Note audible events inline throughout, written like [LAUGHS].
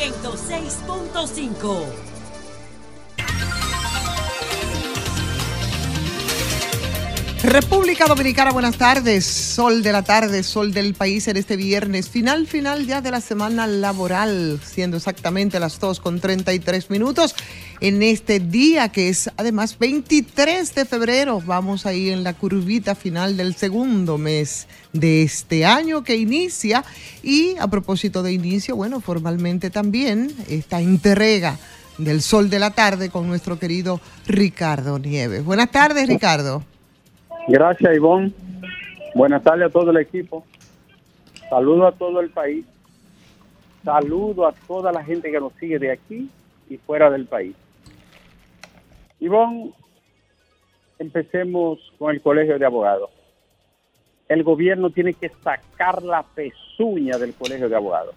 106.5. República Dominicana, buenas tardes. Sol de la tarde, sol del país en este viernes. Final, final ya de la semana laboral, siendo exactamente las 2 con 33 minutos. En este día que es además 23 de febrero, vamos ahí en la curvita final del segundo mes de este año que inicia. Y a propósito de inicio, bueno, formalmente también esta entrega del sol de la tarde con nuestro querido Ricardo Nieves. Buenas tardes, Ricardo. Gracias, Ivonne. Buenas tardes a todo el equipo. Saludo a todo el país. Saludo a toda la gente que nos sigue de aquí y fuera del país. Ivonne, empecemos con el Colegio de Abogados. El gobierno tiene que sacar la pezuña del Colegio de Abogados.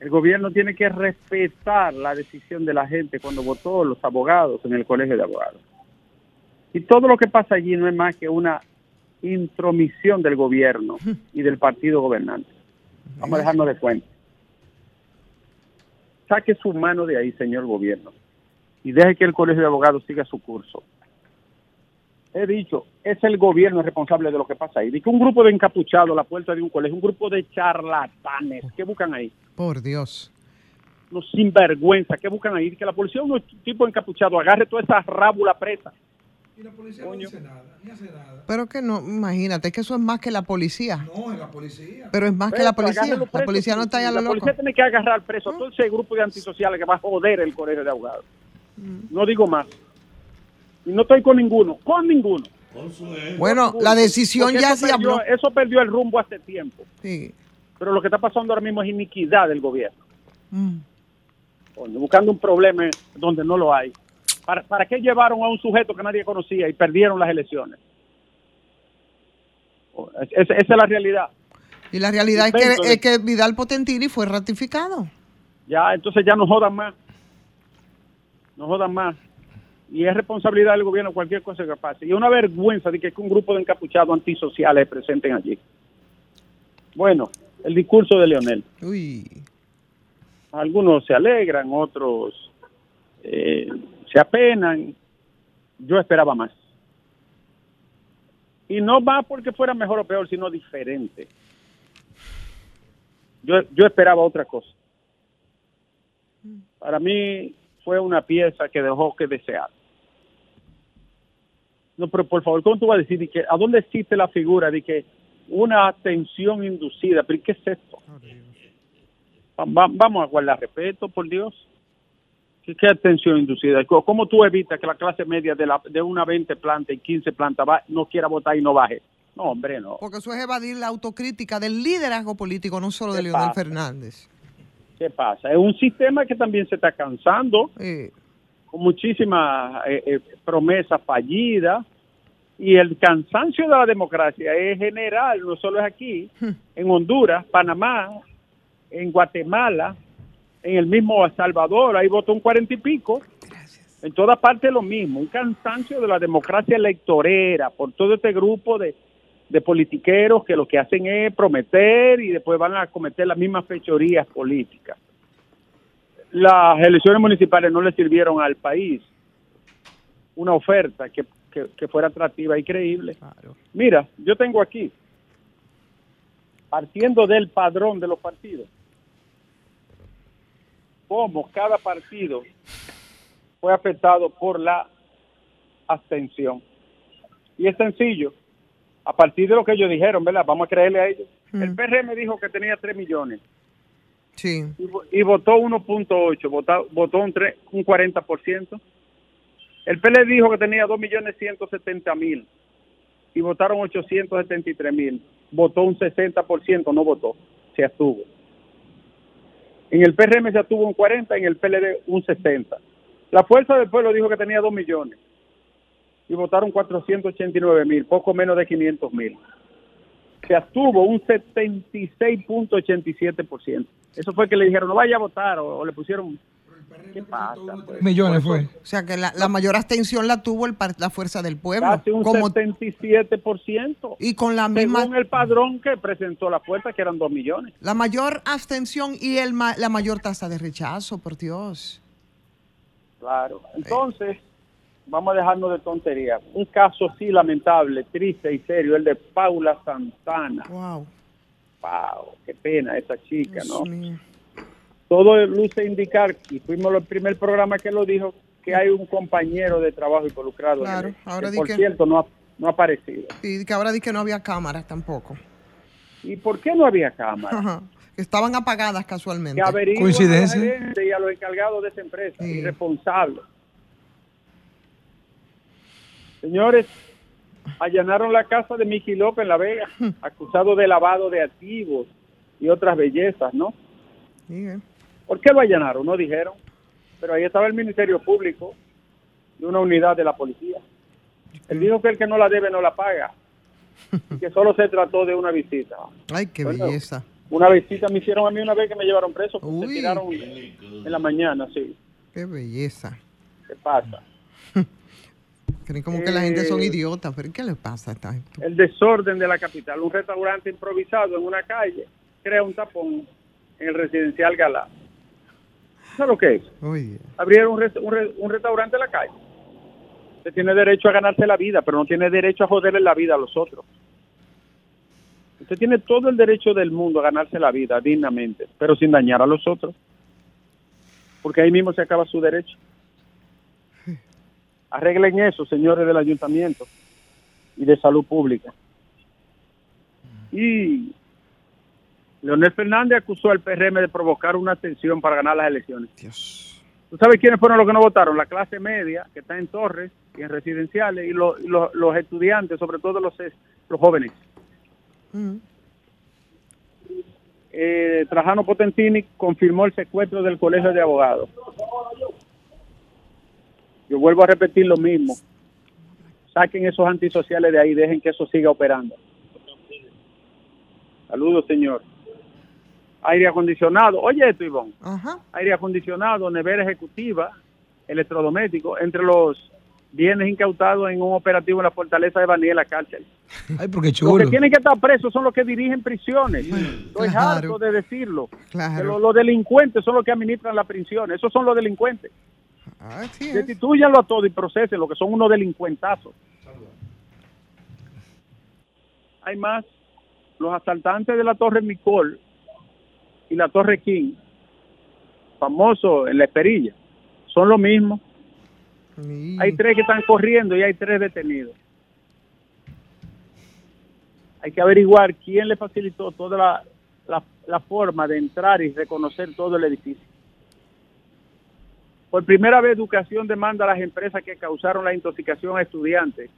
El gobierno tiene que respetar la decisión de la gente cuando votó los abogados en el Colegio de Abogados. Y todo lo que pasa allí no es más que una intromisión del gobierno y del partido gobernante. Vamos a dejarnos de cuenta. Saque su mano de ahí, señor gobierno, y deje que el Colegio de Abogados siga su curso. He dicho, es el gobierno responsable de lo que pasa ahí. Dice un grupo de encapuchados a la puerta de un colegio, un grupo de charlatanes, ¿qué buscan ahí? Por Dios. Los sinvergüenza, ¿qué buscan ahí? Que la policía, un tipo encapuchado, agarre toda esa rábula presa y la policía no dice nada, ni hace nada. Pero que no, imagínate, que eso es más que la policía. No, es la policía. Pero es más que la policía. La policía no está allá a lo La policía tiene que agarrar preso a todo ese grupo de antisociales que va a joder el colegio de abogados. No digo más. Y no estoy con ninguno, con ninguno. Bueno, la decisión ya se habló. Eso perdió el rumbo hace tiempo. Sí. Pero lo que está pasando ahora mismo es iniquidad del gobierno. buscando un problema donde no lo hay. ¿Para, ¿Para qué llevaron a un sujeto que nadie conocía y perdieron las elecciones? Esa, es la realidad. Y la realidad es que, es que Vidal Potentini fue ratificado. Ya, entonces ya no jodan más. No jodan más. Y es responsabilidad del gobierno cualquier cosa que pase. Y una vergüenza de que un grupo de encapuchados antisociales presenten allí. Bueno, el discurso de Leonel. Uy. Algunos se alegran, otros eh, se apenan. Yo esperaba más. Y no va porque fuera mejor o peor, sino diferente. Yo, yo esperaba otra cosa. Para mí fue una pieza que dejó que desear. No, pero por favor, ¿cómo tú vas a decir que, a dónde existe la figura de que una atención inducida? ¿Pero qué es esto? vamos a guardar respeto, por Dios. ¿Qué, atención inducida? ¿Cómo tú evitas que la clase media de, la, de una 20 planta y 15 plantas va, no quiera votar y no baje? No, hombre, no. Porque eso es evadir la autocrítica del liderazgo político, no solo de Leonel Fernández. ¿Qué pasa? Es un sistema que también se está cansando, con muchísimas eh, eh, promesas fallidas, y el cansancio de la democracia es general, no solo es aquí, hmm. en Honduras, Panamá, en Guatemala, en el mismo Salvador, ahí votó un cuarenta y pico. En toda parte lo mismo, un cansancio de la democracia electorera por todo este grupo de, de politiqueros que lo que hacen es prometer y después van a cometer las mismas fechorías políticas. Las elecciones municipales no le sirvieron al país una oferta que, que, fuera atractiva y creíble. Mira, yo tengo aquí, partiendo del padrón de los partidos, cómo cada partido fue afectado por la abstención. Y es sencillo, a partir de lo que ellos dijeron, ¿verdad? Vamos a creerle a ellos. El PRM dijo que tenía 3 millones. Sí. Y, votó 1.8, votó, votó un, 3, un 40%. El PL dijo que tenía 2 millones 170 mil y votaron 873 mil. Votó un 60%, no votó, se abstuvo. En el PRM se tuvo un 40, en el PLD un 60. La Fuerza del Pueblo dijo que tenía 2 millones y votaron 489 mil, poco menos de 500 mil. Se abstuvo un 76.87%. Eso fue que le dijeron, no vaya a votar, o, le pusieron ¿Qué pasa? Pues? Millones fue. O sea que la, la mayor abstención la tuvo el, la fuerza del pueblo. Casi un como, 77%. y con la misma Según el padrón que presentó la fuerza, que eran 2 millones. la mayor abstención y el ma- la mayor tasa de rechazo, por Dios. Claro. Entonces, vamos a dejarnos de tonterías. Un caso sí lamentable, triste y serio, el de Paula Santana. Wow. Wow, qué pena esa chica, Dios ¿no? mío. Todo luce indicar, y fuimos el primer programa que lo dijo, que hay un compañero de trabajo involucrado. en Claro, el hecho, ahora que, por que- cierto, no ha, no ha aparecido. Y que ahora di que no había cámaras tampoco. ¿Y por qué no había cámara? Ajá. Que Estaban apagadas casualmente. que Coincidencia. a y a los encargados de esa empresa, Sí. irresponsables. Señores, allanaron la casa de Miki López en La Vega, [LAUGHS] acusado de lavado de activos y otras bellezas, ¿no? Sí, eh. ¿Por qué lo allanaron? No dijeron. Pero ahí estaba el Ministerio Público de una unidad de la policía. Él dijo que el que no la debe no la paga. Y [LAUGHS] que solo se trató de una visita. Ay, qué Bueno, belleza. Una visita me hicieron a mí una vez que me llevaron preso. Uy. Se tiraron en la mañana, sí. Qué belleza. ¿Qué pasa? [LAUGHS] Creen como que la gente son Eh, idiotas. ¿Pero qué les pasa a esta gente? El desorden de la capital. Un restaurante improvisado en una calle crea un tapón en el residencial Galá. ¿Sabes lo que es? Oye, Abrieron un, rest- un re- un restaurante en la calle. Usted tiene derecho a ganarse la vida, pero no tiene derecho a joderle la vida a los otros. Usted tiene todo el derecho del mundo a ganarse la vida dignamente, pero sin dañar a los otros. Porque ahí mismo se acaba su derecho. Arreglen eso, señores del ayuntamiento y de salud pública. Y Leonel Fernández acusó al PRM de provocar una tensión para ganar las elecciones. Dios. ¿Tú sabes quiénes fueron los que no votaron? La clase media, que está en torres y en residenciales, y los, y los, los estudiantes, sobre todo los, es- los jóvenes. Eh, Trajano Potentini confirmó el secuestro del Colegio de Abogados. Yo vuelvo a repetir lo mismo. Saquen esos antisociales de ahí, dejen que eso siga operando. Saludos, señor. Aire acondicionado. Oye esto, Ivonne. Ajá. aire acondicionado, nevera ejecutiva, electrodoméstico, entre los bienes incautados en un operativo en la fortaleza de Baní, en la cárcel. [LAUGHS] Ay, porque Los chulo. que tienen que estar presos son los que dirigen prisiones. Estoy claro. harto de decirlo. Claro. Lo- los delincuentes son los que administran las prisiones. Esos son los delincuentes. Destituyanlo a todo y procesen lo que son unos delincuentazos. Hay más. Los asaltantes de la Torre Micol y la Torre King, famosos en la Esperilla, son lo mismo. Sí. Hay tres que están corriendo y hay tres detenidos. Hay que averiguar quién le facilitó toda la, la, la forma de entrar y reconocer todo el edificio. Por primera vez, Educación demanda a las empresas que causaron la intoxicación a estudiantes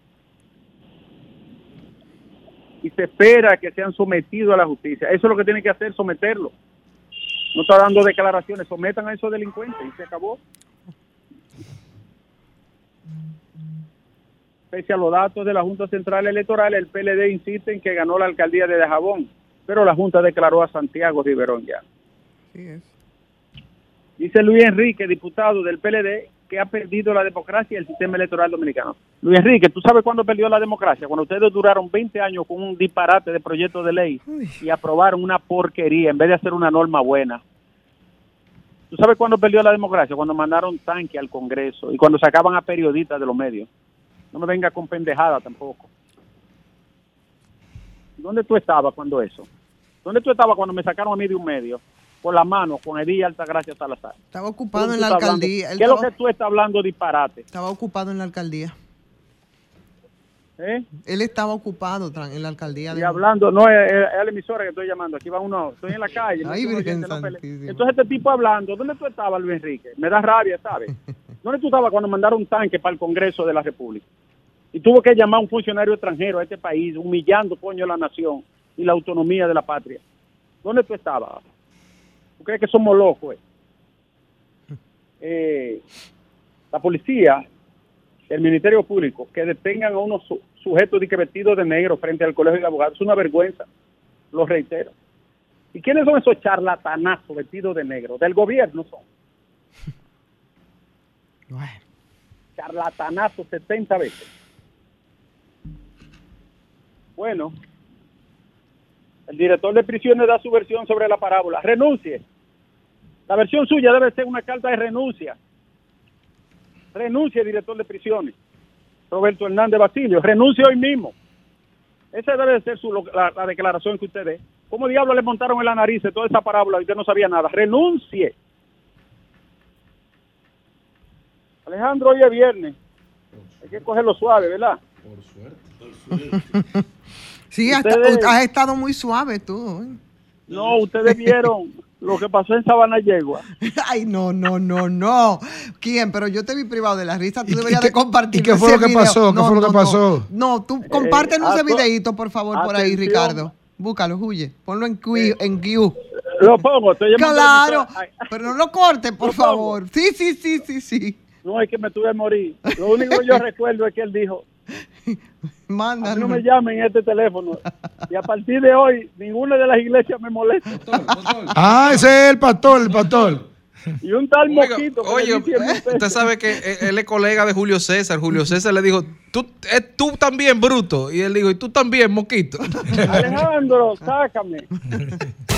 y se espera que sean sometidos a la justicia. Eso es lo que tienen que hacer, someterlo. No está dando declaraciones, sometan a esos delincuentes y se acabó. Pese a los datos de la Junta Central Electoral, el PLD insiste en que ganó la alcaldía de Dajabón, pero la Junta declaró a Santiago Riverón ya. Sí es. Dice Luis Enrique, diputado del PLD, que ha perdido la democracia y el sistema electoral dominicano. Luis Enrique, ¿tú sabes cuándo perdió la democracia? Cuando ustedes duraron 20 años con un disparate de proyecto de ley y aprobaron una porquería en vez de hacer una norma buena. ¿Tú sabes cuándo perdió la democracia? Cuando mandaron tanque al Congreso y cuando sacaban a periodistas de los medios. No me venga con pendejada tampoco. ¿Dónde tú estabas cuando eso? ¿Dónde tú estabas cuando me sacaron a mí de un medio? Por la mano, con Edith Altagracia Salazar. Estaba ocupado ¿Dónde en la hablando? alcaldía. ¿Qué es lo que tú estás hablando disparate? estaba ocupado en la alcaldía. ¿Eh? Él estaba ocupado en la alcaldía de Y hablando, no es, es- la emisora que estoy llamando, aquí va uno, estoy en la calle. Ay, Virgen no Santísima. Entonces este tipo hablando, ¿dónde tú estabas, Luis Enrique? Me da rabia, ¿sabes? [LAUGHS] ¿Dónde tú estabas cuando mandaron un tanque para el Congreso de la República? Y tuvo que llamar a un funcionario extranjero a este país, humillando, coño, la nación y la autonomía de la patria. ¿Dónde tú estabas? ¿Tú crees que somos locos? eh? Eh, la policía, el Ministerio Público, que detengan a unos su- sujetos de que vestidos de negro frente al Colegio de Abogados, es una vergüenza, lo reitero. ¿Y quiénes son esos charlatanazos vestidos de negro? Del gobierno son. [LAUGHS] Bueno. Charlatanazo 70 veces. Bueno, el director de prisiones da su versión sobre la parábola. Renuncie. La versión suya debe ser una carta de renuncia. Renuncie, director de prisiones. Roberto Hernández Basilio. Renuncie hoy mismo. Esa debe ser su, la, declaración que usted dé. ¿Cómo diablos le montaron en la nariz toda esa parábola y usted no sabía nada? Renuncie. Alejandro, hoy es viernes. Hay que cogerlo suave, ¿verdad? Por suerte. Por suerte. [LAUGHS] sí, has estado muy suave tú. ¿eh? No, ustedes vieron lo que pasó en Sabana Yegua. [LAUGHS] Ay, no, no, no, no. ¿Quién? Pero yo te vi privado de la risa. Tú deberías de compartir. ¿Y qué fue lo que pasó? ¿Qué fue lo que pasó? No, tú eh, compártenos ese videito, por favor, por ahí, Ricardo. Búscalo, huye. Ponlo en Q. Eh, en Q. Lo pongo, estoy Claro, pero no lo cortes, por favor. Sí, sí, sí, sí, sí. No, es que me tuve que morir. Lo único que yo [LAUGHS] recuerdo es que él dijo, Mándanos. no me llamen en este teléfono. Y a partir de hoy, ninguna de las iglesias me molesta. Ah, ese es el pastor, el pastor. Y un tal Moquito. Oye, usted sabe que él es colega de Julio César. Julio César le dijo, tú, eh, tú también, bruto. Y él dijo, y tú también, Moquito. Alejandro, sácame. [LAUGHS]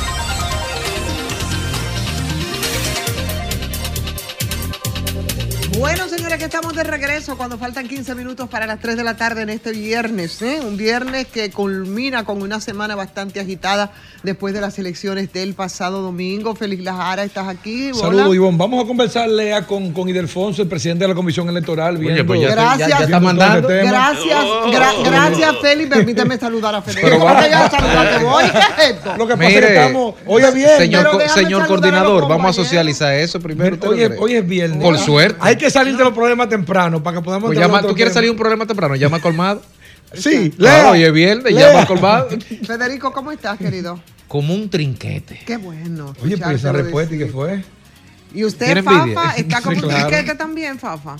Bueno, señores, que estamos de regreso cuando faltan 15 minutos para las 3 de la tarde en este viernes. ¿eh? Un viernes que culmina con una semana bastante agitada después de las elecciones del pasado domingo. Feliz Lajara, ¿estás aquí? Saludos, Ivonne. Vamos a conversarle a, con, con Idelfonso, el presidente de la Comisión Electoral. Oye, pues ya, gracias. Ya, está mandando. Gracias, oh. gracias, Félix. Permítame saludar a Félix. Pero a saludarte. ¿Qué es esto? Lo que pasa es que estamos... Hoy es viernes. Señor, señor coordinador, vamos a socializar eso primero. Hoy, hoy es viernes. Por suerte. Hay que salir de los problemas temprano para que podamos. Pues llama, ¿Tú quieres salir de un problema temprano? Llama a Colmado. [LAUGHS] Sí, lea. Hoy es viernes, llama a Colmado. [LAUGHS] Federico, ¿cómo estás, querido? Como un trinquete. Qué bueno. Oye, pero esa respuesta, ¿y qué fue? ¿Y usted, Fafa, está [LAUGHS] como un trinquete también, Fafa?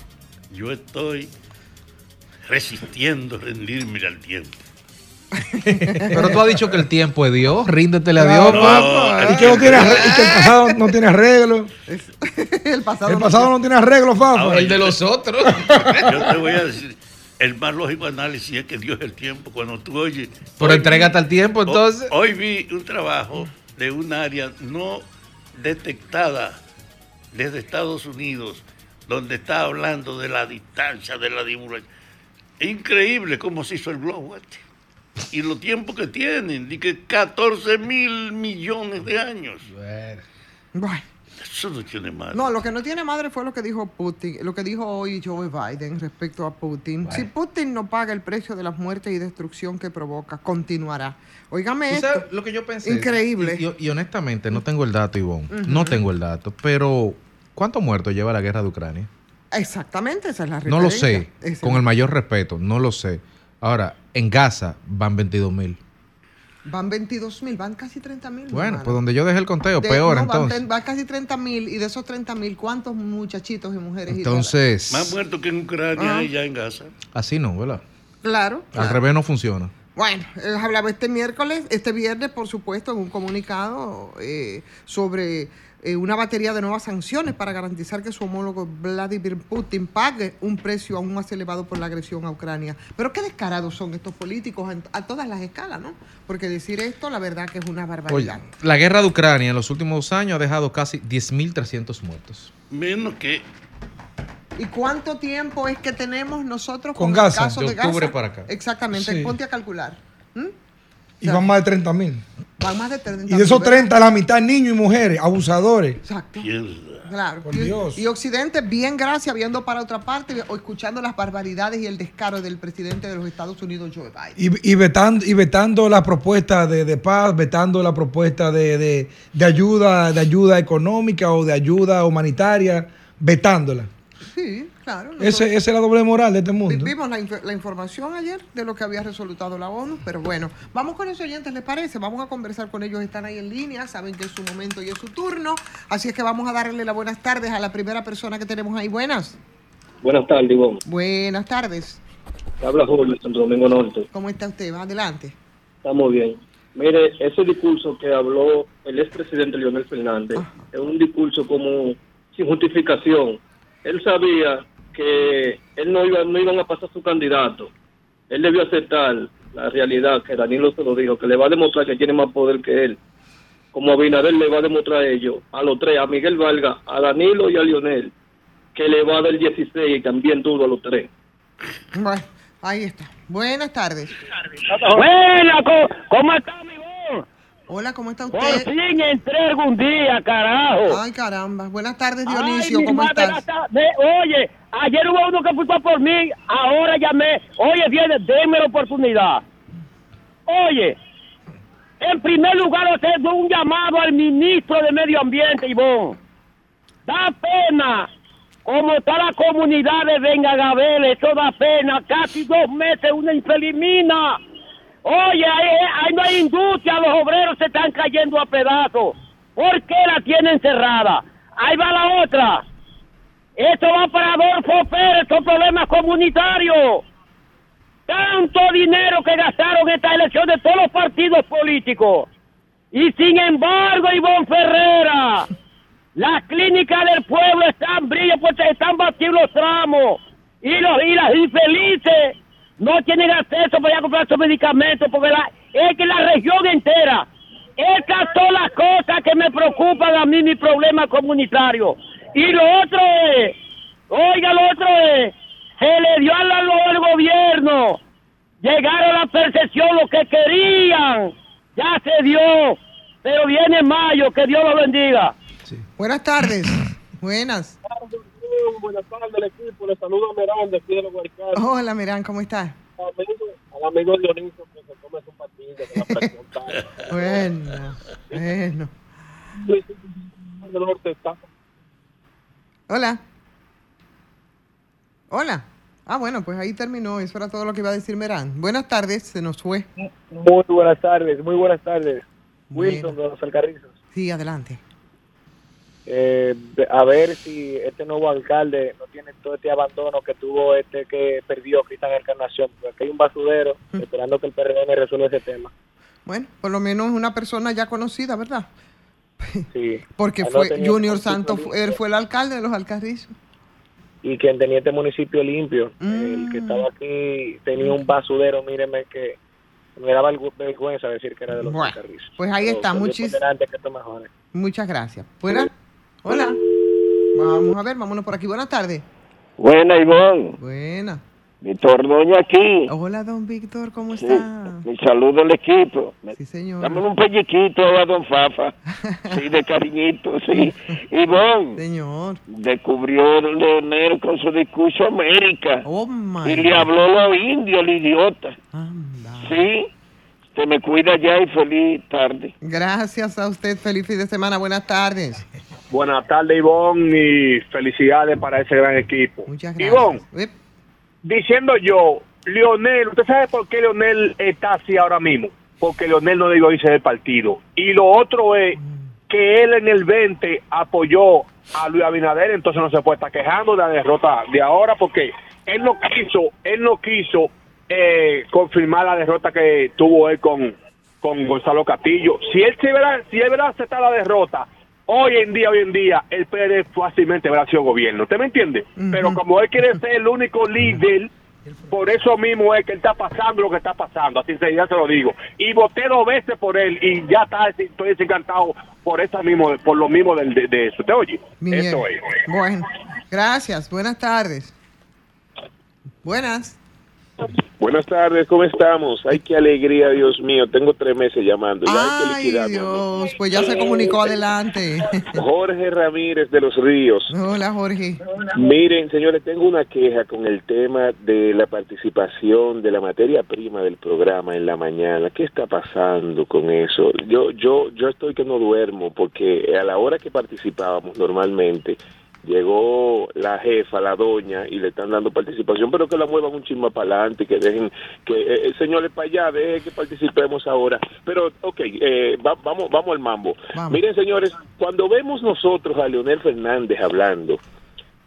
Yo estoy resistiendo rendirme al tiempo. Pero tú has dicho que el tiempo es Dios, ríndetele a Dios, y, que no tiene, y que el [LAUGHS] pasado no tiene arreglo. [LAUGHS] el pasado, el pasado no, tiene arreglo, Fafa. el de los otros. Yo te voy a decir, el más lógico análisis es que Dios es el tiempo. Cuando tú oyes. Pero entrégate al tiempo, entonces. Hoy, vi un trabajo de un área no detectada desde Estados Unidos, donde está hablando de la distancia, de la divulgación. Increíble cómo se hizo el globo este y los tiempos que tienen, de que 14 mil millones de años. Bueno. Eso no tiene madre. No, lo que no tiene madre fue lo que dijo Putin, lo que dijo hoy Joe Biden respecto a Putin. Si Putin no paga el precio de las muertes y destrucción que provoca, continuará. Óigame esto. lo que yo pensé. Increíble. Y, honestamente, no tengo el dato, Ivonne. No tengo el dato. Pero, ¿cuántos muertos lleva la guerra de Ucrania? Exactamente, esa es la No lo sé. Con el mayor respeto, no lo sé. Ahora, en Gaza van 22 mil. Van 22 mil, van casi 30 mil. Bueno, pues donde yo dejé el conteo, peor entonces. Van, casi 30 mil y de esos 30 mil, ¿cuántos muchachitos y mujeres? Entonces. Más muertos que en Ucrania y ya en Gaza. Así no, ¿verdad? Claro. Al revés no funciona. Bueno, les hablaba este miércoles, este viernes, por supuesto, en un comunicado eh, sobre eh, una batería de nuevas sanciones para garantizar que su homólogo Vladimir Putin pague un precio aún más elevado por la agresión a Ucrania. Pero qué descarados son estos políticos a todas las escalas, ¿no? Porque decir esto, la verdad que es una barbaridad. la guerra de Ucrania en los últimos dos años ha dejado casi 10.300 muertos. Menos que ¿Y cuánto tiempo es que tenemos nosotros con, con Gaza? caso de, octubre para acá. Exactamente, ponte a calcular. Y van más de 30 mil. Van más de 30 mil. Y de esos 30, la mitad niños y mujeres, abusadores. Exacto. Claro. y, Occidente, bien gracias, viendo para otra parte o escuchando las barbaridades y el descaro del presidente de los Estados Unidos, Joe Biden. Y, vetando, y vetando la propuesta de, paz, vetando la propuesta de, ayuda, de ayuda económica o de ayuda humanitaria, vetándola. Sí, claro. Ese, esa es la doble moral de este mundo. Vimos la, la, información ayer de lo que había resultado la ONU, pero bueno, vamos con los oyentes, ¿les parece? Vamos a conversar con ellos, están ahí en línea, saben que es su momento y es su turno, así es que vamos a darle las buenas tardes a la primera persona que tenemos ahí. Buenas. Buenas tardes, Ivonne. Buenas tardes. Habla Julio, Santo Domingo Norte. ¿Cómo está usted? Adelante. Estamos bien. Mire, ese discurso que habló el expresidente Leonel Fernández es un discurso como sin justificación. Él sabía que él no iba no iban a pasar su candidato. Él debió aceptar la realidad que Danilo se lo dijo, que le va a demostrar que tiene más poder que él. Como Abinader le va a demostrar a ellos, a los tres, a Miguel Valga, a Danilo y a Lionel, que le va a dar 16 y también dudo a los tres. Bueno, ahí está. Buenas tardes. Buenas, ¿cómo está mi voz? Hola, ¿cómo está usted? Por fin entré algún día, carajo. Ay, caramba. Buenas tardes, Dionisio, ¿cómo estás? oye, ayer hubo uno que fue por mí, ahora llamé. Oye, viene, déme la oportunidad. Oye, en primer lugar, hacer un llamado al ministro de Medio Ambiente, Ivonne. Da pena como está la comunidad de Venga Gabel, eso da pena, casi dos meses una infelimina. Oye, ahí, no hay industria, los obreros se están cayendo a pedazos. ¿Por qué la tienen cerrada? Ahí va la otra. Esto va para Adolfo Pérez, son problemas comunitarios. Tanto dinero que gastaron esta elección de todos los partidos políticos. Y sin embargo, Ivonne Ferrera, las clínicas del pueblo están brillas porque están batidos los tramos. Y, los, y las infelices no tienen acceso para a comprar sus medicamentos porque la, es que la región entera. Estas son las cosas que me preocupan a mí, mi problema comunitario. Y lo otro es, oiga, lo otro es, se le dio a la gobierno. Llegaron a la percepción lo que querían. Ya se dio. Pero viene mayo, que Dios lo bendiga. Buenas tardes. Buenas. Buenas tardes al equipo. Le saludo a Merán de Piedra Guaycar. Hola, Merán, ¿cómo estás? Al amigo Dionisio que se tome su patilla que la presión [LAUGHS] Bueno, bueno. Hola. Hola. Ah, bueno, pues ahí terminó. Eso era todo lo que iba a decir Merán. Buenas tardes, se nos fue. Muy buenas tardes, muy buenas tardes. Wilson de los Alcarrizos. Sí, adelante eh, a ver si este nuevo alcalde no tiene todo este abandono que tuvo este que perdió Cristian Encarnación, porque aquí hay un basurero esperando que el PRM resuelva ese tema. Bueno, por lo menos una persona ya conocida, ¿verdad? Sí. [LAUGHS] porque fue Junior Santos, él fue el alcalde de los Alcarrizos. Y quien tenía este municipio limpio, el que mm. estaba aquí tenía un basurero, míreme que me daba vergüenza decir que era de los Alcarrizos. Pues ahí está, muchísimas Muchas gracias. ¿Fuera? Hola. Vamos a ver, vámonos por aquí. Buenas tardes. Buena, Ivonne. Buena. Víctor Doña aquí. Hola, don Víctor, ¿cómo está? Mi saludo al equipo. Sí, señor. Dame un pelliquito a don Fafa. [LAUGHS] sí, de cariñito, sí. Ivonne. Señor. Descubrió Leonel con su discurso América. Oh, my Y le habló a los indios, el idiota. Anda. Sí. Se me cuida ya y feliz tarde. Gracias a usted. Feliz fin de semana. Buenas tardes. Buenas tardes, Ivonne, y felicidades para ese gran equipo. Muchas gracias. Ivonne, diciendo yo, Leonel, ¿usted sabe por qué Leonel está así ahora mismo? Porque Leonel no debió irse del partido. Y lo otro es que él en el 20 apoyó a Luis Abinader, entonces no se puede estar quejando de la derrota de ahora porque él no quiso, él no quiso eh, confirmar la derrota que tuvo él con, con Gonzalo Castillo. Si él se si él verá aceptar la derrota, hoy en día, hoy en día, el PRD fácilmente habrá sido gobierno. ¿Usted me entiende? Pero como él quiere ser el único líder, por eso mismo es que él está pasando lo que está pasando. Así se, ya se lo digo. Y voté dos veces por él y ya está, estoy desencantado por eso mismo, por lo mismo de, de, eso. ¿Te oye? Eso es. Bueno, gracias. Buenas tardes. Buenas. Buenas tardes, ¿cómo estamos? Ay, qué alegría, Dios mío. Tengo tres meses llamando. Ay, Dios, pues ya se comunicó adelante. [LAUGHS] Jorge Ramírez de los Ríos. Hola, Jorge. Miren, señores, tengo una queja con el tema de la participación de la materia prima del programa en la mañana. ¿Qué está pasando con eso? Yo, yo, yo estoy que no duermo porque a la hora que participábamos normalmente llegó la jefa, la doña, y le están dando participación, pero que la muevan un chisme para adelante, que dejen, que eh, eh, señores para allá, dejen que participemos ahora. Pero, ok, eh, vamos, vamos al mambo. Miren, señores, cuando vemos nosotros a Leonel Fernández hablando,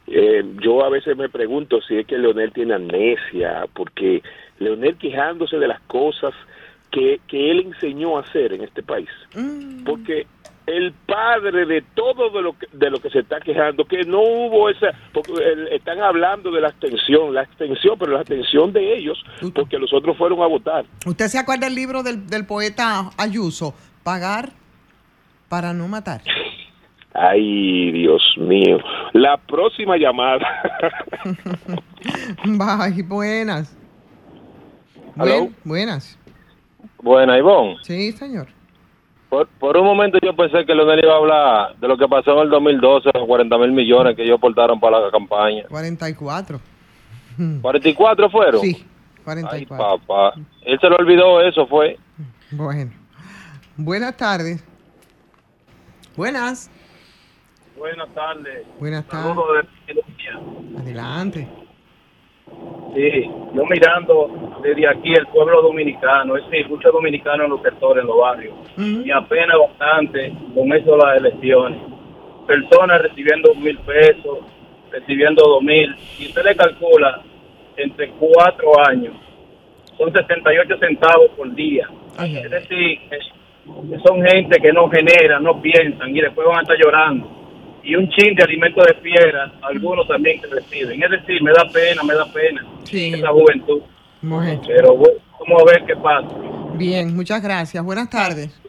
eh, yo a veces me pregunto si es que Leonel tiene amnesia, porque Leonel quejándose de las cosas que, que él enseñó a hacer en este país. Mm. Porque el padre de todo de lo que, de lo que se está quejando, que no hubo esa, porque están hablando de la abstención, la abstención, pero la abstención de ellos, porque los otros fueron a votar. ¿Usted se acuerda del libro del, del poeta Ayuso? Pagar para no matar. Ay, Dios mío. La próxima llamada. [LAUGHS] Bye, buenas. buenas. Buenas, Ivonne. Sí, señor. Por, por, un momento yo pensé que Leonel iba a hablar de lo que pasó en el 2012, los 40 mil millones que ellos aportaron para la campaña. 44. ¿44 fueron? Sí, 44. Ay, papá. Él se lo olvidó, eso fue. Bueno. Buenas tardes. Buenas. Buenas tardes. Buenas tardes. De Adelante. Sí, yo mirando desde aquí el pueblo dominicano, es decir, muchos dominicanos en los sectores, en los barrios, y apenas bastante con eso las elecciones. Personas recibiendo mil pesos, recibiendo dos mil, y usted le calcula entre cuatro años, son 68 centavos por día. Es decir, son gente que no generan, no piensan y después van a estar llorando y un chin de alimento de piedra, algunos también que reciben. Es decir, me da pena, me da pena esa juventud. Pero vamos a ver qué pasa. Bien, muchas gracias. Buenas tardes.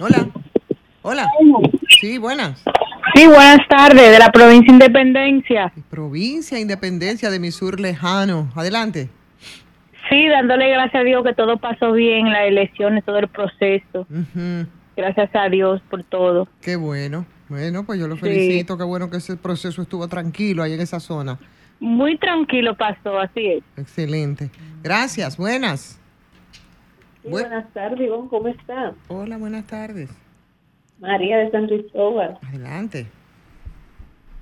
Hola. Hola. Sí, buenas. Sí, buenas tardes, de la provincia Independencia. Provincia Independencia de mi sur lejano. Adelante. Sí, dándole gracias a Dios que todo pasó bien, las elecciones, todo el proceso. Gracias a Dios por todo. Qué bueno. Bueno, pues yo lo felicito, qué bueno que ese proceso estuvo tranquilo ahí en esa zona. Muy tranquilo pasó, así es. Excelente. Gracias, buenas. buenas tardes, ¿cómo está? Hola, buenas tardes. María de San Cristóbal. Adelante.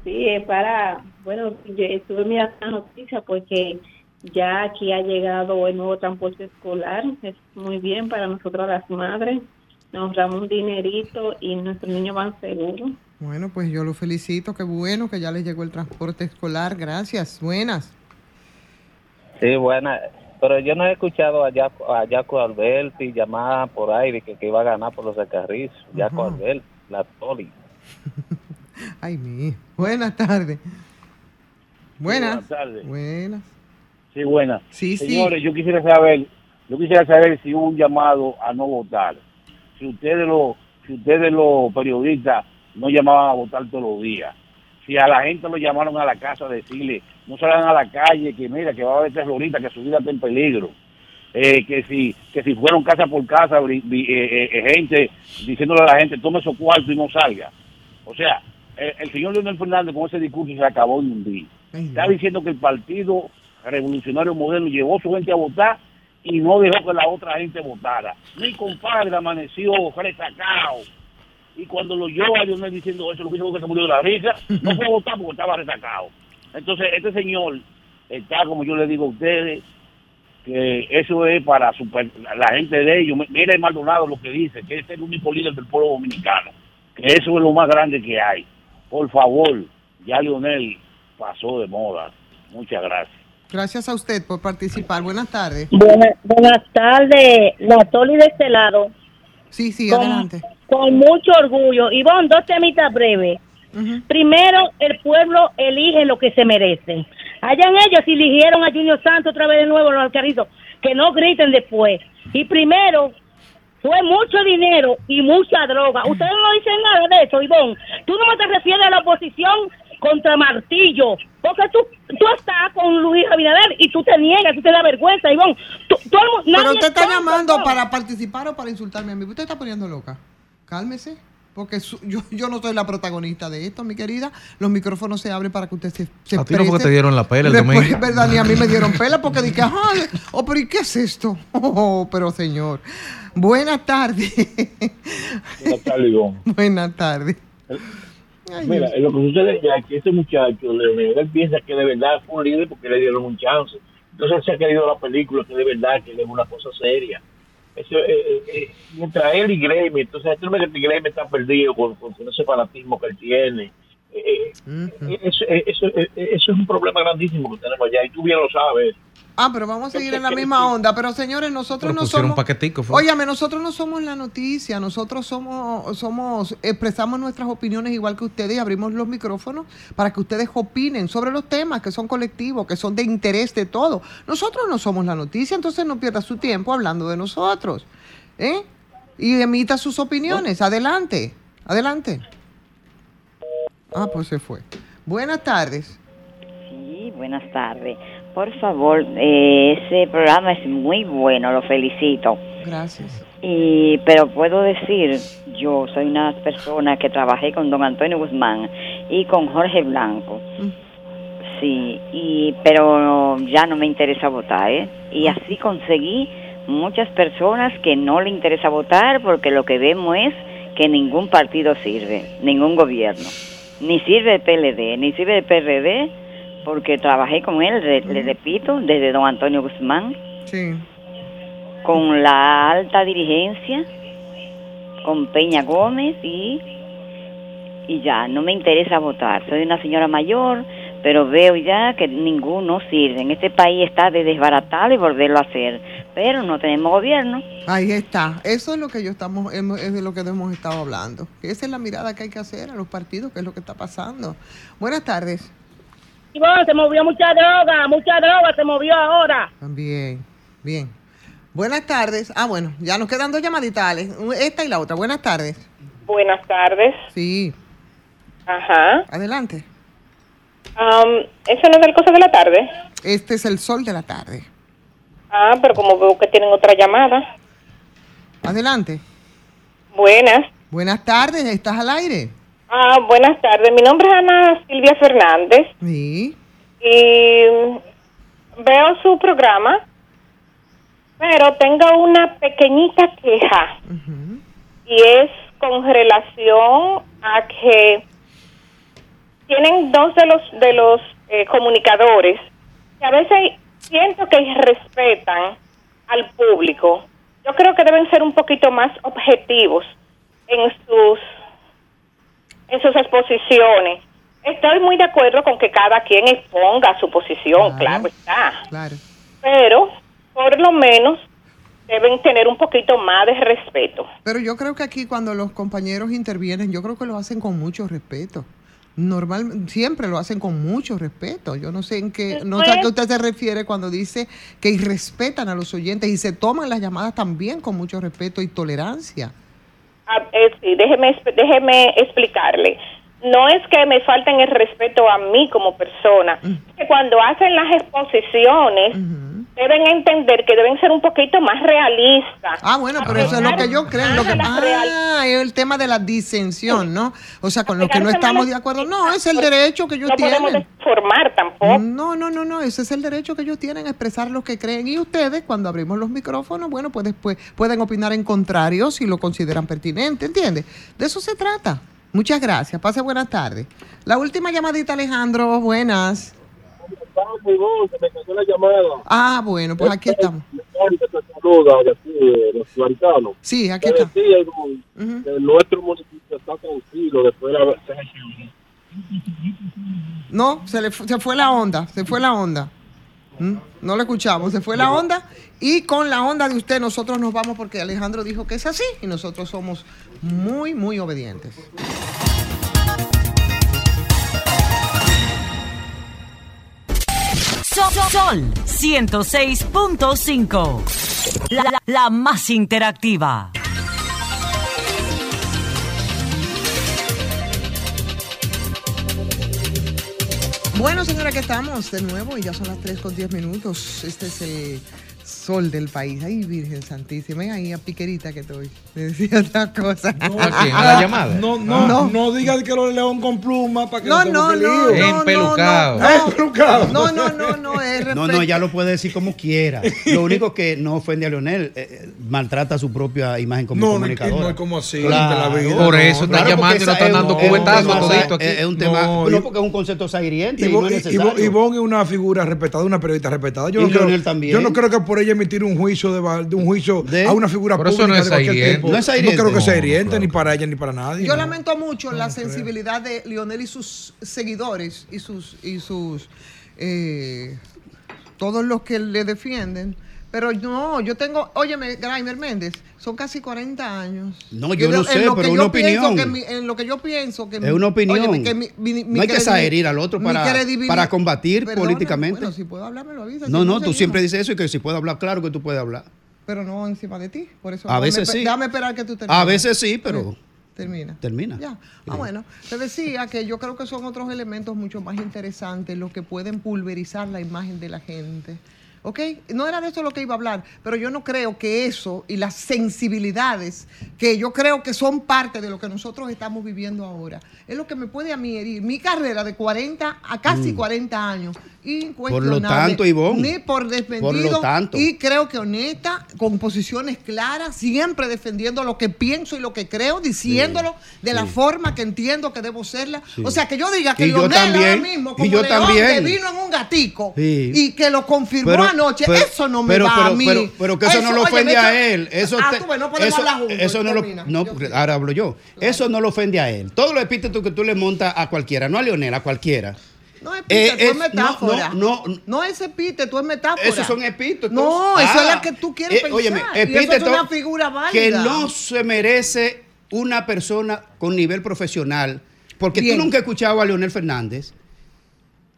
Sí, para, bueno, yo estuve mirando la noticia porque ya aquí ha llegado el nuevo transporte escolar, es muy bien para nosotros las madres nos damos un dinerito y nuestros niños van seguros. Bueno, pues yo lo felicito, qué bueno que ya les llegó el transporte escolar, gracias, buenas. Sí, buenas, pero yo no he escuchado a, Jaco, a Jaco Alberti llamar por aire que, que iba a ganar por los Alcarriz, Jaco Alberti, la Toli. [LAUGHS] Ay, mi, buenas tardes. Buenas. buenas tardes. Buenas. Sí, buenas. Sí, Señores, yo quisiera saber, yo quisiera saber si hubo un llamado a no votar si ustedes los, si ustedes los periodistas no llamaban a votar todos los días, si a la gente lo llamaron a la casa a decirle, no salgan a la calle, que mira, que va a haber terroristas, que su vida está en peligro, eh, que si que si fueron casa por casa, eh, eh, gente diciéndole a la gente, tome esos cuartos y no salga. O sea, el señor Leonel Fernández con ese discurso se acabó de hundir. Está diciendo que el Partido Revolucionario Moderno llevó a su gente a votar y no dejó que la otra gente votara. Mi compadre amaneció retacado. Y cuando lo oyó a Lionel diciendo eso, lo dijo que se murió de la risa, no fue votar porque estaba retacado. Entonces, este señor está, como yo le digo a ustedes, que eso es para la gente de ellos. Mira el Maldonado lo que dice, que es el único líder del pueblo dominicano, que eso es lo más grande que hay. Por favor, ya Lionel pasó de moda. Muchas gracias. Gracias a usted por participar. Buenas tardes. buenas tardes. La Toli de este lado. Sí, sí, adelante. Con mucho orgullo. Ivonne, dos temitas breves. Primero, el pueblo elige lo que se merece. Hayan ellos eligieron a Junior Santos otra vez de nuevo, los alcaritos, que no griten después. Y primero, fue mucho dinero y mucha droga. Ustedes no dicen nada de eso, Ivonne. Tú no me te refieres a la oposición contra Martillo, porque tú, tú estás con Luis Abinader y tú te niegas, tú te da vergüenza, Ivonne. Pero usted está llamando para participar o para insultarme a mí. Usted está poniendo loca. Cálmese. Porque yo, yo no soy la protagonista de esto, mi querida. Los micrófonos se abren para que usted se, se A ti no porque te dieron la pela el Después, domingo. verdad, ni a mí me dieron pela porque dije, ah, oh, pero ¿y qué es esto? [LAUGHS] Oh, pero señor. Buenas tardes. Buenas tardes, Ivonne. [LAUGHS] Buenas tardes. Mira, lo que sucede ya es que este muchacho, Leonel, piensa que de verdad fue un líder porque le dieron un chance. Entonces él se ha querido la película que de verdad que es una cosa seria. Eso, eh, eh, eh, mientras él y Graham, entonces este hombre que Graham está perdido con, con, ese fanatismo que él tiene. Eh, eso, eso, eso, es un problema grandísimo que tenemos allá y tú bien lo sabes. Ah, pero vamos a seguir en la misma [LAUGHS] onda. Pero señores, nosotros no somos. Óyame, nosotros no somos la noticia. Nosotros somos, somos, expresamos nuestras opiniones igual que ustedes y abrimos los micrófonos para que ustedes opinen sobre los temas que son colectivos, que son de interés de todo. Nosotros no somos la noticia, entonces no pierda su tiempo hablando de nosotros. ¿Eh? Y emita sus opiniones. Adelante. Adelante. Ah, pues se fue. Buenas tardes. Sí, buenas tardes. Por favor, eh, ese programa es muy bueno, lo felicito. Gracias. Y, pero puedo decir, yo soy una persona que trabajé con don Antonio Guzmán y con Jorge Blanco. Mm. Sí, y, pero ya no me interesa votar, ¿eh? Y Ah. así conseguí muchas personas que no le interesa votar porque lo que vemos es que ningún partido sirve, ningún gobierno. Ni sirve el PLD, ni sirve el PRD, porque trabajé con él, le repito, desde don Antonio Guzmán, Sí. con la alta dirigencia, con Peña Gómez y, y ya, no me interesa votar. Soy una señora mayor, pero veo ya que ninguno sirve. En este país está de desbaratarlo y volverlo a hacer, pero no tenemos gobierno. Ahí está. Eso es lo que yo estamos, es de lo que hemos estado hablando. Esa es la mirada que hay que hacer a los partidos, que es lo que está pasando. Buenas tardes. Ivonne, se movió mucha droga, mucha droga se movió ahora. También. Bien. Buenas tardes. Ah, bueno, ya nos quedan dos llamaditas, Alex. Esta y la otra. Buenas tardes. Buenas tardes. Sí. Ajá. Adelante. ¿Eso no es el cosa de la tarde? Este es el sol de la tarde. Ah, pero como veo que tienen otra llamada. Adelante. Buenas. Buenas tardes. ¿Estás al aire? Ah, buenas tardes. Mi nombre es Ana Silvia Fernández Sí. y veo su programa, pero tengo una pequeñita queja y es con relación a que tienen dos de los de los eh, comunicadores que a veces siento que respetan al público. Yo creo que deben ser un poquito más objetivos en sus en sus exposiciones. Estoy muy de acuerdo con que cada quien exponga su posición, claro, está. Claro. Pero por lo menos deben tener un poquito más de respeto. Pero yo creo que aquí cuando los compañeros intervienen, yo creo que lo hacen con mucho respeto. Normal, siempre lo hacen con mucho respeto. Yo no sé en qué, no sé a qué usted se refiere cuando dice que irrespetan a los oyentes y se toman las llamadas también con mucho respeto y tolerancia. Ah, eh, sí, déjeme, déjeme explicarle. No es que me falten el respeto a mí como persona, es que cuando hacen las exposiciones deben entender que deben ser un poquito más realistas. Ah, bueno, pero eso es lo que yo creo. Lo que, ah, es el tema de la disensión, ¿no? O sea, con lo que no estamos de acuerdo. No, es el derecho que ellos No podemos tienen. formar tampoco. No, no, no, no, ese es el derecho que ellos tienen a expresar lo que creen. Y ustedes, cuando abrimos los micrófonos, bueno, pues después pueden opinar en contrario si lo consideran pertinente, ¿entiendes? De eso se trata. Muchas gracias. Pase buenas tardes. La última llamadita, Alejandro. Buenas. Se me cayó la llamada. Ah, bueno, pues aquí estamos. De los floricanos. Sí, aquí está. nuestro municipio está tranquilo después de la No, se le se fue la onda, se fue la onda. ¿Mm? No lo escuchamos, se fue la onda y con la onda de usted nosotros nos vamos porque Alejandro dijo que es así y nosotros somos muy, muy obedientes. Sol, Sol 106.5. La, la- la más interactiva. Bueno, señora, que estamos de nuevo y ya son las 3 con 10 minutos. Este es el sol del país. Ay, Virgen Santísima. Ven ahí a piquerita que estoy. Me [LAUGHS] decía otra cosa. ¿A quién? ¿A la llamada? No, no, no, no digas que lo león con pluma para que No, se no, no, no, Empelucado. no, no. [LAUGHS] Empelucado. No, no, no, no, es No, no, ella lo puede decir como quiera. Lo único que no ofende a Leonel, eh, eh, maltrata su propia imagen como No, no, no es como así, Claro. de la vida. Por eso está Claro, llamando y no están es dando un- es un cubetazos tema- todito aquí. Es, un tema, No, no, y- porque es un concepto sahiriente y, no Ivonne, es necesario. Ivonne- es una figura respetada, una periodista respetada. Yo Y no, creo, Leonel también. yo no creo que por ella emitir un juicio de, un juicio De- a una figura Por eso pública no es de cualquier tipo. No es. No creo que sea No, hiriente ni para ella ni para nadie. Yo no. lamento mucho la sensibilidad de Lionel y sus seguidores y sus y sus eh, todos los que le defienden. Pero no, yo tengo, óyeme, Graimer Méndez, son casi 40 años. No, yo no sé, pero una yo pienso opinión. que mi- en lo que yo pienso que Es mi- una opinión. óyeme, que mi- mi- mi no hay que saherir al otro para, para combatir Perdona, políticamente. Bueno, si puedo hablar, me lo avisa. no, si no, tú siempre dices eso y que si puedo hablar, claro que tú puedes hablar. Pero no encima de ti. Por eso A dame veces sí. Dame esperar que tú termines. A veces sí, pero Termina. termina. Ya. Ah, bueno. Te decía que yo creo que son otros elementos mucho más interesantes los que pueden pulverizar la imagen de la gente. ¿Ok? No era de eso lo que iba a hablar, pero yo no creo que eso y las sensibilidades, que yo creo que son parte de lo que nosotros estamos viviendo ahora, es lo que me puede a mí herir. Mi carrera de 40 a casi Mm. 40 años, Por incuestionable. lo tanto, Ivonne, Ni por defendido. por. Y creo que honesta, con posiciones claras, siempre defendiendo lo que pienso y lo que creo, diciéndolo de la forma que entiendo que debo serla. Sí. O sea, que yo diga que Y Lionel ahora mismo, y como yo león también. que vino en un gatico y que lo confirmó Pero- anoche, pero- eso no me pero- va pero- a mí. Pero, que eso, no lo ofende a él. Eso, ah, te- tú ves, no podemos eso, hablar juntos, eso no lo, no, ahora hablo yo. Eso no lo ofende a él. Todos los epítetos que tú le montas a cualquiera, no a Leonel, a cualquiera. No es Eh, epíteto, es es- no, metáfora. no, no. No es epíteto, es metáfora. Esos son epítetos. No, eso Ah, es la que tú quieres eh, pensar. óyeme, y eso es epíteto una figura válida. que no se merece una persona con nivel profesional. Porque Bien. tú nunca has escuchado a Leonel Fernández.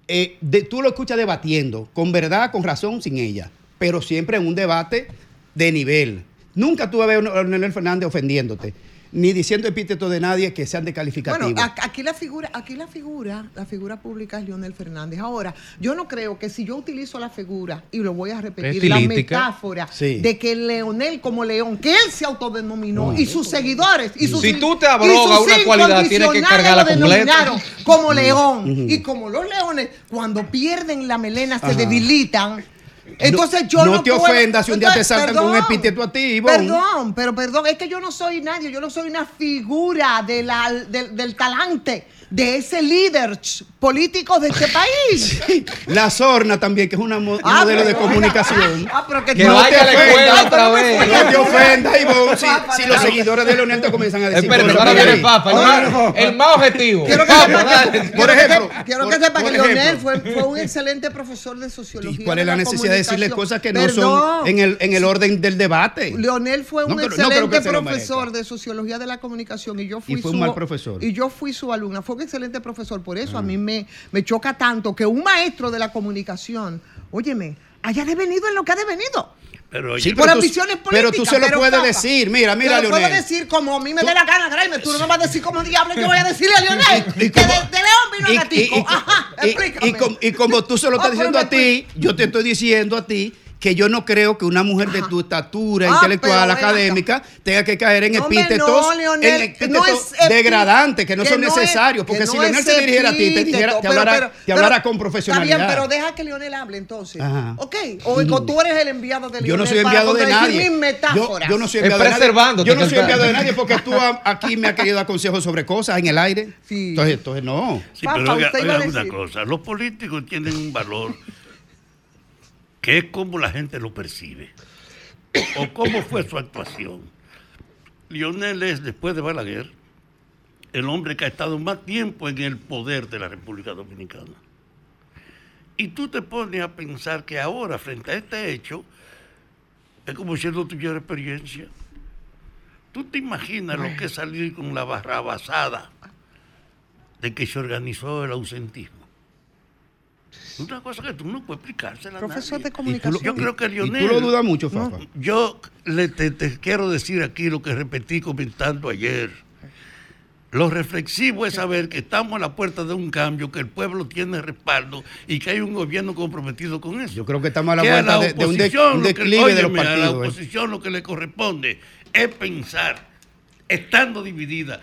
Eh, tú lo escuchas debatiendo, con verdad, con razón, sin ella. Pero siempre en un debate de nivel. Nunca tú vas a ver a Leonel Fernández ofendiéndote. Ni diciendo epítetos de nadie que sean de calificativo. Bueno, aquí la figura, aquí la figura, la figura pública es Leonel Fernández. Ahora, yo no creo que si yo utilizo la figura, y lo voy a repetir, la metáfora Sí. de que Leonel como León, que él se autodenominó, y sus seguidores, y sus Si tú te y abrogas sus una cualidad, tienes que cargarla completa. como león. Ujú. Y como los leones, cuando pierden la melena, se Ajá. debilitan. Entonces yo no, no te puedo- ofendas si un día te saltan con un perdón, epíteto a ti. Perdón, pero perdón, es que yo no soy nadie, yo no soy una figura de la, del, del talante, de ese líder político de este país. [LAUGHS] La Sorna también, que es una mo- un Ah, modelo de comunicación. Ah, pero que Que tú- vaya a la ofendas, escuela no otra te vez. No te Ivonne, si, no. los seguidores de Leonel te comienzan a decir. Espérate, ahora viene ahí. Papa, el más, el más objetivo. Quiero que sepa que, Por quiero que ejemplo, sepa- quiero por- que sepa por que Leonel fue, fue un [LAUGHS] excelente profesor de sociología. ¿Y cuál es la necesidad de decirle cosas que no son en el, en el orden del debate? Leonel fue un No no excelente profesor de sociología de la comunicación y yo fui Y fue su un mal profesor. y yo fui su alumna. Fue un excelente profesor, por eso a mí me, me choca tanto que un maestro de la comunicación, óyeme, haya devenido en lo que ha devenido. Pero Sí, por pero tú- ambiciones pero políticas. tú se lo puedes papa, decir. Mira, mira, Yo lo puedo Leonel. decir como a mí me dé la gana, Graeme. Tú no me vas a decir como diablo yo voy a decirle a [LAUGHS] Leonel. Y- y que de, como- de León vino y, a Gatico. Ajá, y- [LAUGHS] explícame. y com- y como tú se lo estás Ah, diciendo pero a ti, yo te estoy diciendo a ti que yo no creo que una mujer de tu estatura Ah, intelectual, acá. académica, tenga que caer en epítetos, no, Leonel, en que epítetos no es epi- degradantes, que no que son no necesarios. que Porque no si Leonel se dirigiera a ti, te, dijera, te pero- hablara, pero- te hablara pero- con profesionalidad. Está bien, pero deja que Leonel hable entonces. Ajá. ¿Ok? O, o tú eres el enviado de Leonel Yo no soy para enviado de nadie. mis Yo, metáforas. yo no soy Es enviado de nadie. Yo no soy enviado de nadie porque tú aquí me has querido dar consejos sobre cosas en el aire. Sí. Entonces, entonces no. Sí, Papa, pero oiga, usted iba a oiga una cosa, los políticos tienen un valor que es como la gente lo percibe o cómo fue su actuación. Lionel es, después de Balaguer, el hombre que ha estado más tiempo en el poder de la República Dominicana. Y tú te pones a pensar que ahora, frente a este hecho, es como si él no tuviera experiencia. ¿Tú te imaginas lo que es salir con la barrabasada de que se organizó el ausentismo? Una cosa que tú no puedes explicársela a Profesor nadie. de comunicación. Yo creo que Lionel... tú lo dudas mucho, Fafa. Yo le, te, te quiero decir aquí lo que repetí comentando ayer. Lo reflexivo es saber que estamos a la puerta de un cambio, que el pueblo tiene respaldo y que hay un gobierno comprometido con eso. Yo creo que estamos a la Que puerta la de, de un, de- oposición un lo que- declive de los óyeme, A la. ¿eh? oposición lo que le corresponde es pensar, estando dividida,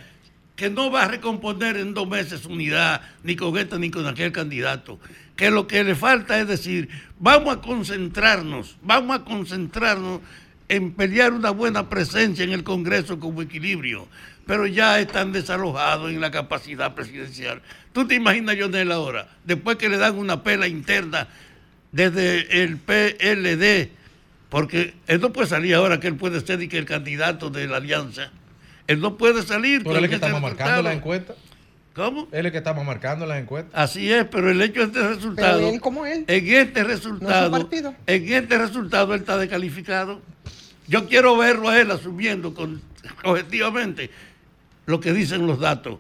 que no va a recomponer en dos meses unidad, ni con este ni con aquel candidato. Que lo que le falta es decir, vamos a concentrarnos, vamos a concentrarnos en pelear una buena presencia en el Congreso como equilibrio, pero ya están desalojados en la capacidad presidencial. ¿Tú te imaginas, Jonel, ahora, después que le dan una pela interna desde el PLD, porque él no puede salir ahora que él puede ser y que el candidato de la alianza, él no puede salir. Pero él es que estamos marcando las encuestas. ¿Cómo? Él es el que estamos marcando las encuestas. Así es, pero el hecho de este resultado. Pero él como él. En este No resultado. es su partido. en este resultado él está descalificado. Yo quiero verlo a él asumiendo con, objetivamente lo que dicen los datos.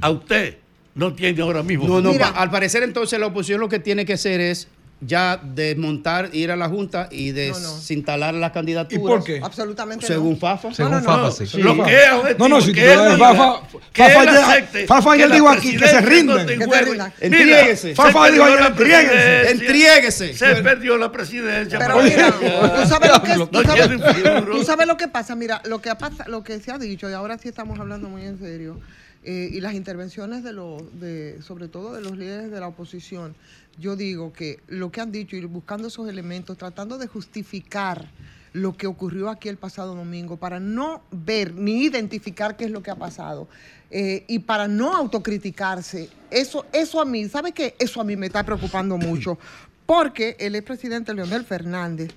A usted no tiene ahora mismo. No, no, Mira, al parecer entonces la oposición lo que tiene que hacer es ya desmontar, ir a la Junta y desinstalar las candidaturas. ¿Y por qué? Absolutamente Según no. Fafa. Según No, no, Fafa, no. sí. Sí. Lo que es objetivo, No, no, si que tú él Fafa, que Fafa ya- acepte Fafa ayer dijo aquí que se rinden. no está en Que se juego. rindan. Mira, Entríguese. se Fafa perdió dijo ayer, presidencia. Entríguese. Se perdió la presidencia. Pero mira, [LAUGHS] tú sabes lo que No tú sabes, tiene futuro. tú sabes lo que pasa, mira, lo que pasa, lo que se ha dicho y ahora sí estamos hablando muy en serio eh, y las intervenciones de los, de, sobre todo de los líderes de la oposición. Yo digo que lo que han dicho y buscando esos elementos, tratando de justificar lo que ocurrió aquí el pasado domingo para no ver ni identificar qué es lo que ha pasado eh, y para no autocriticarse. Eso, eso a mí, ¿sabe qué? Eso a mí me está preocupando mucho porque el expresidente Leonel Fernández,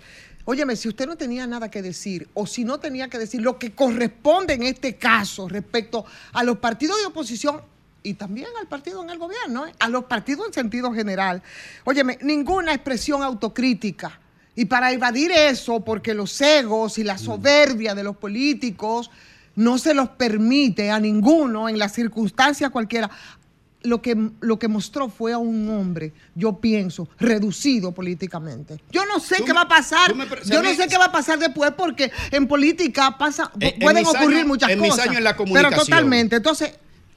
óyeme, si usted no tenía nada que decir o si no tenía que decir lo que corresponde en este caso respecto a los partidos de oposición y también al partido en el gobierno, ¿eh? a los partidos en sentido general. Óyeme, ninguna expresión autocrítica. Y para evadir eso, porque los egos y la soberbia de los políticos no se los permite a ninguno en las circunstancias cualquiera, lo que, lo que mostró fue a un hombre, yo pienso, reducido políticamente. Yo no sé qué va a pasar, me yo no sé qué va a pasar después porque en política pasa, En- en pueden ocurrir años- muchas en mis años en la Pero comunicación. totalmente, entonces,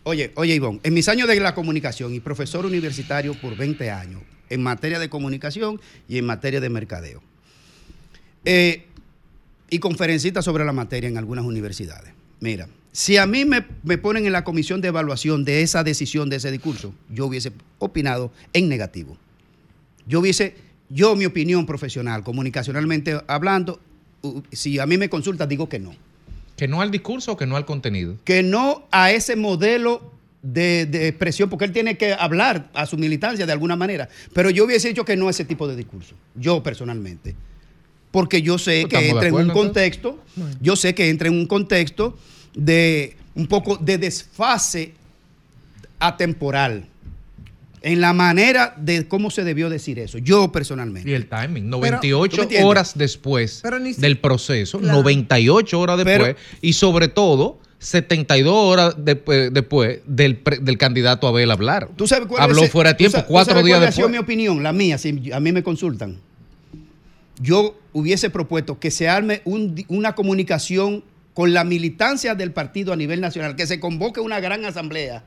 Oye, oye, Ivonne, en mis años de la comunicación y profesor universitario por 20 años en materia de comunicación y en materia de mercadeo. Eh, y conferencista sobre la materia en algunas universidades. Mira, si a mí me, me ponen en la comisión de evaluación de esa decisión, de ese discurso, yo hubiese opinado en negativo. Yo hubiese, yo mi opinión profesional, comunicacionalmente hablando, si a mí me consulta, digo que no Que no al discurso o que no al contenido. que no a ese modelo de, de expresión, porque él tiene que hablar a su militancia de alguna manera. Pero yo hubiese dicho que no a ese tipo de discurso, yo personalmente. Porque yo sé que entra en un contexto, yo sé que entra en un contexto de un poco de desfase atemporal en la manera de cómo se debió decir eso, yo personalmente. Y el timing, ¿tú 98 me entiendes? horas después si- del proceso, Claro. 98 horas después, Pero- y sobre todo 72 horas después, después del, pre- del candidato Abel hablar. ¿Tú sabes cuál Habló es- fuera de tú tiempo, tú cuatro sabes días cuál ha sido después. mi opinión, la mía, si a mí me consultan. Yo hubiese propuesto que se arme un una comunicación con la militancia del partido a nivel nacional, que se convoque una gran asamblea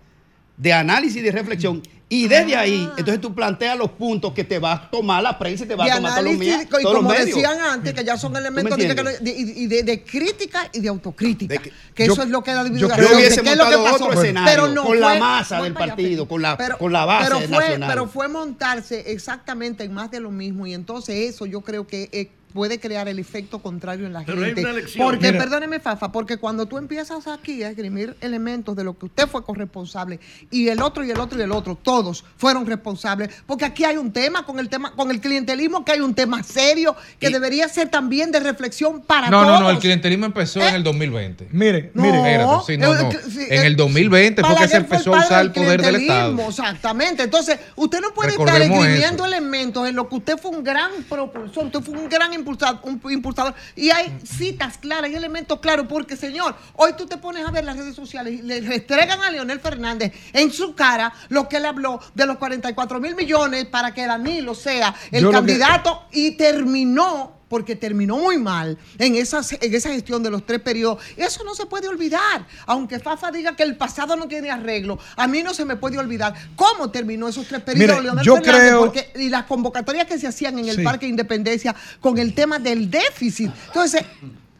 de análisis y de reflexión. Y desde ahí, Ah. entonces tú planteas los puntos que te va a tomar la prensa y te va de a tomar todos los, mia- y todos los como medios. decían antes, que ya son elementos de, de- de, de crítica y de autocrítica. que yo- eso es lo que ha Yo dividido. creo que hubiese ¿Qué es lo que montado pasó? otro escenario Pero no con la fue- masa fue del partido, con la, pero, con la base pero fue, nacional. pero fue montarse exactamente en más de lo mismo y entonces eso yo creo que eh, puede crear el efecto contrario en la Pero hay gente. una elección. Porque, Mira. perdóneme, Fafa, porque cuando tú empiezas aquí a esgrimir elementos de lo que usted fue corresponsable y el otro y el otro y el otro, todos fueron responsables, porque aquí hay un tema con el tema, con el clientelismo, que hay un tema serio que debería ser también de reflexión para No, todos. no, no, el clientelismo empezó en el 2020. Mire, No, mire. Espérate, sí, no, el- no. sí, En el 2020 fue que se empezó a usar el poder del clientelismo, Estado. Exactamente. Entonces, usted no puede estar Recordemos eso. elementos en lo que usted fue un gran propulsor, usted fue un gran impulsado, un impulsador. Y hay citas claras, hay elementos claros, porque, señor, hoy tú te pones a ver las redes sociales y le restregan a Leonel Fernández en su cara lo que él habló de los 44 mil millones para que Danilo sea el Yo lo que- candidato y terminó porque terminó muy mal en, esas, en esa gestión de los tres periodos. Eso no se puede olvidar. Aunque Fafa diga que el pasado no tiene arreglo, a mí no se me puede olvidar cómo terminó esos tres periodos Mire, Leonel yo Fernández, creo- porque- y las convocatorias que se hacían en el Sí. Parque Independencia con el tema del déficit. Entonces,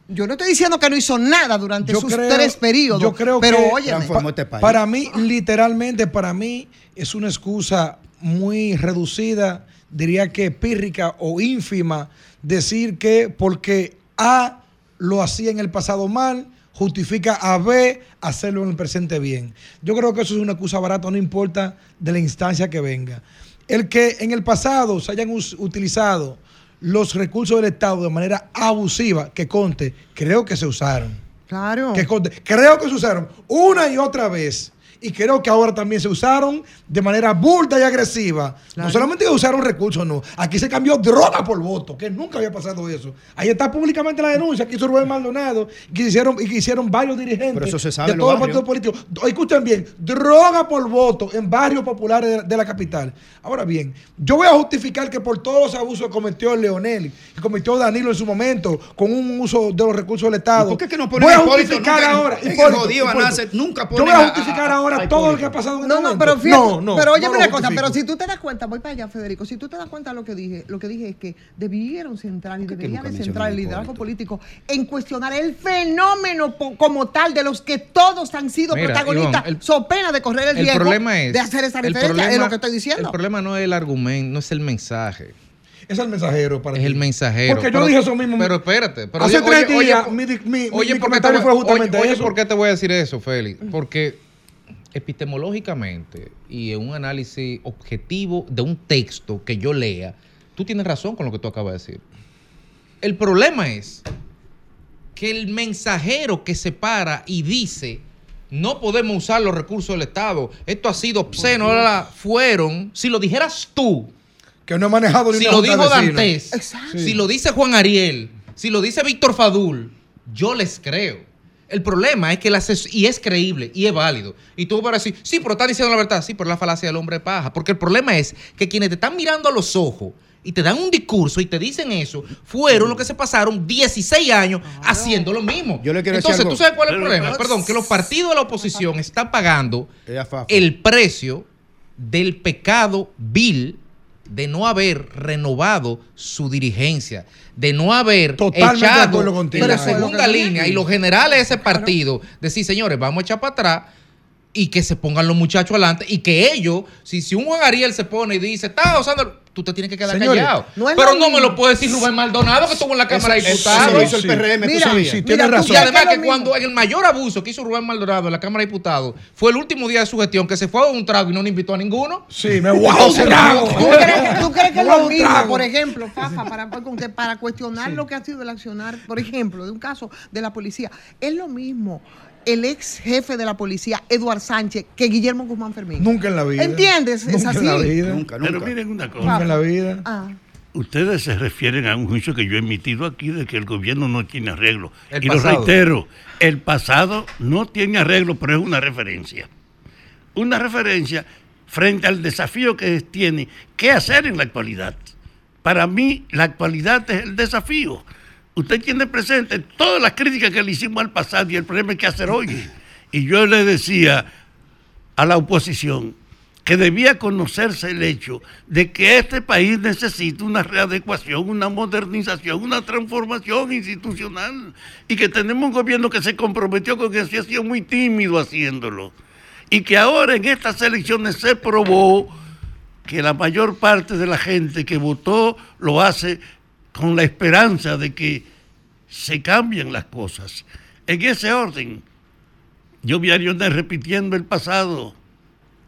yo no estoy diciendo que no hizo nada durante Yo sus creo- tres periodos, yo creo pero que óyeme, pa- para mí, literalmente, para mí es una excusa muy reducida, diría que pírrica o ínfima, decir que porque A lo hacía en el pasado mal, justifica a B hacerlo en el presente bien. Yo creo que eso es una excusa barata, no importa de la instancia que venga. El que en el pasado se hayan utilizado los recursos del Estado de manera abusiva, que conte, creo que se usaron. Claro. Que conte, creo que se usaron una y otra vez. Y creo que ahora también se usaron de manera burda y agresiva. No solamente que usaron recursos, no. Aquí se cambió droga por voto, que nunca había pasado eso. Ahí está públicamente la denuncia que hizo Rubén Maldonado y que hicieron, y que hicieron varios dirigentes Pero eso se sabe de todos los partidos políticos. Escuchen bien, droga por voto en barrios populares de, de la capital. Ahora bien, yo voy a justificar que por todos los abusos que cometió Leonel, que cometió Danilo en su momento, con un uso de los recursos del Estado. ¿Y por qué que no ponen voy a justificar ahora. Hipólito, nunca Yo voy a a- justificar a- ahora a todo lo que ha pasado en el No, no, momento. pero fíjate, no, no, pero no óyeme lo una cosa, pero si tú te das cuenta, voy para allá, Federico, si tú te das cuenta de lo que dije, lo que dije es que debieron centrar y debería de centrar el liderazgo político en cuestionar el fenómeno como tal de los que todos han sido Mira, protagonistas, Ivonne, el- so pena de correr el, El riesgo problema es. de hacer esa es problema- lo que estoy diciendo. El problema no es el argumento, no es el mensaje. Es el mensajero para Es ti. el mensajero. Porque yo Pero- dije eso mismo. Pero espérate. Pero Hace oye, tres oye, días oye, mi, mi- Oye, mi ¿por qué te comentario voy- fue justamente oye, oye, eso. ¿por qué te voy a decir eso, Félix? Porque epistemológicamente y en un análisis objetivo de un texto que yo lea, tú tienes razón con lo que tú acabas de decir. El problema es que el mensajero que se para y dice no podemos usar los recursos del Estado, esto ha sido obsceno, ahora fueron, si lo dijeras tú, que no he manejado ni si una lo dijo. Dantes, Exacto. si lo dice Juan Ariel, si lo dice Víctor Fadul, yo les creo. El problema es que el ases- y es creíble y es válido. Y tú vas a decir, sí, pero están diciendo la verdad. Sí, pero es la falacia del hombre de paja. Porque el problema es que quienes te están mirando a los ojos y te dan un discurso y te dicen eso, fueron los que se pasaron 16 años haciendo lo mismo. Yo le quiero decir Entonces, algo. ¿tú sabes cuál es el problema? Perdón, que los partidos de la oposición están pagando el precio del pecado vil de no haber renovado su dirigencia, de no haber Totalmente echado la segunda línea y los generales de ese partido decir, señores, vamos a echar para atrás y que se pongan los muchachos adelante y que ellos, si, si un Juan Ariel se pone y dice, está usando, tú te tienes que quedar Señores, callado. no Pero no me lo puede decir Rubén Maldonado que estuvo en la Cámara de Diputados. lo hizo el PRM, tú Mira, sabías. sí, mira, tú razón. Y además que cuando en el mayor abuso que hizo Rubén Maldonado en la Cámara de Diputados fue el último día de su gestión que se fue a un trago y no le invitó a ninguno. Sí, me guau, [LAUGHS] trago. ¿Tú crees, que- tú crees que lo mismo, por ejemplo, Fafa, para, para cuestionar lo que ha sido el accionar, por ejemplo, de un caso de la policía? Es lo mismo el ex jefe de la policía, Eduard Sánchez, que Guillermo Guzmán Fermín. Nunca en la vida. ¿Entiendes? Es Nunca en la así. vida. Nunca, Pero nunca. miren una cosa. Nunca en la vida. Ah. Ustedes se refieren a un juicio que yo he emitido aquí de que el gobierno no tiene arreglo. El y pasado. lo reitero, el pasado no tiene arreglo, pero es una referencia. Una referencia frente al desafío que tiene qué hacer en la actualidad. Para mí, la actualidad es el desafío. Usted tiene presente todas las críticas que le hicimos al pasado y el problema qué hacer hoy. Y yo le decía a la oposición que debía conocerse el hecho de que este país necesita una readecuación, una modernización, una transformación institucional y que tenemos un gobierno que se comprometió con eso y ha sido muy tímido haciéndolo. Y que ahora en estas elecciones se probó que la mayor parte de la gente que votó lo hace con la esperanza de que se cambien las cosas. En ese orden, yo vi a Lionel repitiendo el pasado,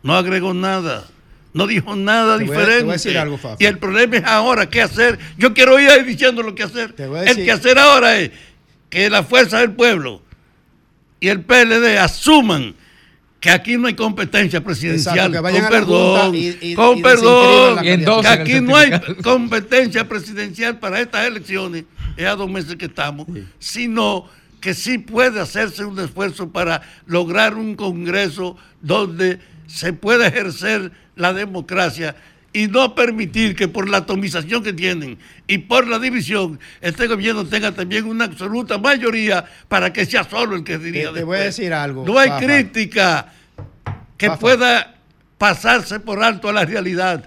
no agregó nada, no dijo nada Te diferente. voy a decir algo, Fafa. y el problema es ahora qué hacer. Yo quiero ir ahí diciendo lo que hacer. El que hacer ahora es que la fuerza del pueblo y el PLD asuman que aquí no hay competencia presidencial. Exacto, con perdón, Junta y- y- con y perdón, que aquí no hay [LAUGHS] competencia presidencial para estas elecciones, es a dos meses que estamos, sino que sí puede hacerse un esfuerzo para lograr un Congreso donde se pueda ejercer la democracia y no permitir que por la atomización que tienen y por la división, este gobierno tenga también una absoluta mayoría para que sea solo el que dirija. Te, te voy a decir algo. No hay crítica que pueda pasarse por alto a la realidad.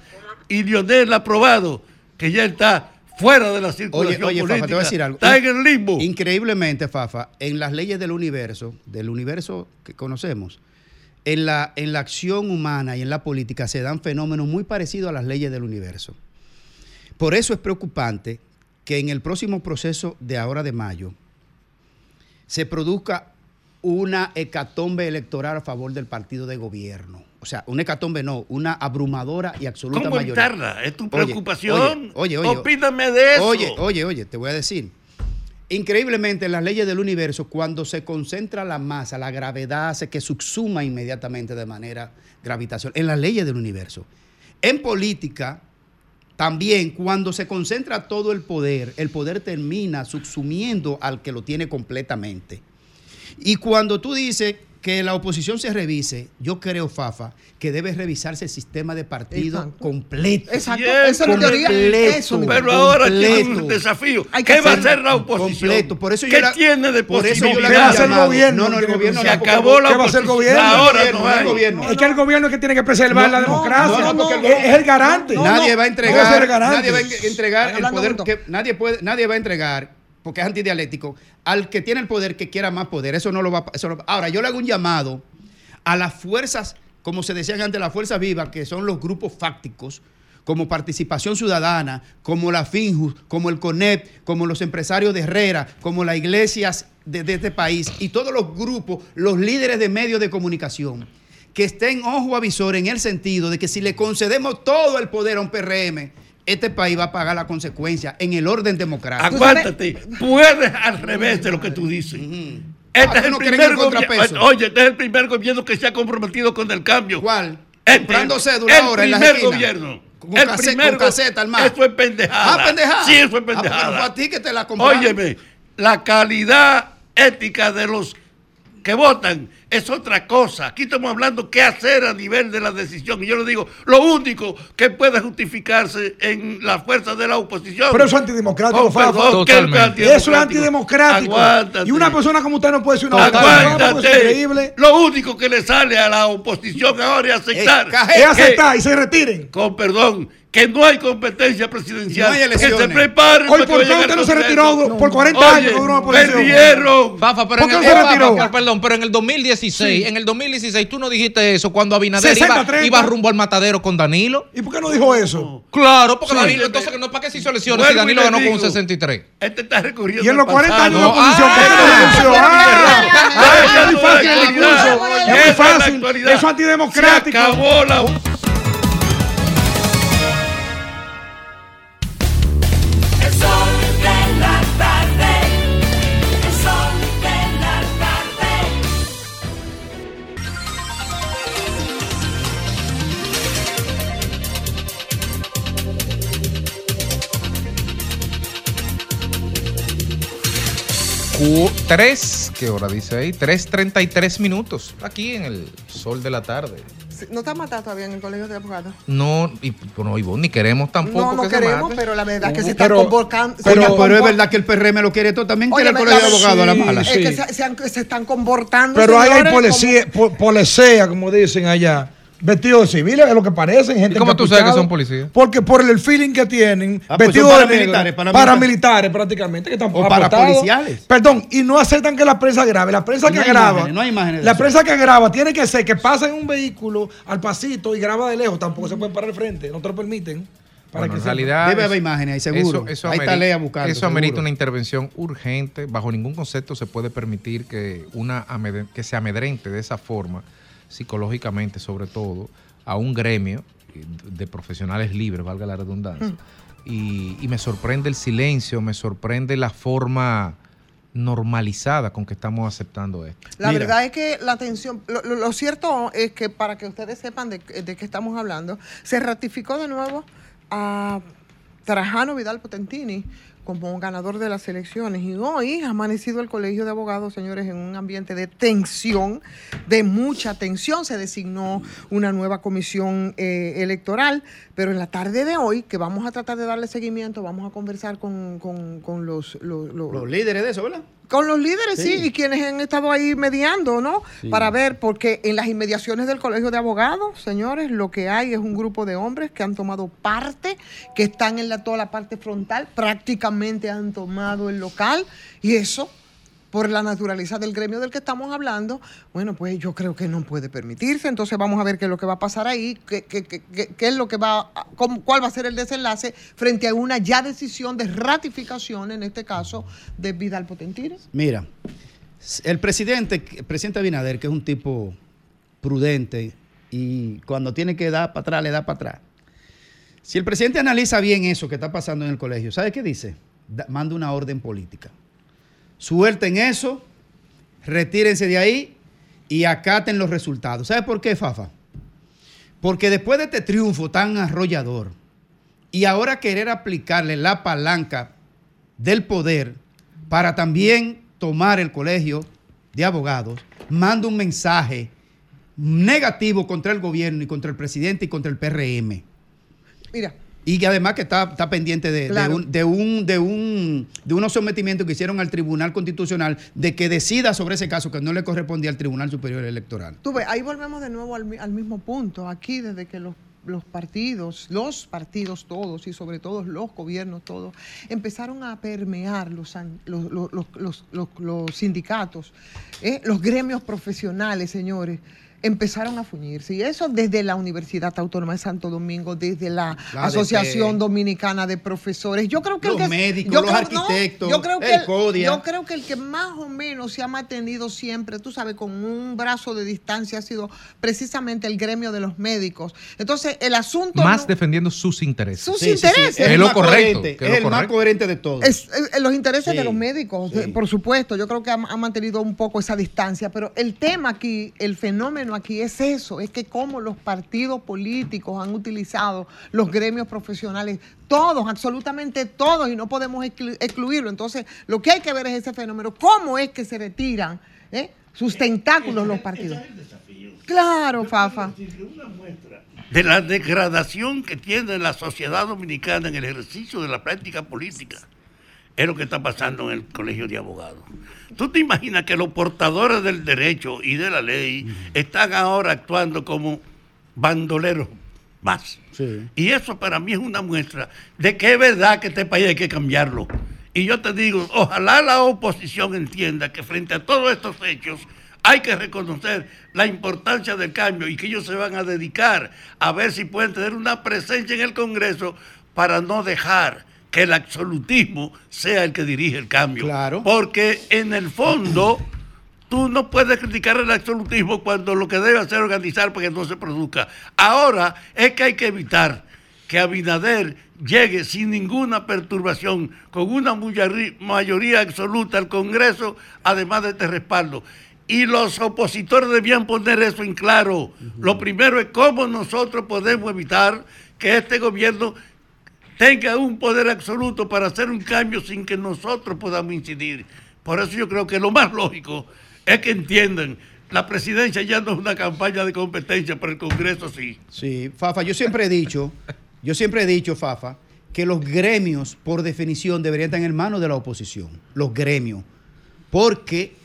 Y Lionel ha probado que ya está fuera de la Oye, circulación oye, política. Fafa, te voy a decir algo. Está en el limbo. Increíblemente, Fafa, en las leyes del universo, del universo que conocemos, en la, en la acción humana y en la política se dan fenómenos muy parecidos a las leyes del universo. Por eso es preocupante que en el próximo proceso de ahora de mayo se produzca una hecatombe electoral a favor del partido de gobierno. O sea, una hecatombe no, una abrumadora y absoluta ¿Cómo mayoría. evitarla? ¿Es tu preocupación? Oye, oye, oye. Opíname de eso. Oye, oye, oye, te voy a decir. Increíblemente, en las leyes del universo, cuando se concentra la masa, la gravedad hace que subsuma inmediatamente de manera gravitacional. En las leyes del universo. En política, también cuando se concentra todo el poder, el poder termina subsumiendo al que lo tiene completamente. Y cuando tú dices que la oposición se revise, yo creo, Fafa, que debe revisarse el sistema de partido Exacto. completo. Exacto, Bien, esa es la teoría. completo, Eso. Pero ahora tiene completo. un desafío. Hay que ¿Qué va a hacer- la oposición? completo. Por eso yo ¿Qué la- tiene de por eso yo la ¿Qué va a hacer el gobierno? No, no, el gobierno Se no, acabó la ¿Qué va a hacer el oposición. gobierno? Ahora El no gobierno, el hay. gobierno. Es que el gobierno es que tiene que preservar No, la no, democracia. no, no, es, el garante. nadie va a No, entregar, nadie va a entregar el poder nadie puede, nadie va a entregar porque es antidialéctico al que tiene el poder que quiera más poder. Eso no lo va. a- no- ahora yo le hago un llamado a las fuerzas, como se decían antes, las fuerzas vivas, que son los grupos fácticos, como Participación Ciudadana, como la FINJUS, como el CONEP, como los empresarios de Herrera, como las iglesias de, de este país y todos los grupos, los líderes de medios de comunicación, que estén ojo avisor en el sentido de que si le concedemos todo el poder a un PRM, este país va a pagar la consecuencia en el orden democrático. Aguántate. Puedes al revés de lo que tú dices. Este Ah, es ¿tú el no primer el gobierno. contrapeso? Oye, este es el primer gobierno que se ha comprometido con el cambio. ¿Cuál? Este, Comprando cédula el ahora en las primer esquinas. gobierno. Con el case- primer con caseta, hermano. Eso es pendejada. Ah, pendejada. Sí, eso es Ah, pendejada. no fue a ti que te la compraron. Óyeme, la calidad ética de los que votan es otra cosa. Aquí estamos hablando qué hacer a nivel de la decisión. Y yo le digo, lo único que puede justificarse en la fuerza de la oposición. Pero eso es antidemocrático, Con Fafa. perdón, ¿qué es Totalmente. Eso es antidemocrático. Aguántate. Y una persona como usted no puede decir una Aguántate. cosa. Es increíble. Lo único que le sale a la oposición ahora es aceptar. Es aceptar y se retiren. Con perdón, que no hay competencia presidencial. No hay que se preparen. Hoy, ¿por qué usted no se retiró por 40 Oye, años con una? Perdieron. Fafa, pero ¿Por en qué el, no se eh, retiró? Fafa, perdón, pero en el 2016, en el 2016 tú no dijiste eso cuando Abinader 60, iba, 30. iba rumbo al matadero con Danilo. ¿Y por qué no dijo eso? Claro, porque Sí. Danilo, entonces que no para qué se hizo elecciones si Danilo ganó con un digo. 63. Este está recurriendo. Y en los al 40 años de oposición, ¿por qué no Ah, renunció? Ah, ah, es muy fácil el. Eso es antidemocrático. Acabó la. 3, ¿qué hora dice ahí? 3.33 minutos, aquí en el sol de la tarde. ¿No te has matado todavía en el colegio de abogados? No, y, bueno, Ivonne, ni queremos tampoco. No, no queremos, pero la verdad es que se uh, está convocando. Pero, pero, es verdad que el PRM lo quiere todo. También quiere el colegio de abogados a la mala. Es sí. que se, se, se, están comportando. Pero hay, hay policía, como... policía, como dicen allá vestidos de civiles, es lo que parecen, gente ¿Y cómo tú sabes que son policías? Porque por el feeling que tienen, Ah, pues vestidos de paramilitares, negro, paramilitares. paramilitares prácticamente, que están O apostados. parapoliciales. Perdón, y no aceptan que la prensa grabe. La prensa que No graba, imágenes, no hay imágenes de la eso. prensa que graba tiene que ser que pasa en un vehículo al pasito y graba de lejos. Tampoco se puede parar al frente, no te lo permiten. Para Bueno, que en realidad. Debe eso- haber imágenes ahí, seguro. Eso, eso Ahí está amerita- Lea buscando, Eso amerita seguro. una intervención urgente. Bajo ningún concepto se puede permitir que, una que se amedrente de esa forma, psicológicamente sobre todo, a un gremio de profesionales libres, valga la redundancia. Mm. Y, y me sorprende el silencio, me sorprende la forma normalizada con que estamos aceptando esto. La Mira. verdad es que la atención, lo, lo- lo cierto es que para que ustedes sepan de, de qué estamos hablando, se ratificó de nuevo a Trajano Vidal Potentini como ganador de las elecciones. Y hoy ha amanecido el Colegio de Abogados, señores, en un ambiente de tensión, de mucha tensión. Se designó una nueva comisión eh, electoral, pero en la tarde de hoy, que vamos a tratar de darle seguimiento, vamos a conversar con, con- con los, los- líderes de eso, ¿verdad? Con los líderes, sí. Sí. y quienes han estado ahí mediando, ¿no? Sí. Para ver, porque en las inmediaciones del Colegio de Abogados, señores, lo que hay es un grupo de hombres que han tomado parte, que están en la, toda la parte frontal, prácticamente han tomado el local, y eso, por la naturaleza del gremio del que estamos hablando, bueno, pues yo creo que no puede permitirse. Entonces vamos a ver qué es lo que va a pasar ahí, qué, es lo que va, cómo- cuál va a ser el desenlace frente a una ya decisión de ratificación, en este caso, de Vidal Potentires. Mira, el presidente, el presidente Abinader, que es un tipo prudente y cuando tiene que dar para atrás, le da para atrás. Si el presidente analiza bien eso que está pasando en el colegio, ¿sabe qué dice? Da- manda una orden política. Suelten eso, retírense de ahí y acaten los resultados. ¿Sabe por qué, Fafa? Porque después de este triunfo tan arrollador y ahora querer aplicarle la palanca del poder para también tomar el colegio de abogados, manda un mensaje negativo contra el gobierno y contra el presidente y contra el PRM. Mira, Y que además que está, está pendiente de, de Claro. un, de, un, de, un, de unos sometimientos que hicieron al Tribunal Constitucional de que decida sobre ese caso que no le correspondía al Tribunal Superior Electoral. Tú ves, ahí volvemos de nuevo al, al mismo punto. Aquí, desde que los, los partidos, los partidos todos y sobre todo los gobiernos todos, empezaron a permear los- los- los- los sindicatos, ¿eh? los gremios profesionales, señores. Empezaron a fuñirse. Y eso desde la Universidad Autónoma de Santo Domingo, desde la, La Asociación. Dominicana de Profesores. Yo creo que Los el que, médicos, yo los creo- no, arquitectos, yo creo que el el- CODIA. yo creo que el que más o menos se ha mantenido siempre, tú sabes, con un brazo de distancia ha sido precisamente el gremio de los médicos. Entonces, el asunto Más no- defendiendo sus intereses. Sus Sí, sí, sí. intereses. Es, lo correcto. coherente, que es lo el más coherente de todos. es, es- los intereses Sí, de los médicos, sí. de- por supuesto. Yo creo que ha, ha mantenido un poco esa distancia, pero el tema aquí, el fenómeno aquí es eso, es que cómo los partidos políticos han utilizado los gremios profesionales, todos, absolutamente todos, y no podemos exclu- excluirlo. Entonces, lo que hay que ver es ese fenómeno, cómo es que se retiran ¿eh? sus tentáculos los partidos. Claro, Fafa. de la degradación que tiene la sociedad dominicana en el ejercicio de la práctica política. Es lo que está pasando en el Colegio de Abogados. ¿Tú te imaginas que los portadores del derecho y de la ley están ahora actuando como bandoleros más? Y eso para mí es una muestra de que es verdad que este país hay que cambiarlo. Y yo te digo, ojalá la oposición entienda que frente a todos estos hechos hay que reconocer la importancia del cambio y que ellos se van a dedicar a ver si pueden tener una presencia en el Congreso para no dejar que el absolutismo sea el que dirige el cambio. Claro. Porque en el fondo [CLEARS THROAT] tú no puedes criticar el absolutismo cuando lo que debe hacer es organizar para que no se produzca. Ahora es que hay que evitar que Abinader llegue sin ninguna perturbación, con una mayoría absoluta al Congreso, además de este respaldo. Y los opositores debían poner eso en claro. Lo primero es cómo nosotros podemos evitar que este gobierno tenga un poder absoluto para hacer un cambio sin que nosotros podamos incidir. Por eso yo creo que lo más lógico es que entiendan, la presidencia ya no es una campaña de competencia, pero el Congreso sí. Sí, Fafa, yo siempre he dicho, yo siempre he dicho, Fafa, que los gremios, por definición, deberían estar en manos de la oposición. Los gremios. Porque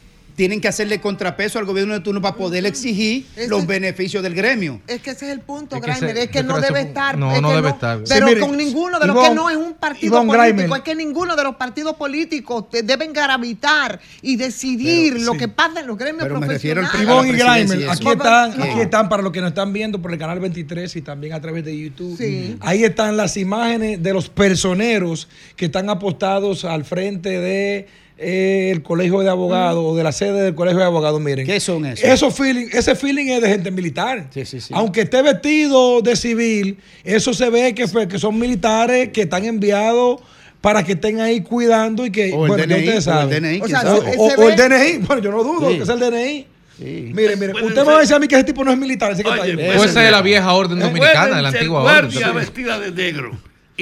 tienen que hacerle contrapeso al gobierno de turno para poder exigir Ese- los beneficios del gremio. Es que ese es el punto, Es que Grimer, ese- es que no debe eso- estar. no, es no debe estar. Sí, Pero mire, con ninguno de los que no es un partido político, Grimer. es que ninguno de los partidos políticos te- deben gravitar y decidir Pero, lo sí. que pasa en los gremios Pero me refiero al profesionales. Y Grimer, y aquí están, No. aquí están para los que nos están viendo por el canal 23 y también a través de YouTube. Sí. Ahí están las imágenes de los personeros que están apostados al frente de el colegio de abogados o de la sede del colegio de abogados. Miren, ¿Qué son esos? Esos feeling, ese feeling es de gente militar. Sí, sí, sí. Aunque esté vestido de civil, eso se ve que, que son militares que están enviados para que estén ahí cuidando y que, O el bueno, DNI, ustedes o el saben. DNI, o, quién sea, sabe. o- Se o ve- el DNI, bueno, yo no dudo Sí. que es el DNI. Sí. Mire, mire, usted me va a decir a mí que ese tipo no es militar, ese que está ahí. Pues esa es la vieja orden Pueden dominicana, de la antigua orden. guardia vestida de negro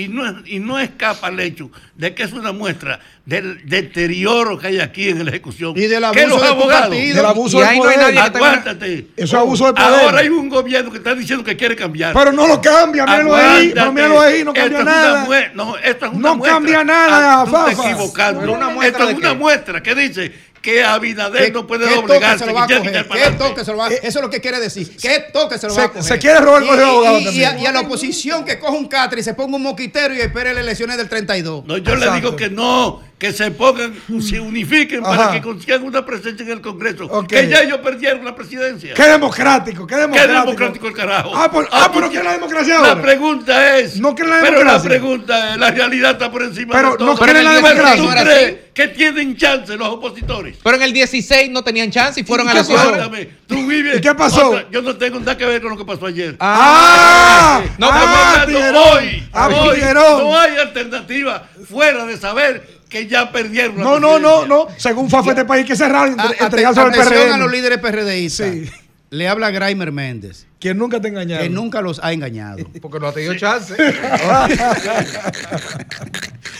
y no, y no escapa el hecho de que es una muestra del deterioro que hay aquí en la ejecución. Y del Que abuso los de abogados, partido. Del abuso Y del ahí no hay poder. nadie que tenga- Aguántate. Eso es abuso del poder. Ahora hay un gobierno que está diciendo que quiere cambiar. Pero no lo cambia, míralo ahí, míralo ahí, no cambia nada. mue- no, esto es una No muestra. cambia nada, Ah, Fafa. Pero esto de es una qué? muestra que dice que Abinader ¿Qué- no puede doblegarse. se lo que que coger? echar para ¿Qué adelante. toque se lo va a Eso es lo que quiere decir. ¿Qué toque se lo va a coger? se quiere robar el abogados y- y, también. a, y a la oposición que coja un catre y se ponga un moquitero y espere las elecciones del 32. No, yo le digo que no, que se pongan, se unifiquen Ajá. para que consigan una presencia en el Congreso. Que ya ellos perdieron la presidencia. Qué democrático, qué Qué democrático. el carajo. Ah, por- ah, pero ¿quiere la democracia ahora? La pregunta es. No quiere la Pero la democracia. pregunta es, la realidad está por encima Pero de todo. no quiere la democracia. ¿Tú crees que tienen chance los opositores? Pero en el 16 no tenían chance y fueron ¿Y a las? Aguántame, Tú vives. ¿Y qué pasó? otra- yo no tengo nada que ver con lo que pasó ayer. Ah, no, ah, hablando Figuerón. hoy. Ah, hoy no hay alternativa fuera de saber que ya perdieron. No, no, no, no. Según Fafa, este país que cerrar, entre- A- entregárselo al PRM. a los líderes PRDistas. Le habla Graimer Méndez. Quien nunca te ha engañado. Que nunca los ha engañado. [LAUGHS] Porque no ha tenido chance. [LAUGHS]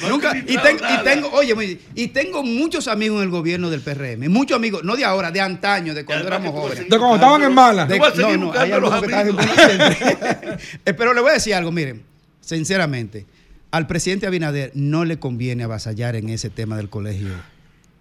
Nunca, y, tengo, y tengo, oye, y tengo muchos amigos en el gobierno del PRM, muchos amigos, no de ahora, de antaño, de cuando éramos jóvenes. De cuando estaban en mala. De- no, no, hay los que [LAUGHS] Pero le voy a decir algo, miren, sinceramente, al presidente Abinader no le conviene avasallar en ese tema del colegio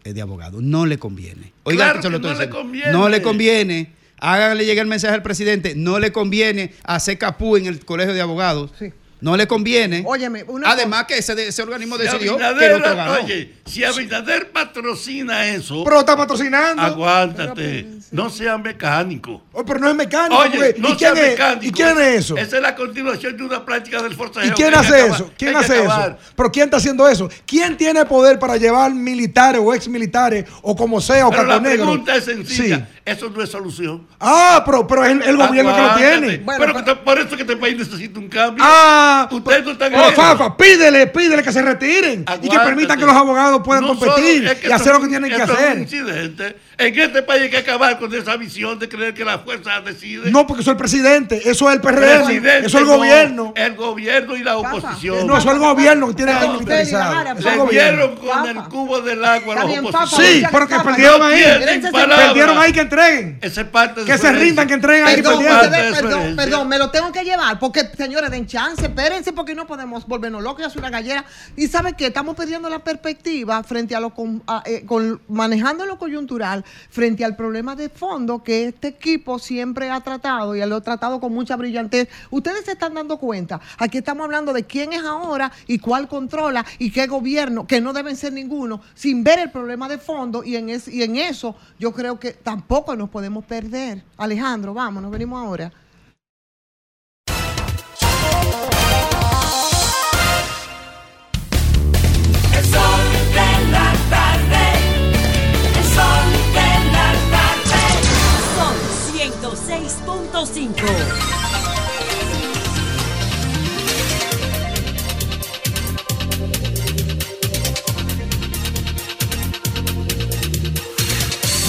eh, de abogados, no le conviene. Oiga, Claro se lo que estoy no le conviene. No le conviene. Háganle llegar el mensaje al presidente, no le conviene hacer capú en el colegio de abogados. No le conviene. Óyeme, una Además que ese, ese organismo Si decidió que otro ganó. oye, si Abinader patrocina eso. Pero está patrocinando. Aguántate. No sea mecánico. Oh, pero no es mecánico. Oye, porque- no ¿Y, quién sea es, mecánico. ¿Y quién es eso? Esa es la continuación de una práctica del forcejeo. ¿Y quién hace acabar, eso? ¿Quién hace eso? ¿Pero quién está haciendo eso? ¿Quién tiene poder para llevar militares o ex militares o como sea o Pero la pregunta es sencilla. Sí. Eso no es solución. Ah, pero, pero es el, el gobierno que lo tiene. pero por eso que este país necesita un cambio. Ah, Ustedes no están Oh, en Fafa, pídele, pídele que se retiren y que permitan que los abogados puedan No competir solo- es que y hacer lo que tienen que esto es un hacer. incidente. En este país hay que acabar con esa visión de creer que la fuerza decide. No, porque soy el presidente, eso es el PRM, Presidente, eso es el no, gobierno. El gobierno y la oposición. No, eso es el gobierno que tiene que No, militarizado. Le dieron con el cubo del agua a los opositores. Sí, pero que perdieron ahí. Perdieron ahí que entreguen. Esa es parte de Que se rindan, que entreguen ahí que Perdón, perdón, me lo tengo que llevar porque, señores, den chance, espérense porque no podemos volvernos locos y hacer una gallera. Y sabe que estamos perdiendo la perspectiva frente a lo con, a, eh, con- manejando lo coyuntural frente al problema de fondo que este equipo siempre ha tratado y lo ha tratado con mucha brillantez. Ustedes se están dando cuenta, aquí estamos hablando de quién es ahora y cuál controla y qué gobierno, que no deben ser ninguno, sin ver el problema de fondo y en, es- y en eso yo creo que tampoco nos podemos perder. Alejandro, vamos, nos venimos ahora. Son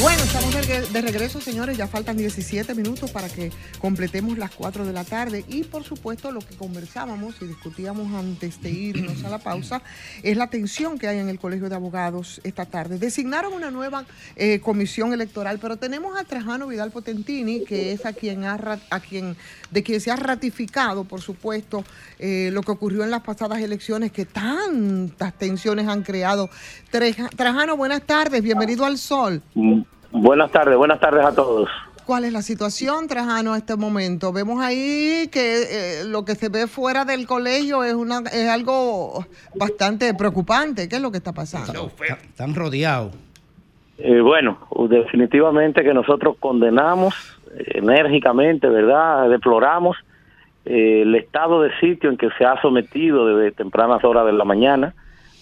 Bueno, estamos de, regreso, señores. Ya faltan 17 minutos para que completemos las 4 de la tarde. Y por supuesto, lo que conversábamos y discutíamos antes de irnos a la pausa es la tensión que hay en el Colegio de Abogados esta tarde. Designaron una nueva eh, comisión electoral, pero tenemos a Trajano Vidal Potentini, que es a quien, ha, a quien de quien se ha ratificado, por supuesto, eh, lo que ocurrió en las pasadas elecciones, que tantas tensiones han creado. Trajano, buenas tardes, bienvenido al Sol. Mm, Buenas tardes, buenas tardes a todos. ¿Cuál es la situación, Trajano, a este momento? Vemos ahí que eh, lo que se ve fuera del colegio es, una, es algo bastante preocupante. ¿Qué es lo que está pasando? Están rodeados. Eh, bueno, definitivamente que nosotros condenamos eh, enérgicamente, ¿verdad? Deploramos eh, el estado de sitio en que se ha sometido desde tempranas horas de la mañana,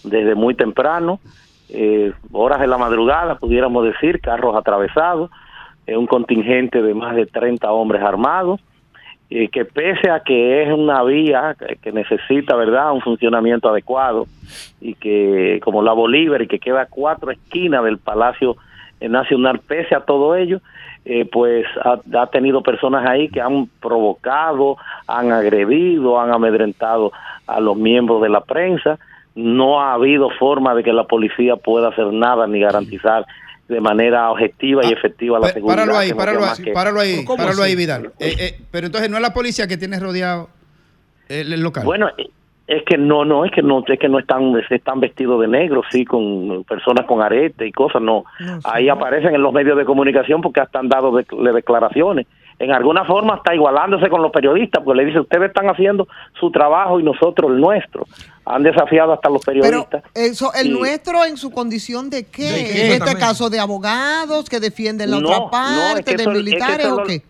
desde muy temprano, eh, horas de la madrugada, pudiéramos decir, carros atravesados, eh, un contingente de más de 30 hombres armados, eh, que pese a que es una vía que, necesita, ¿verdad?, un funcionamiento adecuado y que, como la Bolívar, y que queda a cuatro esquinas del Palacio eh, nacional, pese a todo ello, pues ha tenido personas ahí que han provocado, han agredido, han amedrentado a los miembros de la prensa. No ha habido forma de que la policía pueda hacer nada ni garantizar de manera objetiva y efectiva la seguridad. Páralo ahí, no páralo ahí, que- páralo ahí, ¿Cómo páralo así? ahí, Vidal. Eh, eh, pero entonces no es la policía que tiene rodeado el, el local. Bueno, eh, es que no, no, es que no, es que no están, están vestidos de negro, sí, con personas con arete y cosas, no. Ahí aparecen en los medios de comunicación porque hasta han dado de- le- declaraciones. En alguna forma está igualándose con los periodistas, porque le dice, ustedes están haciendo su trabajo y nosotros el nuestro. Han desafiado hasta los periodistas. Eso, el nuestro en su condición de qué? ¿De qué? En este caso de abogados que defienden la No, otra no, es parte, que de eso- es que militares eso o lo- qué?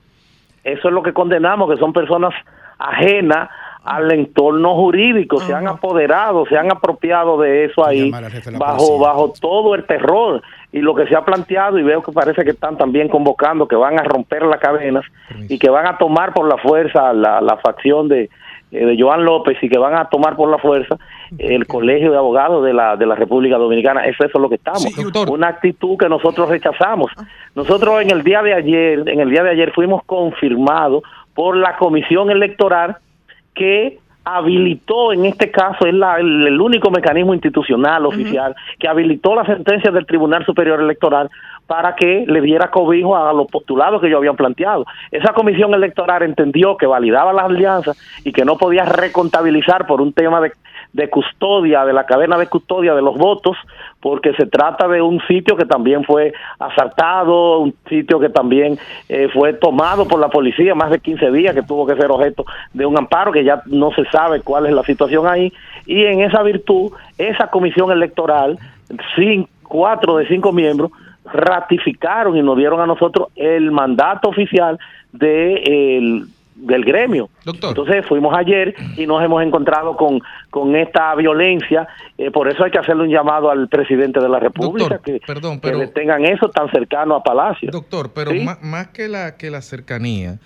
Eso es lo que condenamos, que son personas ajenas al entorno jurídico, se han apoderado, se han apropiado de eso ahí, bajo, bajo todo el terror. Y lo que se ha planteado, y veo que parece que están también convocando, que van a romper las cadenas y que van a tomar por la fuerza la, la facción de, eh, de Joan López y que van a tomar por la fuerza el Colegio de Abogados de la, de la República Dominicana. Eso, eso es lo que estamos. Una actitud que nosotros rechazamos. Nosotros en el día de ayer, en el día de ayer fuimos confirmados por la Comisión Electoral que habilitó, en este caso, es la- el, el único mecanismo institucional oficial que habilitó la sentencia del Tribunal Superior Electoral para que le diera cobijo a los postulados que ellos habían planteado. Esa comisión electoral entendió que validaba las alianzas y que no podía recontabilizar por un tema de, de custodia, de la cadena de custodia de los votos, porque se trata de un sitio que también fue asaltado, un sitio que también eh, fue tomado por la policía más de 15 días, que tuvo que ser objeto de un amparo, que ya no se sabe cuál es la situación ahí, y en esa virtud, esa comisión electoral, sin, cuatro de cinco miembros, ratificaron y nos dieron a nosotros el mandato oficial de del gremio. Entonces fuimos ayer y nos hemos encontrado con, con esta violencia, eh, por eso hay que hacerle un llamado al presidente de la República que, perdón, que pero- le tengan eso tan cercano a Palacio. Doctor, pero ¿Sí? má- más, que la que la cercanía,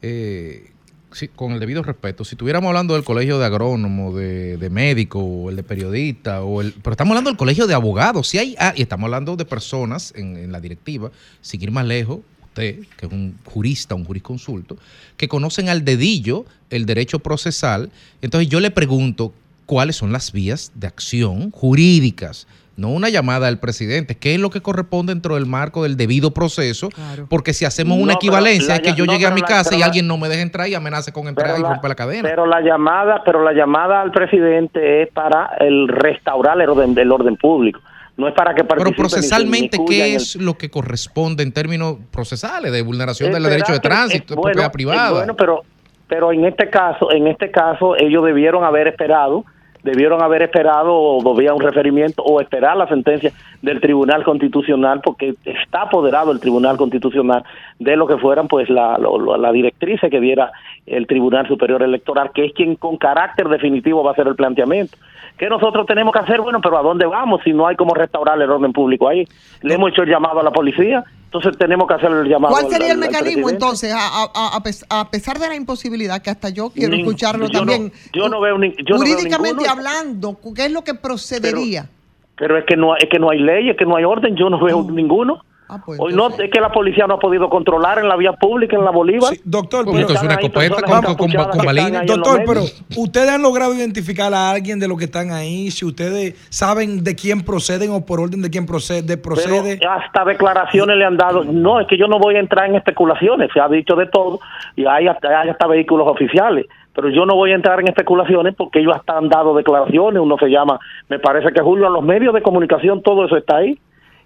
eh, sí, con el debido respeto, si estuviéramos hablando del colegio de agrónomo, de, de médico, o el de periodista, o el, pero estamos hablando del colegio de abogados, si hay, ah, y estamos hablando de personas en, en la directiva, sin ir más lejos, usted, que es un jurista, un jurisconsulto, que conocen al dedillo el derecho procesal, entonces yo le pregunto cuáles son las vías de acción jurídicas no una llamada al presidente, ¿qué es lo que corresponde dentro del marco del debido proceso? Porque si hacemos una No, equivalencia es que yo no, llegué a mi la- casa y la- alguien no me deja entrar y amenace con entrar y la- romper la cadena. Pero la llamada, pero la llamada al presidente es para el restaurar el orden, el orden público. No es para que Pero ni procesalmente, ni ¿qué el- es lo que corresponde en términos procesales de vulneración del Esperar derecho de tránsito, de propiedad bueno, privada? Bueno, pero pero en este caso, en este caso ellos debieron haber esperado, debieron haber esperado o había un referimiento o esperar la sentencia del Tribunal Constitucional porque está apoderado el Tribunal Constitucional de lo que fueran pues la lo- la directriz que diera el Tribunal Superior Electoral, que es quien con carácter definitivo va a hacer el planteamiento. ¿Qué nosotros tenemos que hacer? Bueno, pero ¿a dónde vamos si no hay como restaurar el orden público ahí? Le hemos hecho el llamado a la policía, entonces tenemos que hacer el llamado ¿Cuál sería el al- mecanismo entonces, a, a- a pes- a pesar de la imposibilidad, que hasta yo quiero escucharlo yo no- también, yo no veo ni- yo no veo jurídicamente hablando, ¿qué es lo que procedería? Pero es que no es que no hay ley, es que no hay orden, yo no veo ninguno. Ah, pues, Hoy no es que la policía no ha podido controlar en la vía pública en la Bolívar. doctor, Porque pero- encapuchadas que están ahí en los Doctor, pero ustedes han logrado identificar a alguien de los que están ahí, si ustedes saben de quién proceden o por orden de quién procede, procede. Pero hasta declaraciones le han dado. No, es que yo no voy a entrar en especulaciones. Se ha dicho de todo y hay hasta, hay hasta vehículos oficiales. Pero yo no voy a entrar en especulaciones porque ellos hasta han dado declaraciones. Uno se llama, me parece que Julio, en los medios de comunicación todo eso está ahí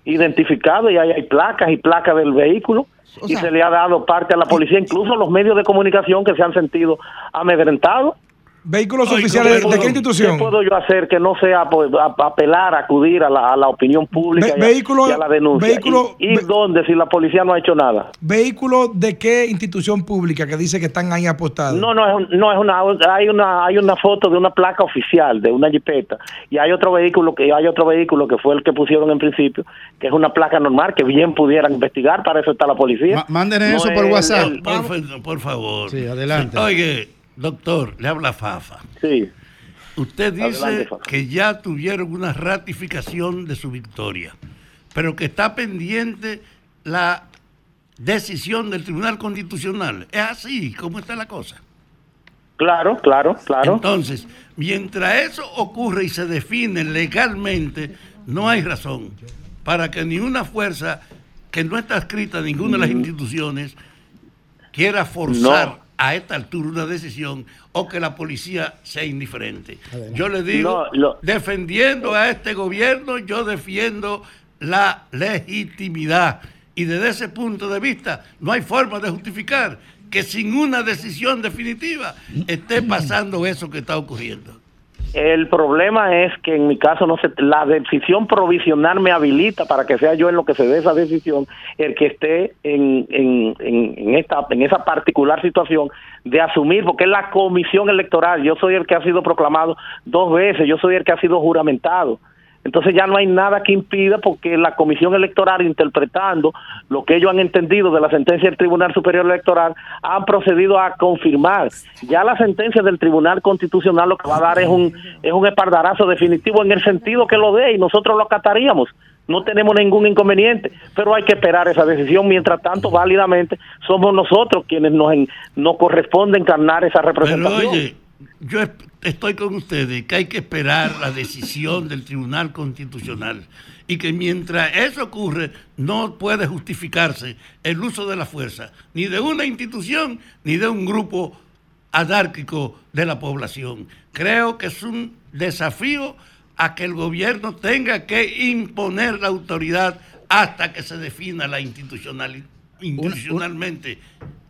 identificado y hay, hay placas y placas del vehículo. y se le ha dado parte a la policía, incluso los medios de comunicación que se han sentido amedrentados. ¿Vehículos oficiales de, de qué institución? ¿Qué puedo yo hacer que no sea pues, a- apelar, acudir a la, a la opinión pública Ve- y, a, vehículo- y a la denuncia? vehículo- ¿Y, y dónde si la policía no ha hecho nada? ¿Vehículos de qué institución pública que dice que están ahí apostados? No, no es, un- no es una, hay una, hay una foto de una placa oficial de una jipeta y hay otro vehículo que hay otro vehículo que fue el que pusieron en principio, que es una placa normal que bien pudieran investigar, para eso está la policía. manden No eso por es WhatsApp. el- Por, fa- por favor. Sí, adelante. Oye, doctor, le habla Fafa. Sí. Usted dice Adelante, Fafa. que ya tuvieron una ratificación de su victoria. pero que está pendiente la decisión del Tribunal Constitucional. Es así como está la cosa. Claro, claro, claro. Entonces, mientras eso ocurre y se define legalmente, no hay razón para que ninguna fuerza que no está escrita en ninguna de las instituciones quiera forzar. A esta altura una decisión o que la policía sea indiferente. Yo le digo, No, lo- defendiendo a este gobierno, yo defiendo la legitimidad. Y desde ese punto de vista, no hay forma de justificar que sin una decisión definitiva esté pasando eso que está ocurriendo. El problema es que en mi caso no se, la decisión provisional me habilita para que sea yo en lo que se dé esa decisión el que esté en, en, en, esta en esa particular situación de asumir porque es la comisión electoral. Yo soy el que ha sido proclamado dos veces. Yo soy el que ha sido juramentado. Entonces ya no hay nada que impida porque la Comisión Electoral, interpretando lo que ellos han entendido de la sentencia del Tribunal Superior Electoral, han procedido a confirmar. Ya la sentencia del Tribunal Constitucional lo que va a dar es un, es un espaldarazo definitivo en el sentido que lo dé y nosotros lo acataríamos. No tenemos ningún inconveniente, pero hay que esperar esa decisión. Mientras tanto, válidamente, somos nosotros quienes nos, en- nos corresponde encarnar esa Pero representación. oye, yo es- estoy con ustedes que hay que esperar la decisión del Tribunal Constitucional y que mientras eso ocurre no puede justificarse el uso de la fuerza, ni de una institución ni de un grupo anárquico de la población. Creo que es un desafío a que el gobierno tenga que imponer la autoridad hasta que se defina la institucional, institucionalmente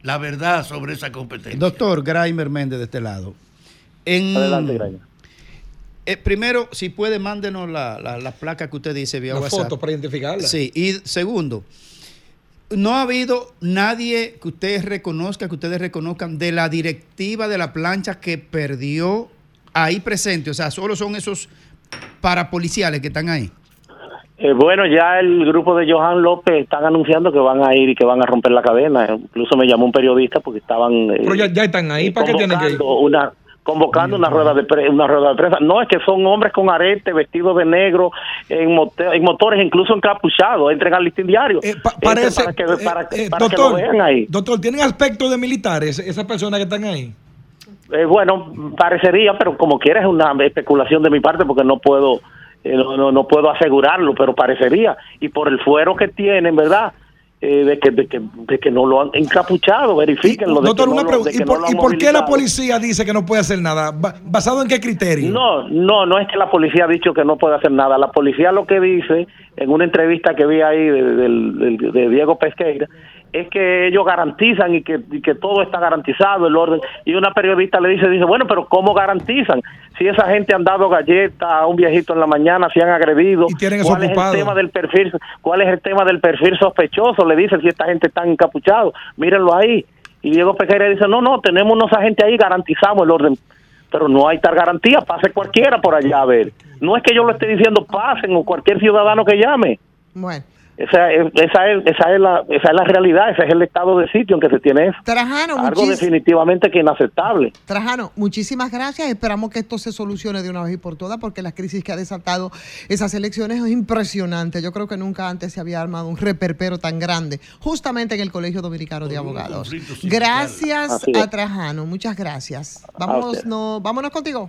la verdad sobre esa competencia. Doctor Graimer Méndez de este lado. En, Adelante, Graimer. Eh, primero, si puede, mándenos la, la- la placa que usted dice vía La WhatsApp. foto para identificarla. Sí, y segundo, no ha habido nadie que ustedes reconozcan, que ustedes reconozcan de la directiva de la plancha que perdió ahí presente. O sea, solo son esos parapoliciales que están ahí. Eh, bueno, ya el grupo de Johan López están anunciando que van a ir y que van a romper la cadena. Incluso me llamó un periodista porque estaban eh, Pero ya, ya están ahí, ¿para qué tienen que ir? una convocando una rueda de pre- una rueda de prensa. No es que son hombres con arete, vestidos de negro, en, motores, incluso encapuchados, entren al listín diario. Entren Parece, para que, para, eh, para que lo vean ahí. doctor, ¿tienen aspecto de militares esas personas que están ahí? Eh, bueno, parecería, pero como quiera es una especulación de mi parte porque no puedo eh, no, no, no puedo asegurarlo, pero parecería. Y por el fuero que tienen, ¿verdad? Eh, de, que, de, que, de que no lo han encapuchado, verifíquenlo. de Doctor, no una pregunta. ¿Y por, no y por qué la policía dice que no puede hacer nada? Ba- ¿Basado en qué criterio? No, no, no es que la policía ha dicho que no puede hacer nada. La policía lo que dice en una entrevista que vi ahí de, de Diego Pesqueira es que ellos garantizan y que, y que todo está garantizado, el orden. Y una periodista le dice, dice, bueno, pero ¿cómo garantizan? Si esa gente han dado galletas a un viejito en la mañana, si han agredido, tienen eso ¿cuál es el tema del perfil? ¿Cuál es el tema del perfil sospechoso? Le dicen si esta gente está encapuchado, mírenlo ahí. Y Diego Pesqueira dice, no, no, tenemos unos agentes ahí, garantizamos el orden pero no hay tal garantía, pase cualquiera por allá a ver. No es que yo lo esté diciendo pasen o cualquier ciudadano que llame. Bueno. Esa es, esa es, esa es, la, esa es la realidad, ese es el estado de sitio en que se tiene eso. Trajano, Algo definitivamente que inaceptable. Trajano, muchísimas gracias. Esperamos que esto se solucione de una vez y por todas, porque la crisis que ha desatado esas elecciones es impresionante. Yo creo que nunca antes se había armado un reperpero tan grande, justamente en el Colegio Dominicano de Abogados. Gracias a Trajano, muchas gracias. Vámonos, no, vámonos contigo.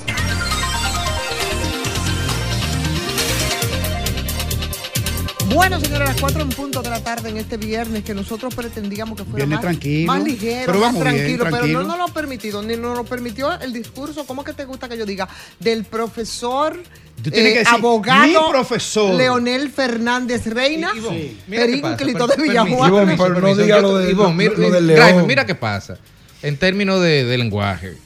Bueno, señores, a las 4 en punto de la tarde en este viernes que nosotros pretendíamos que fuera más, tranquilo. más ligero, Pero más vamos bien, tranquilo, pero tranquilo. no nos lo ha permitido, ni nos lo permitió el discurso, ¿cómo que te gusta que yo diga? Del profesor Tú tienes eh, que decir, abogado mi profesor. Leonel Fernández Reina, per- de Villajuana. permiso, no diga lo de- mira, lo- del mira qué pasa. En términos de, de lenguaje.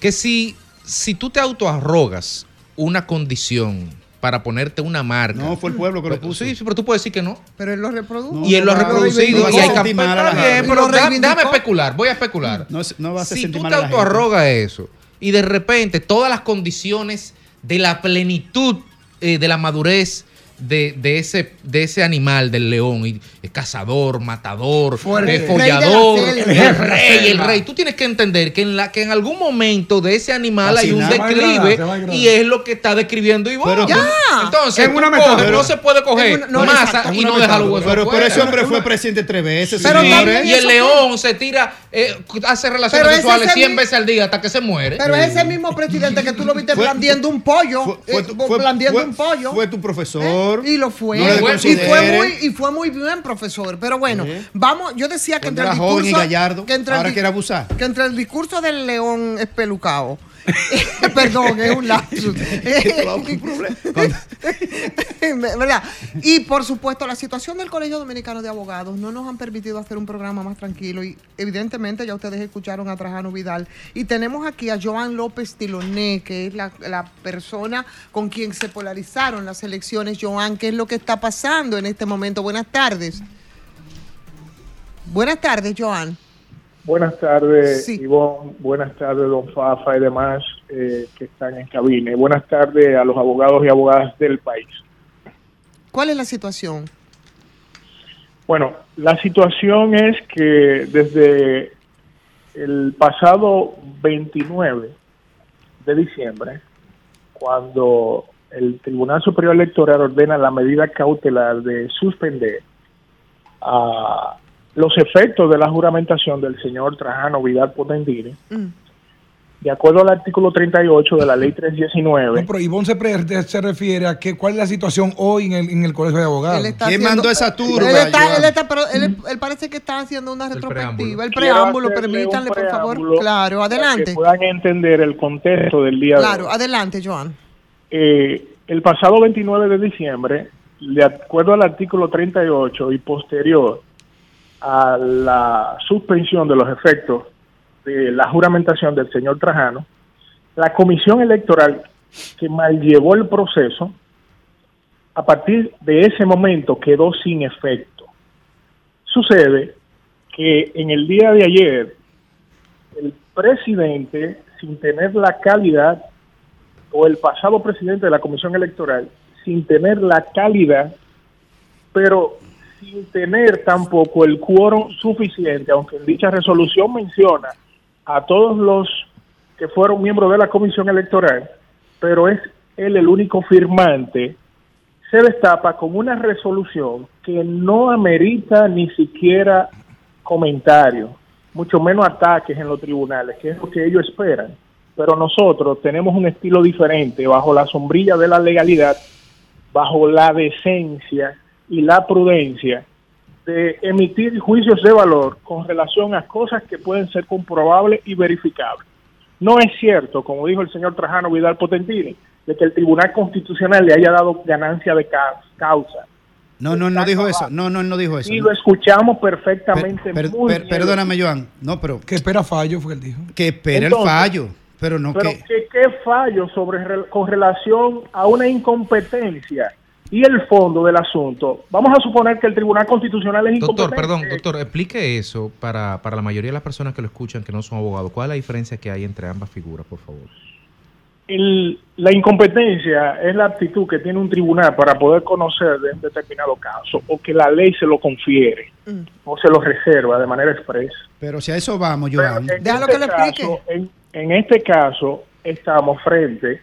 Que si, si tú te autoarrogas una condición para ponerte una marca. No, fue el pueblo que lo puso. Sí, sí, pero tú puedes decir que no. Pero él lo reprodujo. y él lo ha reproducido y hay campañas. pero déjame especular, voy a especular. No, no va a hacer si tú te autoarrogas eso y de repente todas las condiciones de la plenitud eh, de la madurez de, de ese, de ese animal, del león, y, es cazador, matador, Fuerte. eh, follador, el El rey, el rey. Tú tienes que entender que en, la, que en algún momento de ese animal Así hay un declive y es lo que está describiendo Iván. Pero- ¡Ya! Entonces, En una coges, no se puede coger una- no, masa exacto. y no dejar los huesos Pero, pero ese hombre fue presidente tres veces, Pero señores. también- Y el león se tira, eh, hace relaciones Pero sexuales es el 100 mi- veces al día hasta que se muere. Pero es ese mismo presidente que tú lo viste Fue- blandiendo un pollo. Fue, fue eh, blandiendo fue- un pollo. fue tu profesor. ¿Eh? Y lo fue. No y, fue muy, y fue muy bien, profesor. Pero bueno, vamos, yo decía que entre el era joven y discurso. gallardo, que entre el ahora di- quiere abusar. Que entre el discurso del león espelucado. [LAUGHS] Perdón, es un lapsus. [LAUGHS] ¿Verdad? Y por supuesto, la situación del Colegio Dominicano de Abogados no nos han permitido hacer un programa más tranquilo. Y evidentemente ya ustedes escucharon a Trajano Vidal. Y tenemos aquí a Joan López Tiloné, que es la, la persona con quien se polarizaron las elecciones. Joan, ¿qué es lo que está pasando en este momento? Buenas tardes. Buenas tardes, Joan. Buenas tardes, Sí. Ivonne. Buenas tardes, don Fafa y demás eh, que están en cabina. Y buenas tardes a los abogados y abogadas del país. ¿Cuál es la situación? Bueno, la situación es que desde el pasado 29 de diciembre, cuando el Tribunal Superior Electoral ordena la medida cautelar de suspender a los efectos de la juramentación del señor Trajano Vidal Potendini, Mm. de acuerdo al artículo 38 de la ley 319, No, pero Ivonne se, pre- se refiere a que cuál es la situación hoy en el, en el Colegio de Abogados. Él está haciendo- Él, está- él está- pero él, él parece que está haciendo una retrospectiva. El preámbulo, hacerle permítanle, por favor. Claro, para adelante. Que puedan entender el contexto del día de Claro, adelante, Joan. Eh, el pasado 29 de diciembre, de acuerdo al artículo 38 y posterior a la suspensión de los efectos de la juramentación del señor Trajano, la comisión electoral que mal llevó el proceso, a partir de ese momento quedó sin efecto. Sucede que en el día de ayer, el presidente, sin tener la calidad o el pasado presidente de la Comisión Electoral sin tener la calidad, pero sin tener tampoco el quórum suficiente, aunque en dicha resolución menciona a todos los que fueron miembros de la Comisión Electoral, pero es él el único firmante, se destapa con una resolución que no amerita ni siquiera comentarios, mucho menos ataques en los tribunales, que es lo que ellos esperan. Pero nosotros tenemos un estilo diferente bajo la sombrilla de la legalidad, bajo la decencia y la prudencia de emitir juicios de valor con relación a cosas que pueden ser comprobables y verificables. No es cierto, como dijo el señor Trajano Vidal Potentini, de que el Tribunal Constitucional le haya dado ganancia de ca- causa. No, no, no dijo eso. No, no, no dijo eso. Y lo escuchamos perfectamente. Per- muy per- bien. perdóname, Joan. No, pero. Que espera fallo, fue el dijo. Que espera Entonces, el fallo. Pero no Pero que. ¿qué, qué fallo sobre con relación a una incompetencia y el fondo del asunto? Vamos a suponer que el Tribunal Constitucional es Doctor, incompetente. perdón, doctor, explique eso para, para la mayoría de las personas que lo escuchan que no son abogados. ¿Cuál es la diferencia que hay entre ambas figuras, por favor? El- la incompetencia es la actitud que tiene un tribunal para poder conocer de un determinado caso o que la ley se lo confiere o se lo reserva de manera expresa. Pero si a eso vamos, Joan. En este caso- En, en este caso, estamos frente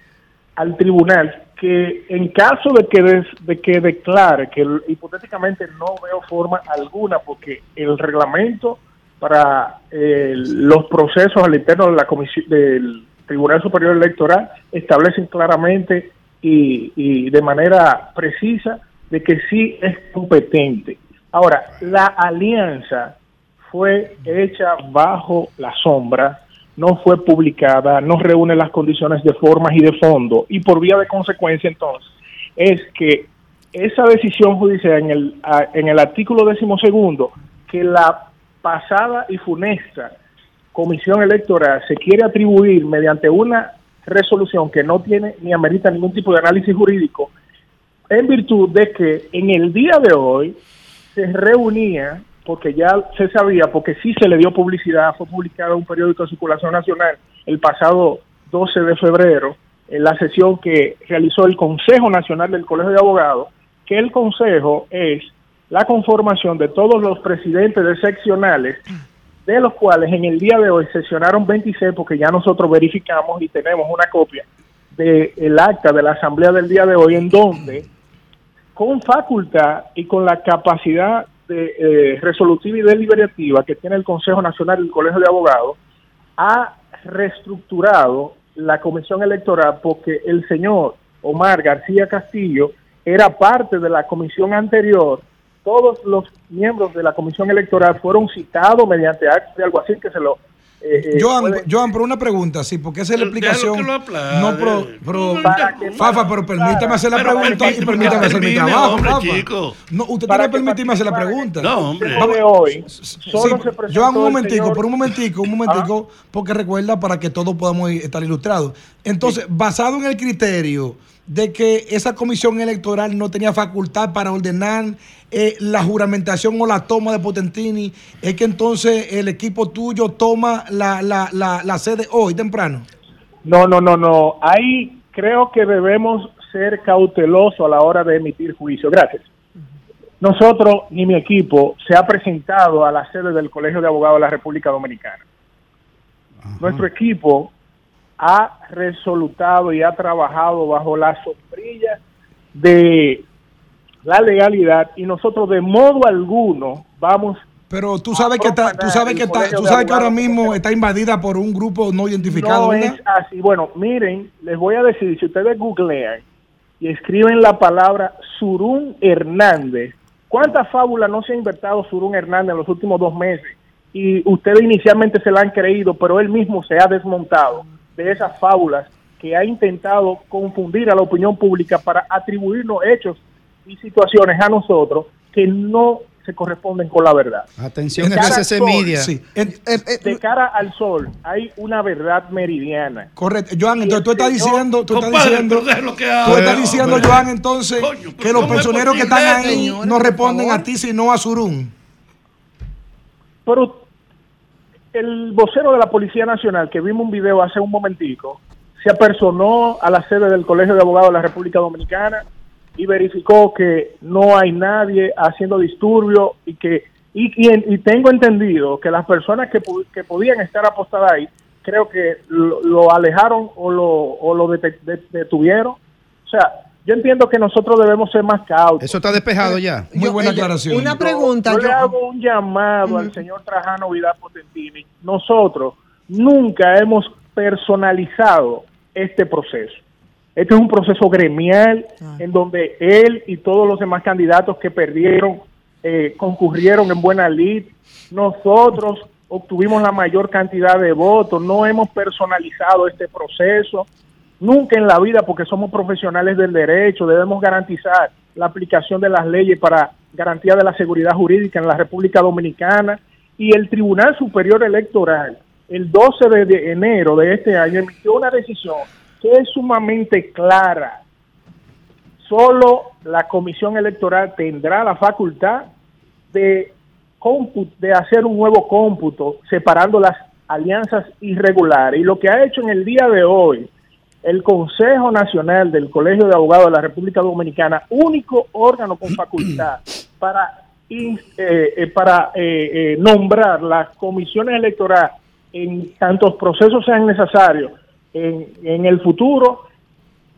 al tribunal que, en caso de que, des- de que declare que hipotéticamente no veo forma alguna, porque el reglamento para eh, los procesos al interno de la comisión del Tribunal Superior Electoral establecen claramente y, y de manera precisa de que sí es competente. Ahora, la alianza fue hecha bajo la sombra, no fue publicada, no reúne las condiciones de formas y de fondo, y por vía de consecuencia entonces es que esa decisión judicial en el, en el artículo decimosegundo, que la pasada y funesta comisión electoral se quiere atribuir mediante una resolución que no tiene ni amerita ningún tipo de análisis jurídico, en virtud de que en el día de hoy se reunía, porque ya se sabía, porque sí se le dio publicidad, fue publicado en un periódico de circulación nacional el pasado 12 de febrero, en la sesión que realizó el Consejo Nacional del Colegio de Abogados, que el Consejo es la conformación de todos los presidentes de seccionales, de los cuales en el día de hoy sesionaron 26, porque ya nosotros verificamos y tenemos una copia del acta de la asamblea del día de hoy, en donde con facultad y con la capacidad de, eh, resolutiva y deliberativa que tiene el Consejo Nacional del Colegio de Abogados, ha reestructurado la comisión electoral porque el señor Omar García Castillo era parte de la comisión anterior. Todos los miembros de la comisión electoral fueron citados mediante actos de algo así que se lo... eh, eh, Joan, puede- Joan, por una pregunta, sí, porque esa es la explicación. No, pero, pero- Fafa, pero permítame hacer la Pero pregunta y permítame hacer mi trabajo, hombre, Fafa. chico. No, usted tiene que permitirme hacer la pregunta. No, hombre. Vamos. hoy, Sí, solo se presentó Joan, un momentico, señor- por un momentico, un momentico, porque recuerda para que todos podamos estar ilustrados. Entonces, basado en el criterio de que esa comisión electoral no tenía facultad para ordenar eh, la juramentación o la toma de Potentini, es que entonces el equipo tuyo toma la, la, la, la sede hoy temprano. No, no, no, no. Ahí creo que debemos ser cautelosos a la hora de emitir juicio. Gracias. Nosotros, ni mi equipo, se ha presentado a la sede del Colegio de Abogados de la República Dominicana. Nuestro equipo ha resolutado y ha trabajado bajo la sombrilla de la legalidad y nosotros de modo alguno vamos Pero tú sabes que está, tú sabes que está, tú sabes que ahora mismo está invadida por un grupo no identificado, No ¿verdad? es así. Bueno, miren, les voy a decir, si ustedes googlean y escriben la palabra Surún Hernández, ¿cuántas fábulas no se ha inventado Surún Hernández en los últimos dos meses? Y ustedes inicialmente se la han creído, pero él mismo se ha desmontado de esas fábulas que ha intentado confundir a la opinión pública para atribuirnos hechos y situaciones a nosotros que no se corresponden con la verdad. Atención, De cara al RCC sol, Media. Sí. De cara al sol hay una verdad meridiana. Correcto. Joan, entonces tú estás diciendo, tú estás diciendo, tú estás diciendo. Joan, entonces, que los ¿cómo es personeros que están ahí señores, no responden a ti, sino a Surún. Pero el vocero de la Policía Nacional, que vimos un video hace un momentico, se apersonó a la sede del Colegio de Abogados de la República Dominicana y verificó que no hay nadie haciendo disturbio y que y, y- tengo entendido que las personas que, que podían estar apostadas ahí creo que lo, lo alejaron o lo, o lo detuvieron. O sea, yo entiendo que nosotros debemos ser más cautos. Eso está despejado ya. Muy buena aclaración. Una pregunta, Yo, hago un llamado al señor Trajano Vidal Potentini. Nosotros nunca hemos personalizado este proceso. Este es un proceso gremial en donde él y todos los demás candidatos que perdieron eh, concurrieron en buena lid. Nosotros obtuvimos la mayor cantidad de votos. No hemos personalizado este proceso. Nunca en la vida, porque somos profesionales del derecho, debemos garantizar la aplicación de las leyes para garantía de la seguridad jurídica en la República Dominicana. Y el Tribunal Superior Electoral, el 12 de, enero de este año, emitió una decisión que es sumamente clara. Solo la Comisión Electoral tendrá la facultad de, de hacer un nuevo cómputo separando las alianzas irregulares. Y lo que ha hecho en el día de hoy el Consejo Nacional del Colegio de Abogados de la República Dominicana, único órgano con [CLEARS THROAT] facultad para, eh, eh, para eh, eh, nombrar las comisiones electorales en tantos procesos sean necesarios en, en el futuro,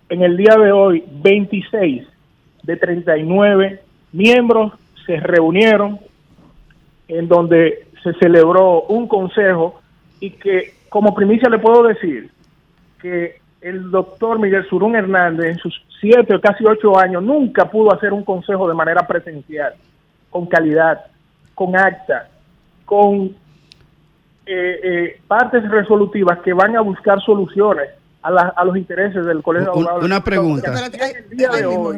en el día de hoy, 26 de 39 miembros se reunieron en donde se celebró un consejo y que como primicia le puedo decir que el doctor Miguel Surún Hernández en sus siete o casi ocho años nunca pudo hacer un consejo de manera presencial, con calidad, con acta, con eh, eh, partes resolutivas que van a buscar soluciones a, la- a los intereses del Colegio de Un- Abogados. una pregunta. En el día de hoy,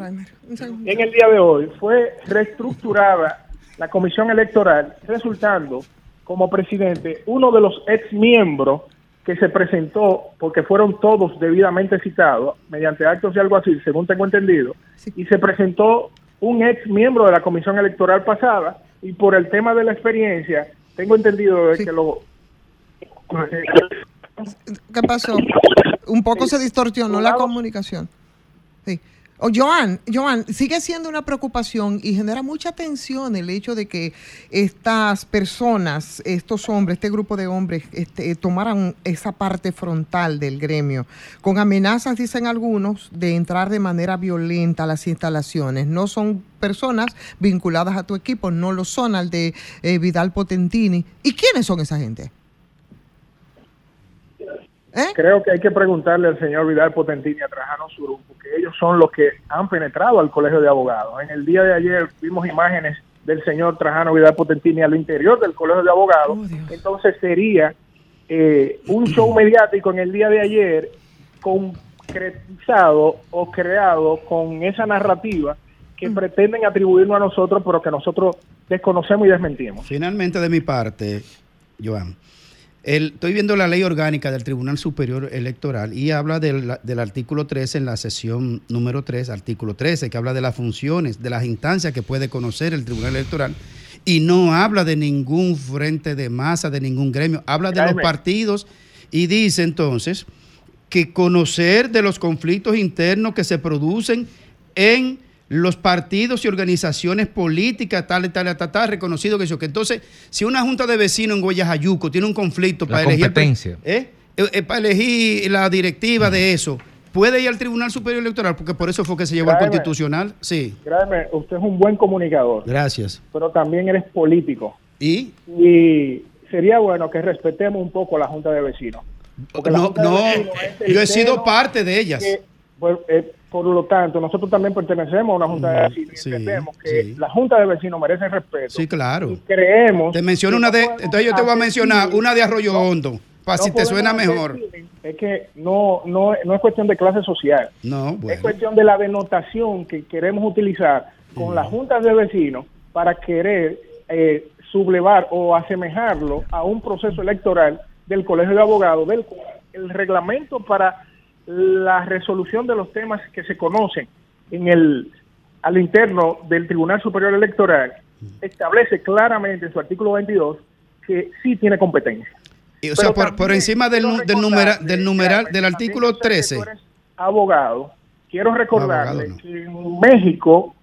en el día de hoy fue reestructurada la comisión electoral, resultando como presidente uno de los ex miembros que se presentó, porque fueron todos debidamente citados mediante actos de algo así, según tengo entendido, y se presentó un ex miembro de la comisión electoral pasada y por el tema de la experiencia, tengo entendido de que lo... ¿Qué pasó? Un poco se distorsionó la comunicación. Sí. Oh, Joan, Joan, sigue siendo una preocupación y genera mucha tensión el hecho de que estas personas, estos hombres, este grupo de hombres, este, tomaran esa parte frontal del gremio, con amenazas, dicen algunos, de entrar de manera violenta a las instalaciones. No son personas vinculadas a tu equipo, no lo son al de eh, Vidal Potentini. ¿Y quiénes son esa gente? Creo que hay que preguntarle al señor Vidal Potentini y a Trajano Surum, porque ellos son los que han penetrado al colegio de abogados. En el día de ayer vimos imágenes del señor Trajano Vidal Potentini al interior del colegio de abogados. Entonces sería eh, un show mediático en el día de ayer concretizado o creado con esa narrativa que pretenden atribuirnos a nosotros, pero que nosotros desconocemos y desmentimos. Finalmente, de mi parte, Joan, el- estoy viendo la ley orgánica del Tribunal Superior Electoral y habla del, del artículo 13 en la sesión número 3, artículo 13, que habla de las funciones, de las instancias que puede conocer el Tribunal Electoral y no habla de ningún frente de masa, de ningún gremio, habla de los partidos y dice entonces que conocer de los conflictos internos que se producen en los partidos y organizaciones políticas, tal y tal, y tal, tal, reconocido que eso. Que entonces, si una junta de vecinos en Guayajayuco tiene un conflicto La para elegir, competencia. ¿eh? Eh, eh, para elegir la directiva de eso, puede ir al Tribunal Superior Electoral, porque por eso fue que se llevó al. Constitucional. Sí, Créeme, usted es un buen comunicador, gracias. pero también eres político. ¿Y? Y sería bueno que respetemos un poco la Junta de Vecinos. Porque No, no, Vecinos yo he sido parte de ellas. que, pues, eh, por lo tanto, nosotros también pertenecemos a una Junta de Vecinos y sí, entendemos que la Junta de Vecinos merece respeto. Sí, claro. Creemos. Te menciono una de, entonces yo te voy a mencionar una de Arroyo Hondo, para No si te suena mejor. Es que no, no, no es cuestión de clase social. No, Es bueno. cuestión de la denotación que queremos utilizar con las juntas de vecinos para querer eh, sublevar o asemejarlo a un proceso electoral del Colegio de Abogados, del cual el reglamento para la resolución de los temas que se conocen en el al interno del Tribunal Superior Electoral establece claramente en su artículo 22 que sí tiene competencia. Y, o sea, por, por encima del, del, numera- del numeral del artículo 13. abogado, quiero recordarle Abogado, no. que en México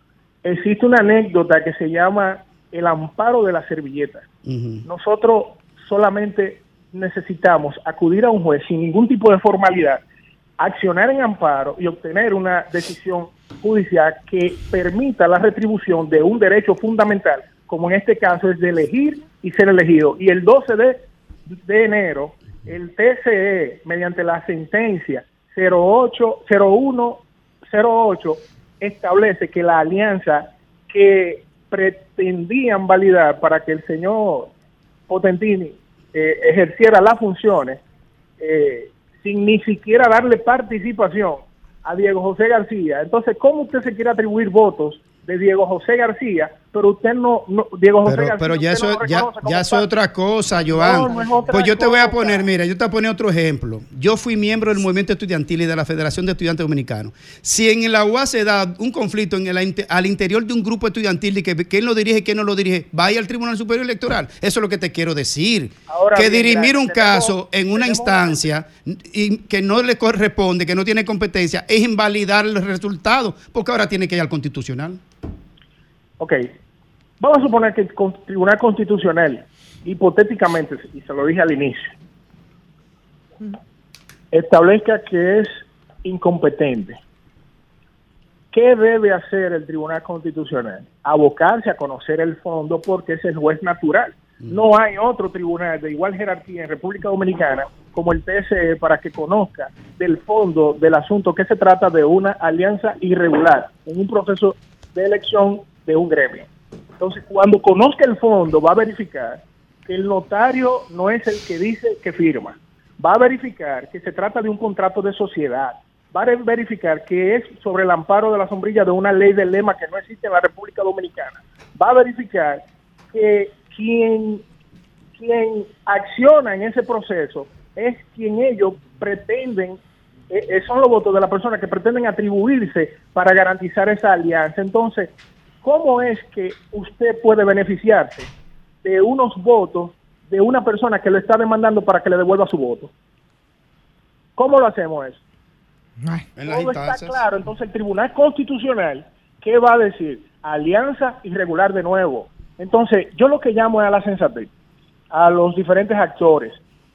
existe una anécdota que se llama el amparo de la servilleta. Nosotros solamente necesitamos acudir a un juez sin ningún tipo de formalidad, accionar en amparo y obtener una decisión judicial que permita la retribución de un derecho fundamental, como en este caso es de elegir y ser elegido. Y el 12 de, de enero, el TCE, mediante la sentencia 08, 0108, establece que la alianza que pretendían validar para que el señor Potentini eh, ejerciera las funciones eh, sin ni siquiera darle participación a Diego José García. Entonces, ¿cómo usted se quiere atribuir votos de Diego José García, pero usted no, no Diego José Pero, pero ya eso, no ya, ya eso es otra cosa, Joan. No, otra pues yo te voy a poner, mira, yo te voy a poner otro ejemplo. Yo fui miembro del movimiento estudiantil y de la Federación de Estudiantes Dominicanos. Si en la UAS se da un conflicto en el, al interior de un grupo estudiantil y que quién lo dirige y quién no lo dirige, vaya al Tribunal Superior Electoral. Eso es lo que te quiero decir. Ahora que bien, dirimir un caso en una instancia y que no le corresponde, que no tiene competencia, es invalidar el resultado, porque ahora tiene que ir al constitucional. Ok, vamos a suponer que el Tribunal Constitucional, hipotéticamente, y se lo dije al inicio, establezca que es incompetente. ¿Qué debe hacer el Tribunal Constitucional? Abocarse a conocer el fondo porque es el juez natural. No hay otro tribunal de igual jerarquía en República Dominicana como el TSE para que conozca del fondo del asunto que se trata de una alianza irregular en un proceso de elección de un gremio. Entonces, cuando conozca el fondo, va a verificar que el notario no es el que dice que firma. Va a verificar que se trata de un contrato de sociedad. Va a verificar que es sobre el amparo de la sombrilla de una ley del lema que no existe en la República Dominicana. Va a verificar que quien, quien acciona en ese proceso es quien ellos pretenden eh, eh, son los votos de las personas que pretenden atribuirse para garantizar esa alianza. Entonces, ¿cómo es que usted puede beneficiarse de unos votos de una persona que lo está demandando para que le devuelva su voto? ¿Cómo lo hacemos eso? En Todo está claro. Entonces el Tribunal Constitucional, ¿qué va a decir? Alianza irregular de nuevo. Entonces yo lo que llamo es a la sensatez, a los diferentes actores.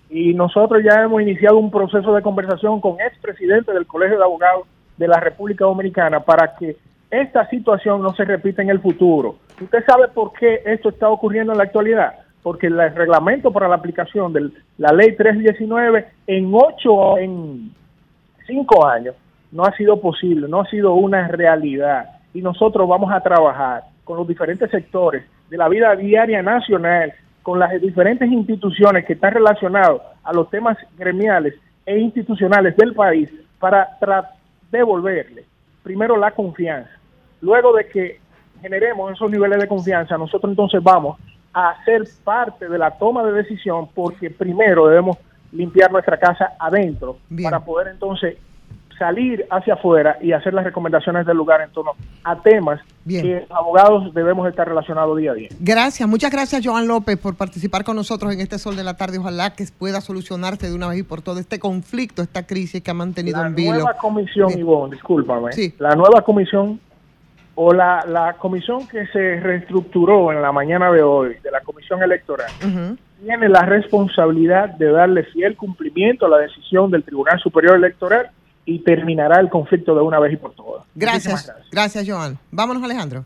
Y nosotros ya hemos iniciado un proceso de conversación con expresidente del Colegio de Abogados de la República Dominicana para que esta situación no se repita en el futuro. ¿Usted sabe por qué esto está ocurriendo en la actualidad? Porque el reglamento para la aplicación de la ley 319 en ocho, en cinco años no ha sido posible, no ha sido una realidad. Y nosotros vamos a trabajar con los diferentes sectores de la vida diaria nacional, con las diferentes instituciones que están relacionadas a los temas gremiales e institucionales del país para devolverle primero la confianza. Luego de que generemos esos niveles de confianza, nosotros entonces vamos a ser parte de la toma de decisión porque primero debemos limpiar nuestra casa adentro para poder entonces salir hacia afuera y hacer las recomendaciones del lugar en torno a temas que los abogados debemos estar relacionados día a día. Gracias, muchas gracias Joan López por participar con nosotros en este Sol de la Tarde. Ojalá que pueda solucionarse de una vez y por todo este conflicto, esta crisis que ha mantenido La en vilo. nueva comisión, Bien. Ivonne, discúlpame, Sí. la nueva comisión o la, la comisión que se reestructuró en la mañana de hoy, de la comisión electoral, tiene la responsabilidad de darle fiel cumplimiento a la decisión del Tribunal Superior Electoral y terminará el conflicto de una vez y por todas. Gracias, Muchísimas gracias Joan. Vámonos Alejandro.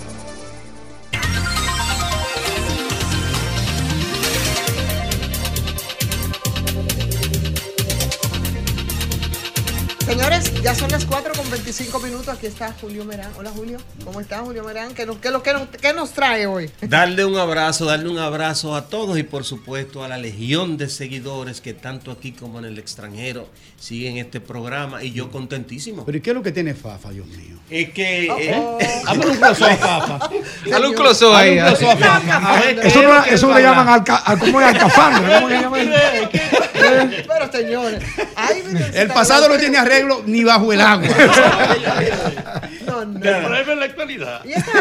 Señores, ya son las 4 con 25 minutos. Aquí está Julio Merán. Hola Julio, ¿cómo estás Julio Merán? ¿Qué nos, qué qué nos- qué nos trae hoy? Darle un abrazo, darle un abrazo a todos y por supuesto a la legión de seguidores que tanto aquí como en el extranjero siguen este programa y yo contentísimo. Pero ¿y qué es lo que tiene Fafa, Dios mío? Es que... Oh, eh, oh. Hazme un close-up, Fafa. Dale un close-up ahí. Hazle un close-up, Fafa. A ver, ¿qué Eso, es no- eso le a llaman alca, al- ¿cómo es alcafandra? ¿Cómo le llaman? Pero señores, ahí El pasado no tiene arreglo ni bajo el agua. [LAUGHS] No, no. Problema en la actualidad. ¿Y esta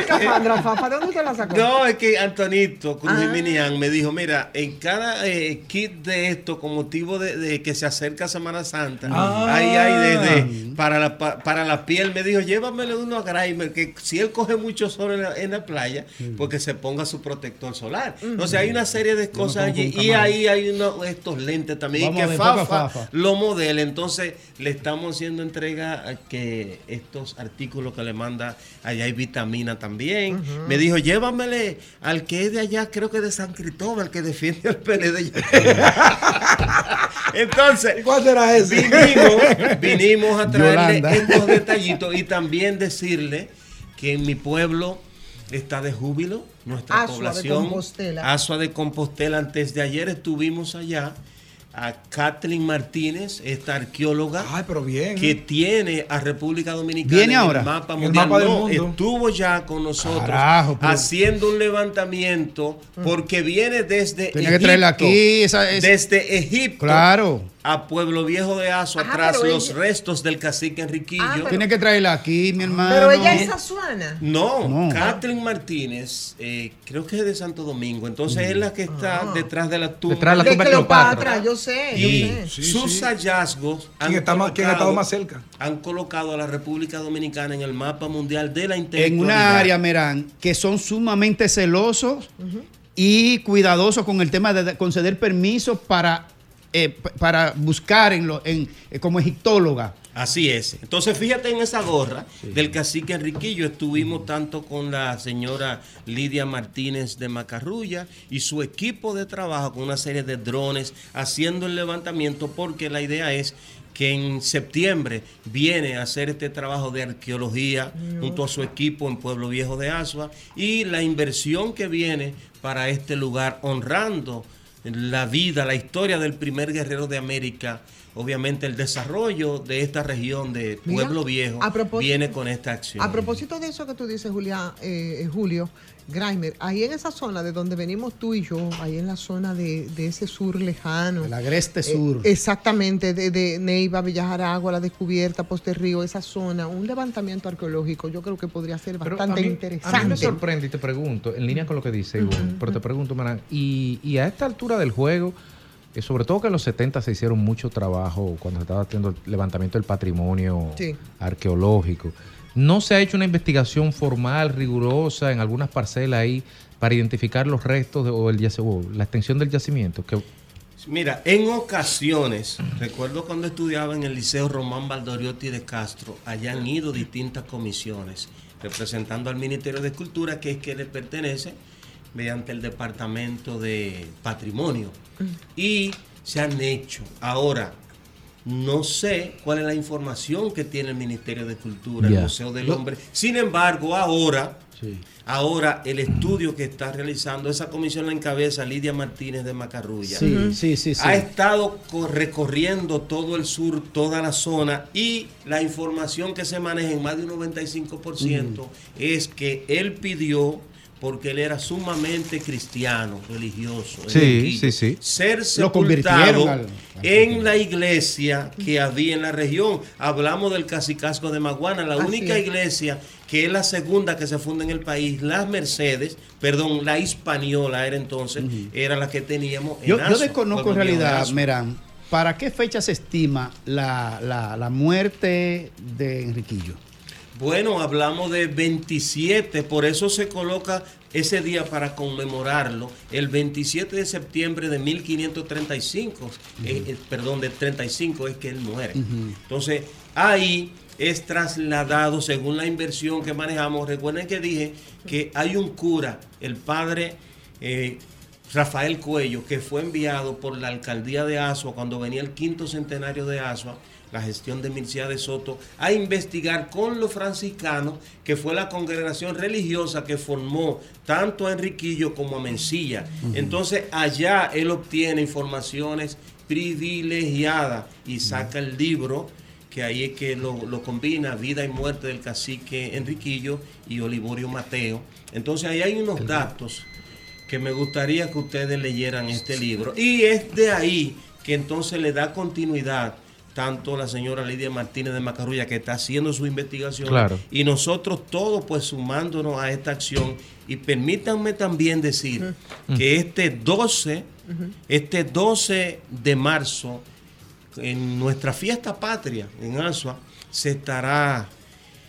Fafa? ¿De dónde te la sacó? No, es que Antonito Cruz Ah. Me dijo, mira, en cada eh, kit de esto, con motivo de, de que se acerca Semana Santa, Ah. ahí hay de, de- para, la, pa- para la piel, me dijo, llévamele uno a Grimer, que si él coge mucho sol en la, en la playa, porque se ponga su protector solar. Entonces hay una serie de cosas allí y ahí hay uno- estos lentes también Vamos a que Fafa, Fafa. lo modela. Entonces le estamos haciendo entrega a que estos artículos que le manda allá hay vitamina también. Me dijo, llévamele al que es de allá, creo que de San Cristóbal, que defiende al PLD. [LAUGHS] Entonces, ¿Cuál será ese? vinimos, [LAUGHS] vinimos a traerle Yolanda. estos detallitos y también decirle que en mi pueblo está de júbilo nuestra Asua de población. Compostela. Asua de Compostela. Antes de ayer estuvimos allá a Kathleen Martínez, esta arqueóloga Ay, pero bien. que tiene a República Dominicana ¿Viene en ahora? el mapa En el mundial. mapa del No, mundo. estuvo ya con nosotros Carajo, pero- haciendo un levantamiento porque viene desde Tenía que traerla Egipto. aquí, esa- es- desde Egipto Claro. A Pueblo Viejo de Asua, Ajá, tras pero los ella- restos del cacique Enriquillo. Ah, pero- Tiene que traerla aquí, mi hermano. Pero ella es azuana. No, No. Kathleen Martínez, eh, creo que es de Santo Domingo. Entonces es la que está Ah. detrás de la tumba. Detrás de la tumba de Cleopatra, yo sé, Y yo sé. Sí, sus sí. hallazgos han ¿Quién está más- quién ha estado colocado- más cerca? Han colocado a la República Dominicana en el mapa mundial de la intelectualidad. en una área, Merán, que son sumamente celosos y cuidadosos con el tema de conceder permisos para, eh, para buscar en lo, en, eh, como egiptóloga. Así es. Entonces, fíjate en esa gorra del cacique Enriquillo. Estuvimos tanto con la señora Lidia Martínez de Macarrulla y su equipo de trabajo con una serie de drones haciendo el levantamiento porque la idea es que en septiembre viene a hacer este trabajo de arqueología junto a su equipo en Pueblo Viejo de Asua y la inversión que viene para este lugar honrando la vida, la historia del primer guerrero de América. Obviamente el desarrollo de esta región de Mira, Pueblo Viejo viene con esta acción. A propósito de eso que tú dices, Julia, eh, Julio, Grimer, ahí en esa zona de donde venimos tú y yo, ahí en la zona de, de ese sur lejano. El agreste eh, sur. exactamente, de, de Neiva, Villajaragua, la descubierta, Poste Río, esa zona, un levantamiento arqueológico, yo creo que podría ser bastante a mí, interesante. A mí me sorprende y te pregunto, en línea con lo que dice Ivonne, pero te pregunto, Maran, y, y a esta altura del juego, eh, sobre todo que en los 70 se hicieron mucho trabajo cuando se estaba haciendo el levantamiento del patrimonio Sí. arqueológico, ¿no se ha hecho una investigación formal, rigurosa, en algunas parcelas ahí para identificar los restos de- o, el o la extensión del yacimiento? Que, Mira, en ocasiones, recuerdo cuando estudiaba en el Liceo Román Valdoriotti de Castro, allá han ido distintas comisiones representando al Ministerio de Cultura, que es que le pertenece mediante el Departamento de Patrimonio. Y se han hecho. Ahora, no sé cuál es la información que tiene el Ministerio de Cultura, el. Museo del Hombre. Sin embargo, ahora, ahora el estudio que está realizando esa comisión la encabeza Lidia Martínez de Macarrulla. Sí, sí, sí, sí. Ha estado co- recorriendo todo el sur, toda la zona y la información que se maneja en más de un 95% es que él pidió porque él era sumamente cristiano, religioso. Sí, sí, sí. Ser sepultado al- en la iglesia que había en la región. Hablamos del Cacicasco de Maguana, la Así única es. iglesia que es la segunda que se funda en el país, las Mercedes, perdón, la Hispaniola era entonces, era la que teníamos en Yo, yo Asua, desconozco en realidad. Merán, ¿para qué fecha se estima la, la- la muerte de Enriquillo? Bueno, hablamos de 27, por eso se coloca ese día para conmemorarlo, el 27 de septiembre de 1535, eh, eh, perdón, de 35 es que él muere. Entonces, ahí es trasladado según la inversión que manejamos. Recuerden que dije que hay un cura, el padre eh, Rafael Cuello, que fue enviado por la alcaldía de Asua cuando venía el quinto centenario de Asua, la gestión de Mircea de Soto, a investigar con los franciscanos, que fue la congregación religiosa que formó tanto a Enriquillo como a Mencilla. Entonces allá él obtiene informaciones privilegiadas y saca el libro que ahí es que lo, lo combina Vida y Muerte del cacique Enriquillo y Olivorio Mateo. Entonces ahí hay unos datos que me gustaría que ustedes leyeran este libro. Y es de ahí que entonces le da continuidad tanto la señora Lidia Martínez de Macarrulla que está haciendo su investigación Claro. y nosotros todos pues sumándonos a esta acción y permítanme también decir que este 12 este 12 de marzo en nuestra fiesta patria en Asua se estará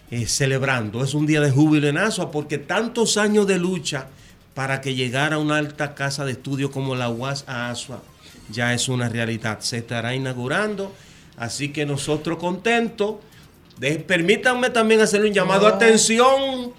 eh, celebrando. Es un día de júbilo en Asua porque tantos años de lucha para que llegara una alta casa de estudio como la UAS a Asua ya es una realidad. Se estará inaugurando, así que nosotros contentos. De- permítanme también hacer un llamado. No. Atención,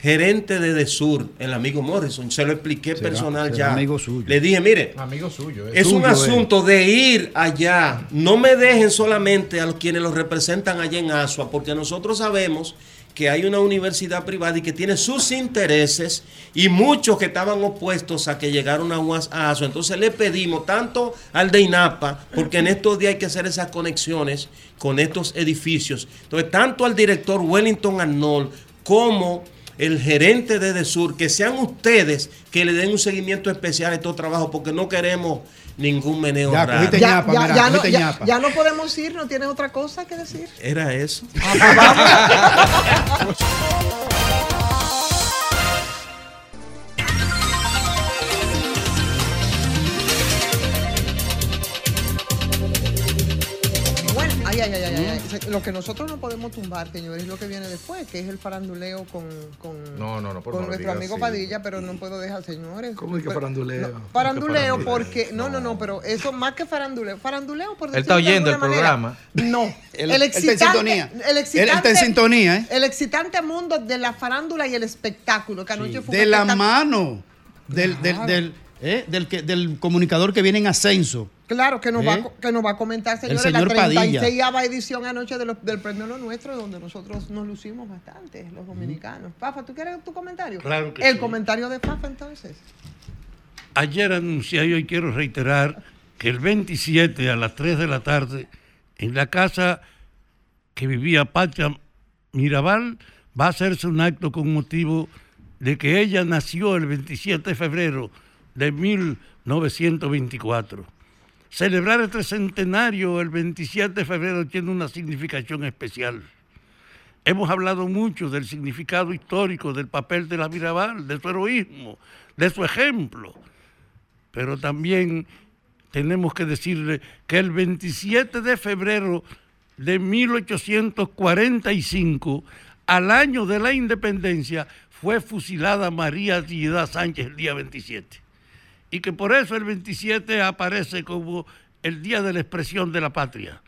gerente de Desur, el amigo Morrison, se lo expliqué Será- personal será ya. amigo suyo. Le dije, mire, Amigo suyo. es un Suyo, eh. asunto de ir allá. No me dejen solamente a los quienes los representan allá en Asua, porque nosotros sabemos que hay una universidad privada y que tiene sus intereses y muchos que estaban opuestos a que llegara una UAS a Asua. Entonces le pedimos tanto al de INAPA, porque en estos días hay que hacer esas conexiones con estos edificios. Entonces, tanto al director Wellington Arnold como el gerente de Desur, que sean ustedes que le den un seguimiento especial a estos trabajos, porque no queremos ningún meneo Ya, raro. Ya, ñapa, ya- mira, ya no, cogiste ya- ñapa. ya no podemos ir, no tienes otra cosa que decir. Era eso. Bueno, [LAUGHS] ay, ay, ay, ay, ay, ay. O sea, Lo que nosotros no podemos tumbar, señores, es lo que viene después, que es el faranduleo con, con, No, no, no, por con favor, nuestro diga amigo así. Padilla, pero no puedo dejar, señores. ¿Cómo es que Pero- faranduleo? no, faranduleo porque, no, no, no, pero eso más que faranduleo. Faranduleo por Él está decirlo de oyendo el alguna manera. programa. No, Él- el él está en excitante, sintonía. el Él excitante, está en sintonía, ¿eh? El excitante mundo de la farándula y el espectáculo, que anoche fue un De la espectáculo- mano del, del, del, eh, del que- del comunicador que viene en ascenso. Claro, que nos, va, a ¿Eh? que nos va a comentar, señores, señor la Padilla. 36 edición anoche de los- del Premio Lo Nuestro, donde nosotros nos lucimos bastante, los dominicanos. Fafa, ¿tú quieres tu comentario? Claro que El sí. comentario de Fafa, entonces. Ayer anuncié y hoy quiero reiterar que el 27 a las 3 de la tarde, en la casa que vivía Pacha Mirabal, va a hacerse un acto con motivo de que ella nació el 27 de febrero de 1924. Celebrar este centenario el 27 de febrero tiene una significación especial. Hemos hablado mucho del significado histórico del papel de la Mirabal, de su heroísmo, de su ejemplo pero también tenemos que decirle que el 27 de febrero de 1845, al año de la independencia, fue fusilada María Trinidad Sánchez el día 27. Y que por eso el 27 aparece como el día de la expresión de la patria.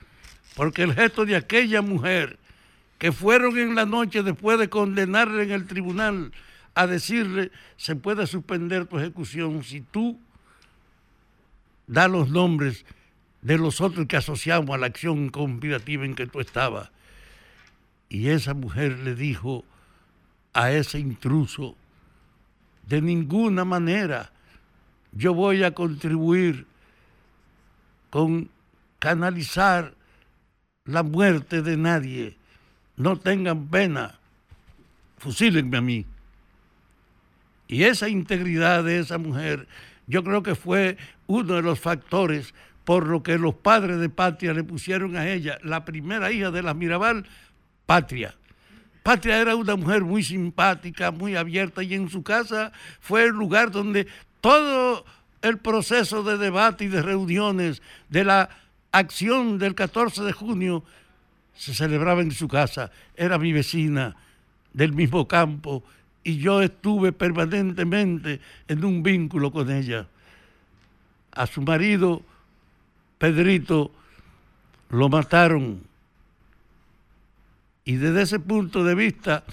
Porque el gesto de aquella mujer que fueron en la noche después de condenarle en el tribunal a decirle se puede suspender tu ejecución si tú da los nombres de los otros que asociamos a la acción conspirativa en que tú estabas. Y esa mujer le dijo a ese intruso, de ninguna manera yo voy a contribuir con canalizar la muerte de nadie. No tengan pena, fusílenme a mí. Y esa integridad de esa mujer, yo creo que fue uno de los factores por lo que los padres de Patria le pusieron a ella, la primera hija de la Mirabal, Patria. Patria era una mujer muy simpática, muy abierta y en su casa fue el lugar donde todo el proceso de debate y de reuniones de la acción del 14 de junio se celebraba en su casa. Era mi vecina del mismo campo y yo estuve permanentemente en un vínculo con ella. A su marido, Pedrito, lo mataron. Y desde ese punto de vista,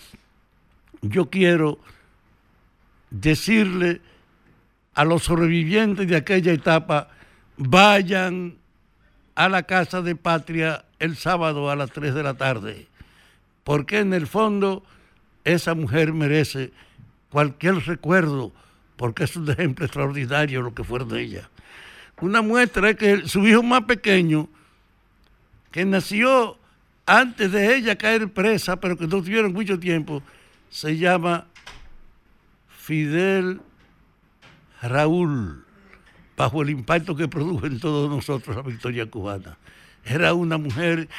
yo quiero decirle a los sobrevivientes de aquella etapa, vayan a la Casa de Patria el sábado a las 3 de la tarde, porque en el fondo esa mujer merece cualquier recuerdo, porque es un ejemplo extraordinario lo que fue de ella. Una muestra es que su hijo más pequeño, que nació antes de ella caer presa, pero que no tuvieron mucho tiempo, se llama Fidel Raúl, bajo el impacto que produjo en todos nosotros la victoria cubana. Era una mujer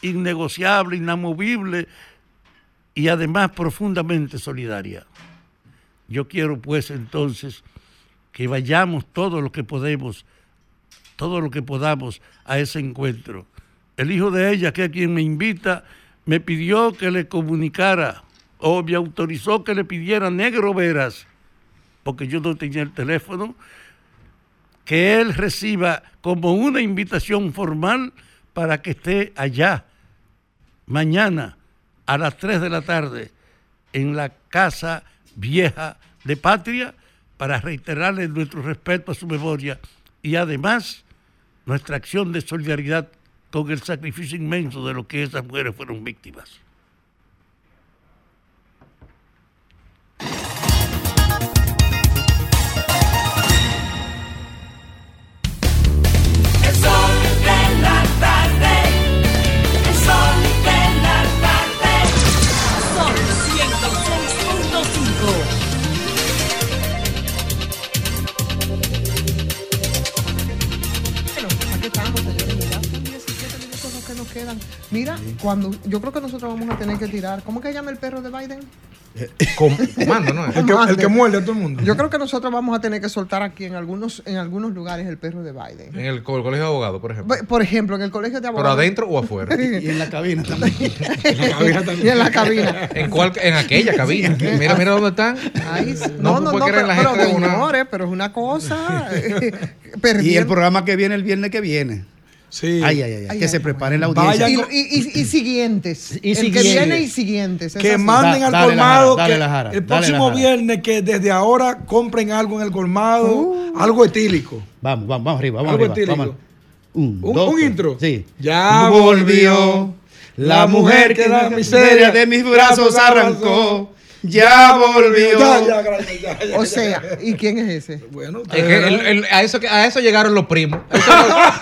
innegociable, inamovible y además profundamente solidaria. Yo quiero pues entonces que vayamos todo lo que podemos, todo lo que podamos a ese encuentro. El hijo de ella, que es quien me invita, me pidió que le comunicara o me autorizó que le pidiera negro veras, porque yo no tenía el teléfono, que él reciba como una invitación formal para que esté allá mañana a las 3 de la tarde en la Casa Vieja de Patria para reiterarle nuestro respeto a su memoria y además nuestra acción de solidaridad con el sacrificio inmenso de lo que esas mujeres fueron víctimas. Quedan. Mira, cuando yo creo que nosotros vamos a tener que tirar. ¿Cómo que se llama el perro de Biden? Comando, ¿no? El que, el que muerde a todo el mundo. Yo creo que nosotros vamos a tener que soltar aquí en algunos, en algunos lugares el perro de Biden. En el, co- el colegio de abogados, por ejemplo. Por ejemplo, en el colegio de ¿Pero abogados. adentro o afuera? [LAUGHS] Y [LAUGHS] en la cabina también. y en la cabina. ¿En, cuál, en aquella cabina. Mira, mira dónde están. Ahí. No, No, no, pero, la pero de una- señores, pero es una cosa. eh, [LAUGHS] Y el programa que viene el viernes que viene. Sí. Ay, ay, ay, Ay, que ay, se ay. prepare la audiencia. Y, y- y- y siguientes. Y el que viene y siguientes. es Que así. manden Da- al dale la colmado. jara, dale que la jara, el próximo viernes que desde ahora compren algo en el colmado, Uh. algo etílico. Vamos, vamos, vamos arriba, vamos Algo arriba. etílico. Vamos. Un, Un- dos, un tres. intro. Sí. Ya volvió la mujer que la miseria de mis brazos arrancó. Ya volvió. Ya, ya, gracias, ya, ya, O sea, ¿y quién es ese? Bueno, Es que el- el- a, eso, que- a eso llegaron los primos. Eso-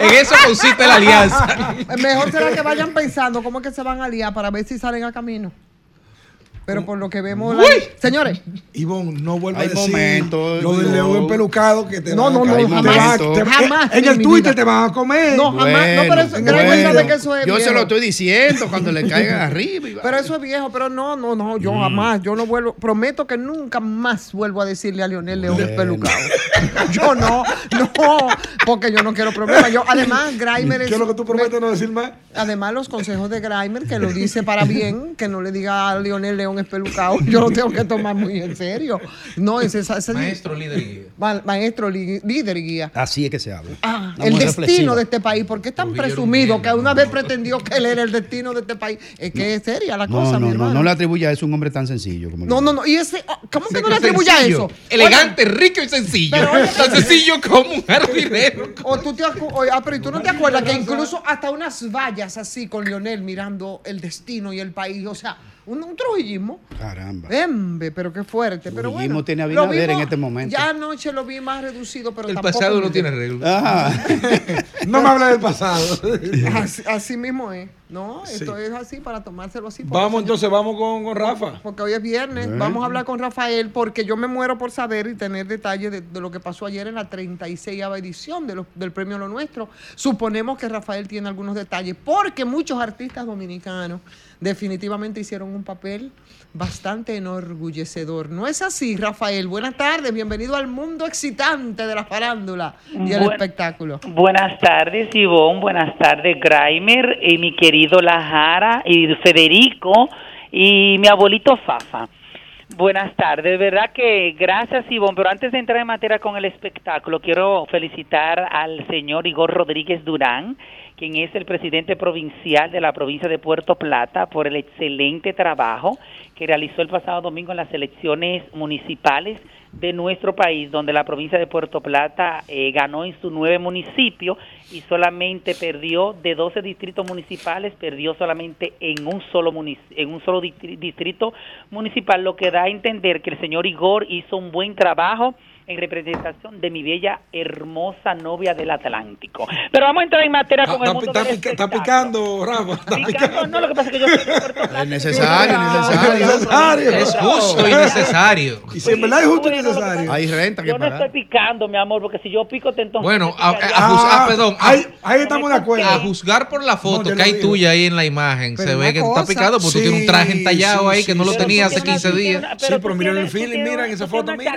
en eso consiste la alianza. [LAUGHS] Mejor será que vayan pensando cómo es que se van a liar para ver si salen a camino. Pero por lo que vemos, la- señores, Ivonne, no vuelva a decir momentos, lo del león empelucado que te No, no, no, jamás, te te- jamás En el Twitter te van a comer. No, jamás, no, pero eso, Bueno, que eso es Yo se viejo. lo estoy diciendo cuando le caigan [LAUGHS] arriba. y va. Pero eso es viejo, pero no, no, no, yo Mm. jamás, yo no vuelvo, prometo que nunca más vuelvo a decirle a Lionel León Bueno. espelucado. [LAUGHS] yo no, no, porque yo no quiero problemas. Yo, además, [LAUGHS] Grimer es. ¿Qué es lo que tú prometes no decir más? Además, los consejos de Grimer, que lo dice para bien, que no le diga a Lionel León espelucado, [LAUGHS] yo lo tengo que tomar muy en serio. No, ese- Maestro, líder y guía. Ma- maestro, li- líder y guía. Así es que se habla. Ah, el destino reflexiva. de este país, ¿por qué es tan un presumido que una vez pretendió que él era el destino de este país? Es que es seria la cosa, No, mi no, no, hermano. no le atribuya a eso a un hombre tan sencillo como No, no, no. Y ese, oh, ¿cómo que no le Sencillo, atribuye a eso? Elegante, rico y sencillo. Pero oye- Tan sencillo como un jardinero. O tú te ah, pero ¿y tú no te acuerdas que incluso hasta unas vallas así con Lionel mirando el destino y el país, o sea, un, un trujillismo. Caramba. Embe, pero qué fuerte. Pero Trujillismo bueno, tiene Abinader vimos- en este momento. Ya anoche lo vi más reducido, pero El tampoco pasado no tiene reglas. Ajá. [LAUGHS] No me hables del pasado. [LAUGHS] Así, así mismo es, ¿no? Esto Sí. es así para tomárselo así. Vamos señor- entonces, vamos con, con Rafa. Porque hoy es viernes. Vamos a hablar con Rafael porque yo me muero por saber y tener detalles de, de lo que pasó ayer en la 36 edición de los- del Premio Lo Nuestro. Suponemos que Rafael tiene algunos detalles porque muchos artistas dominicanos definitivamente hicieron un papel bastante enorgullecedor. ¿No es así, Rafael? Buenas tardes, bienvenido al mundo excitante de la farándula y el espectáculo. Buenas tardes, Ivonne. Buenas tardes, Graimer, y mi querido Lajara, y Federico, y mi abuelito Fafa. Buenas tardes, de verdad que gracias Ivonne, pero antes de entrar en materia con el espectáculo, quiero felicitar al señor Igor Rodríguez Durán, quien es el presidente provincial de la provincia de Puerto Plata, por el excelente trabajo que realizó el pasado domingo en las elecciones municipales de nuestro país, donde la provincia de Puerto Plata eh, ganó en sus nueve municipios y solamente perdió de 12 distritos municipales, perdió solamente en un solo en un solo distri- distrito municipal, lo que da a entender que el señor Igor hizo un buen trabajo en representación de mi bella, hermosa novia del Atlántico. Pero vamos a entrar en materia con el Está, mundo está está picando, Rafa. Está espectáculo. No, lo que pasa es que yo soy. Es necesario, necesario. necesario. Es justo y necesario. Y si en verdad es justo y necesario. Hay renta que Yo no estoy pagar. picando, mi amor, porque si yo pico, te entonces... Bueno, a, Ah, ah, perdón. ahí, estamos de acuerdo. A juzgar por la foto que hay tuya ahí en la imagen, se ve que estás picado porque tú tienes un traje entallado ahí que no lo tenías tú hace tienes 15 una- días. Sí, pero mira el feeling, mira en esa foto, mira.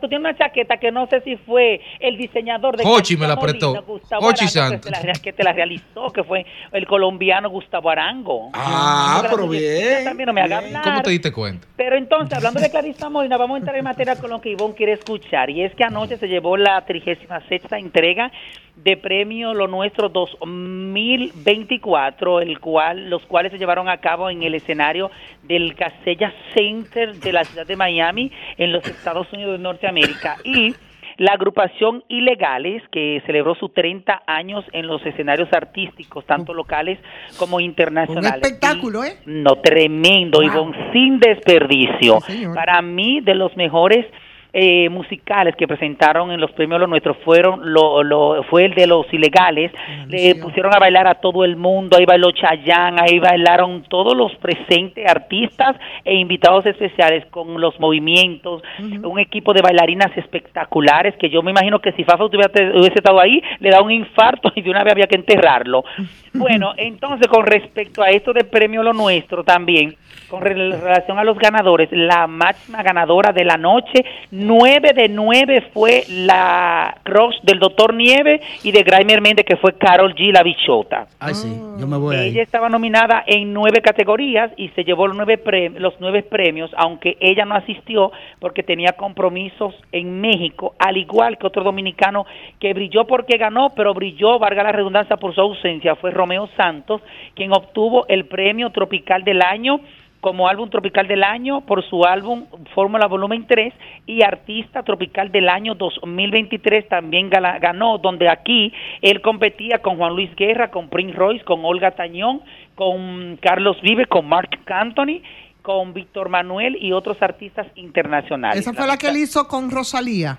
tú tienes una chaqueta que no sé si fue el diseñador de Hochi me la prestó. Hochi Santos. Que, te la, que te la realizó, que fue el colombiano Gustavo Arango. Ah, pero bien. También no me haga hablar. ¿Cómo te diste cuenta? Pero entonces, hablando de Clarisa Molina, vamos a entrar en materia con lo que Ivonne quiere escuchar. Y es que anoche se llevó la 36 entrega de premio Lo Nuestro 2024, el cual, los cuales se llevaron a cabo en el escenario del Casella Center de la ciudad de Miami, en los Estados Unidos de Norteamérica. Y la agrupación Ilegales, que celebró sus 30 años en los escenarios artísticos, tanto locales como Un internacionales. espectáculo, ¿eh? No, tremendo, Wow. Ivonne, sin desperdicio. Sí. Para mí, de los mejores eh, musicales que presentaron en los premios Lo Nuestro fueron lo, lo- fue el de los ilegales. Le pusieron a bailar a todo el mundo, ahí bailó Chayanne, ahí bailaron todos los presentes artistas e invitados especiales con los movimientos, un equipo de bailarinas espectaculares que yo me imagino que si Fafa hubiese estado ahí, le da un infarto [LAUGHS] y de una vez había que enterrarlo. [LAUGHS] Bueno, entonces con respecto a esto del premio Lo Nuestro también, con rel- relación a los ganadores, la máxima ganadora de la noche, nueve de nueve fue la Cross del Doctor Nieve y de Graimer Méndez, que fue Carol G. La Bichota. Ay, sí, yo me voy ahí. Ella estaba nominada en nueve categorías y se llevó los nueve, los nueve premios, aunque ella no asistió porque tenía compromisos en México, al igual que otro dominicano que brilló porque ganó, pero brilló, valga la redundancia, por su ausencia, fue Romeo Santos, quien obtuvo el premio tropical del año como álbum tropical del año por su álbum Fórmula Volumen 3 y artista tropical del año 2023 también ganó, donde aquí él competía con Juan Luis Guerra, con Prince Royce, con Olga Tañón, con Carlos Vive, con Mark Anthony, con Víctor Manuel y otros artistas internacionales. Esa fue la que él hizo con Rosalía.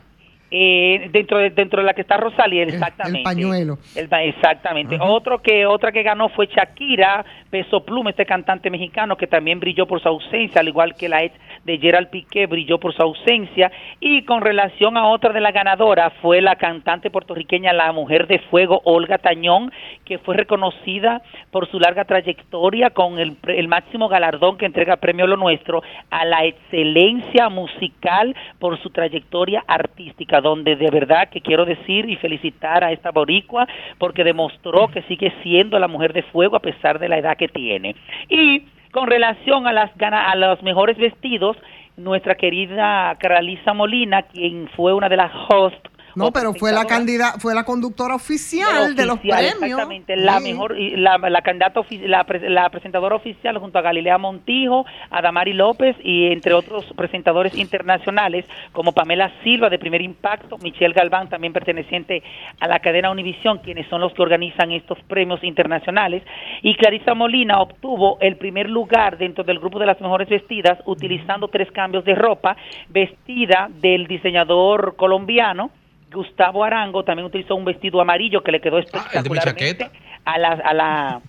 Eh, dentro de dentro de la que está Rosalía, exactamente. El pañuelo. El pa- exactamente. Otro que otra que ganó fue Shakira, Peso Pluma, este cantante mexicano que también brilló por su ausencia, al igual que la ex de Gerald Piqué brilló por su ausencia. Y con relación a otra de las ganadoras fue la cantante puertorriqueña, la mujer de fuego Olga Tañón, que fue reconocida por su larga trayectoria con el, el máximo galardón que entrega Premio Lo Nuestro a la excelencia musical por su trayectoria artística, donde de verdad que quiero decir y felicitar a esta boricua porque demostró que sigue siendo la mujer de fuego a pesar de la edad que tiene. Y con relación a las a los mejores vestidos, nuestra querida Caralisa Molina, quien fue una de las hosts No, pero fue la candidata, fue la conductora oficial de los oficial, premios. Exactamente, la Sí. mejor, y la, la candidata, la, la presentadora oficial junto a Galilea Montijo, a Damari López y entre otros presentadores internacionales como Pamela Silva de Primer Impacto, Michelle Galván también perteneciente a la cadena Univisión, quienes son los que organizan estos premios internacionales, y Clarisa Molina obtuvo el primer lugar dentro del grupo de las mejores vestidas utilizando tres cambios de ropa, vestida del diseñador colombiano, Gustavo Arango también utilizó un vestido amarillo que le quedó Ah, espectacularmente chaqueta. a la a la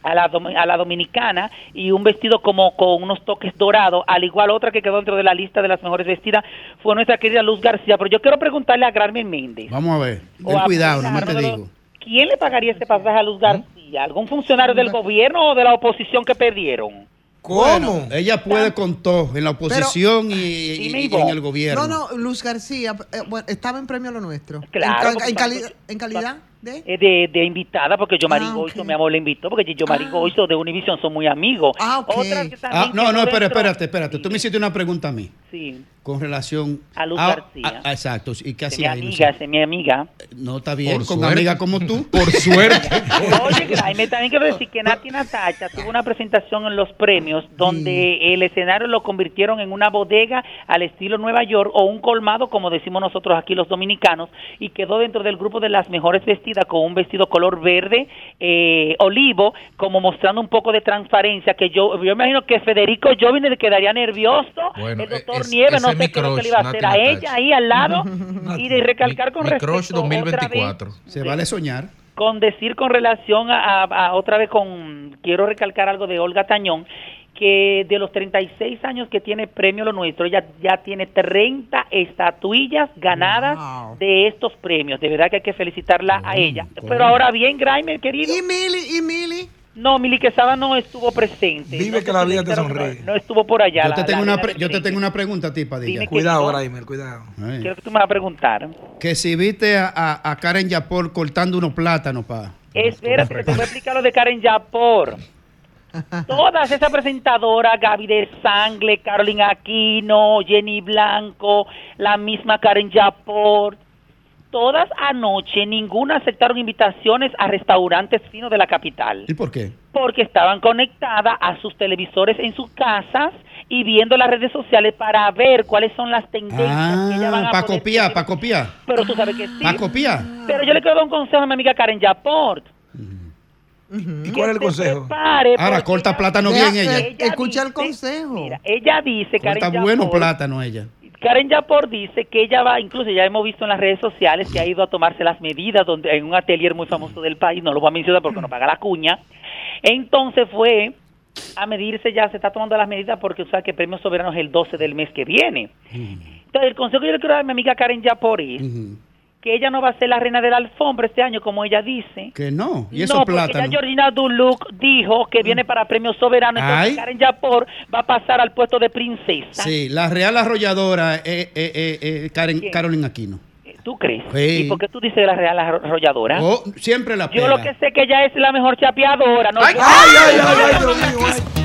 a la, domi- a la dominicana y un vestido como con unos toques dorados, al igual otra que quedó dentro de la lista de las mejores vestidas fue nuestra querida Luz García, pero yo quiero preguntarle a Granmen Méndez, Vamos a ver. Ten a cuidado, no te digo. ¿quién le pagaría ese pasaje a Luz García? ¿Algún funcionario del gobierno o de la oposición que perdieron? Bueno, ella puede con todo, en la oposición y, en el gobierno. No, no, Luz García eh, bueno, estaba en Premio Lo Nuestro. Claro, En, cali- en calidad de... Eh, de, de invitada, porque yo Marín Ah, Goizo, mi amor, le invitó, porque yo Marín Goizo de Univision son muy amigos. Ah, ok. Otra que Ah, no, no, espera, espérate, espérate. Tú me hiciste una pregunta a mí Sí, con relación A Luz Ah, García. ah, exacto. ¿Y qué mi hacía ahí? amiga, es mi amiga. No está bien, Por con suerte. amiga como tú. [LAUGHS] Por suerte. [LAUGHS] Oye, Graeme, también quiero decir que Nati Natacha tuvo una presentación en los premios donde el escenario lo convirtieron en una bodega al estilo Nueva York o un colmado, como decimos nosotros aquí los dominicanos, y quedó dentro del grupo de las mejores vestidas con un vestido color verde, eh, olivo, como mostrando un poco de transparencia, que yo, yo imagino que Federico Jovine quedaría nervioso, Bueno, el doctor es- Nieves, no mi sé qué es lo que crush, le iba a Nati hacer a ella ahí al lado, y de recalcar con Mi respecto crush otra vez 2024. Se vale soñar. con decir con relación a, a- a otra vez con quiero recalcar algo de Olga Tañón que de los 36 años que tiene premio lo nuestro ella ya tiene 30 estatuillas ganadas de estos premios de verdad que hay que felicitarla a ella pero ahora bien Graimer querido y Mili y Mili no Mili Quesada no estuvo presente Vive No que la vida te sonríe. no, estuvo por allá Yo la- te, tengo la una pre- yo te tengo una pregunta a ti, Padilla. Cuidado, no. Graimer, cuidado. Ay. quiero que tú me vas a preguntar Que si viste a, a- a Karen Yapor cortando unos plátanos, pa. Espérate, que te voy a explicar lo de Karen Yapor. Todas esas presentadoras, Gaby de Sangle, Carolina Aquino, Jenny Blanco, la misma Karen Yapor, todas anoche, ninguna aceptaron invitaciones a restaurantes finos de la capital, ¿Y por qué? porque estaban conectadas a sus televisores en sus casas y viendo las redes sociales para ver cuáles son las tendencias que van Ah, a para copiar, para copiar. Pero tú sabes que sí. Para copiar. Pero yo le quiero dar un consejo a mi amiga Karen Yaport. ¿Y cuál es el consejo? Ahora corta plátano bien ella. escucha el consejo. Mira, ella dice, Karen Corta bueno plátano ella. Karen Yapor dice que ella va, incluso ya hemos visto en las redes sociales que ha ido a tomarse las medidas donde en un atelier muy famoso del país, no lo voy a mencionar porque no paga la cuña. Entonces fue a medirse ya, se está tomando las medidas porque o sea que el premio soberano es el 12 del mes que viene. Entonces el consejo que yo le quiero dar a mi amiga Karen Yapor es que ella no va a ser la reina de la alfombra este año como ella dice. Que no. Y no, esos porque ya Georgina Duluc dijo que viene para premio soberano, entonces Ay. Karen Yapor va a pasar al puesto de princesa. Sí, la real arrolladora es eh, eh, eh, Karen, ¿Quién? Carolina Aquino. ¿Tú crees? Sí. ¿Y por qué tú dices la Real Arrolladora? Oh, siempre la Yo lo que sé que ella es la mejor chapeadora. ¿no? ay, ay, ay, ay, mío, ay.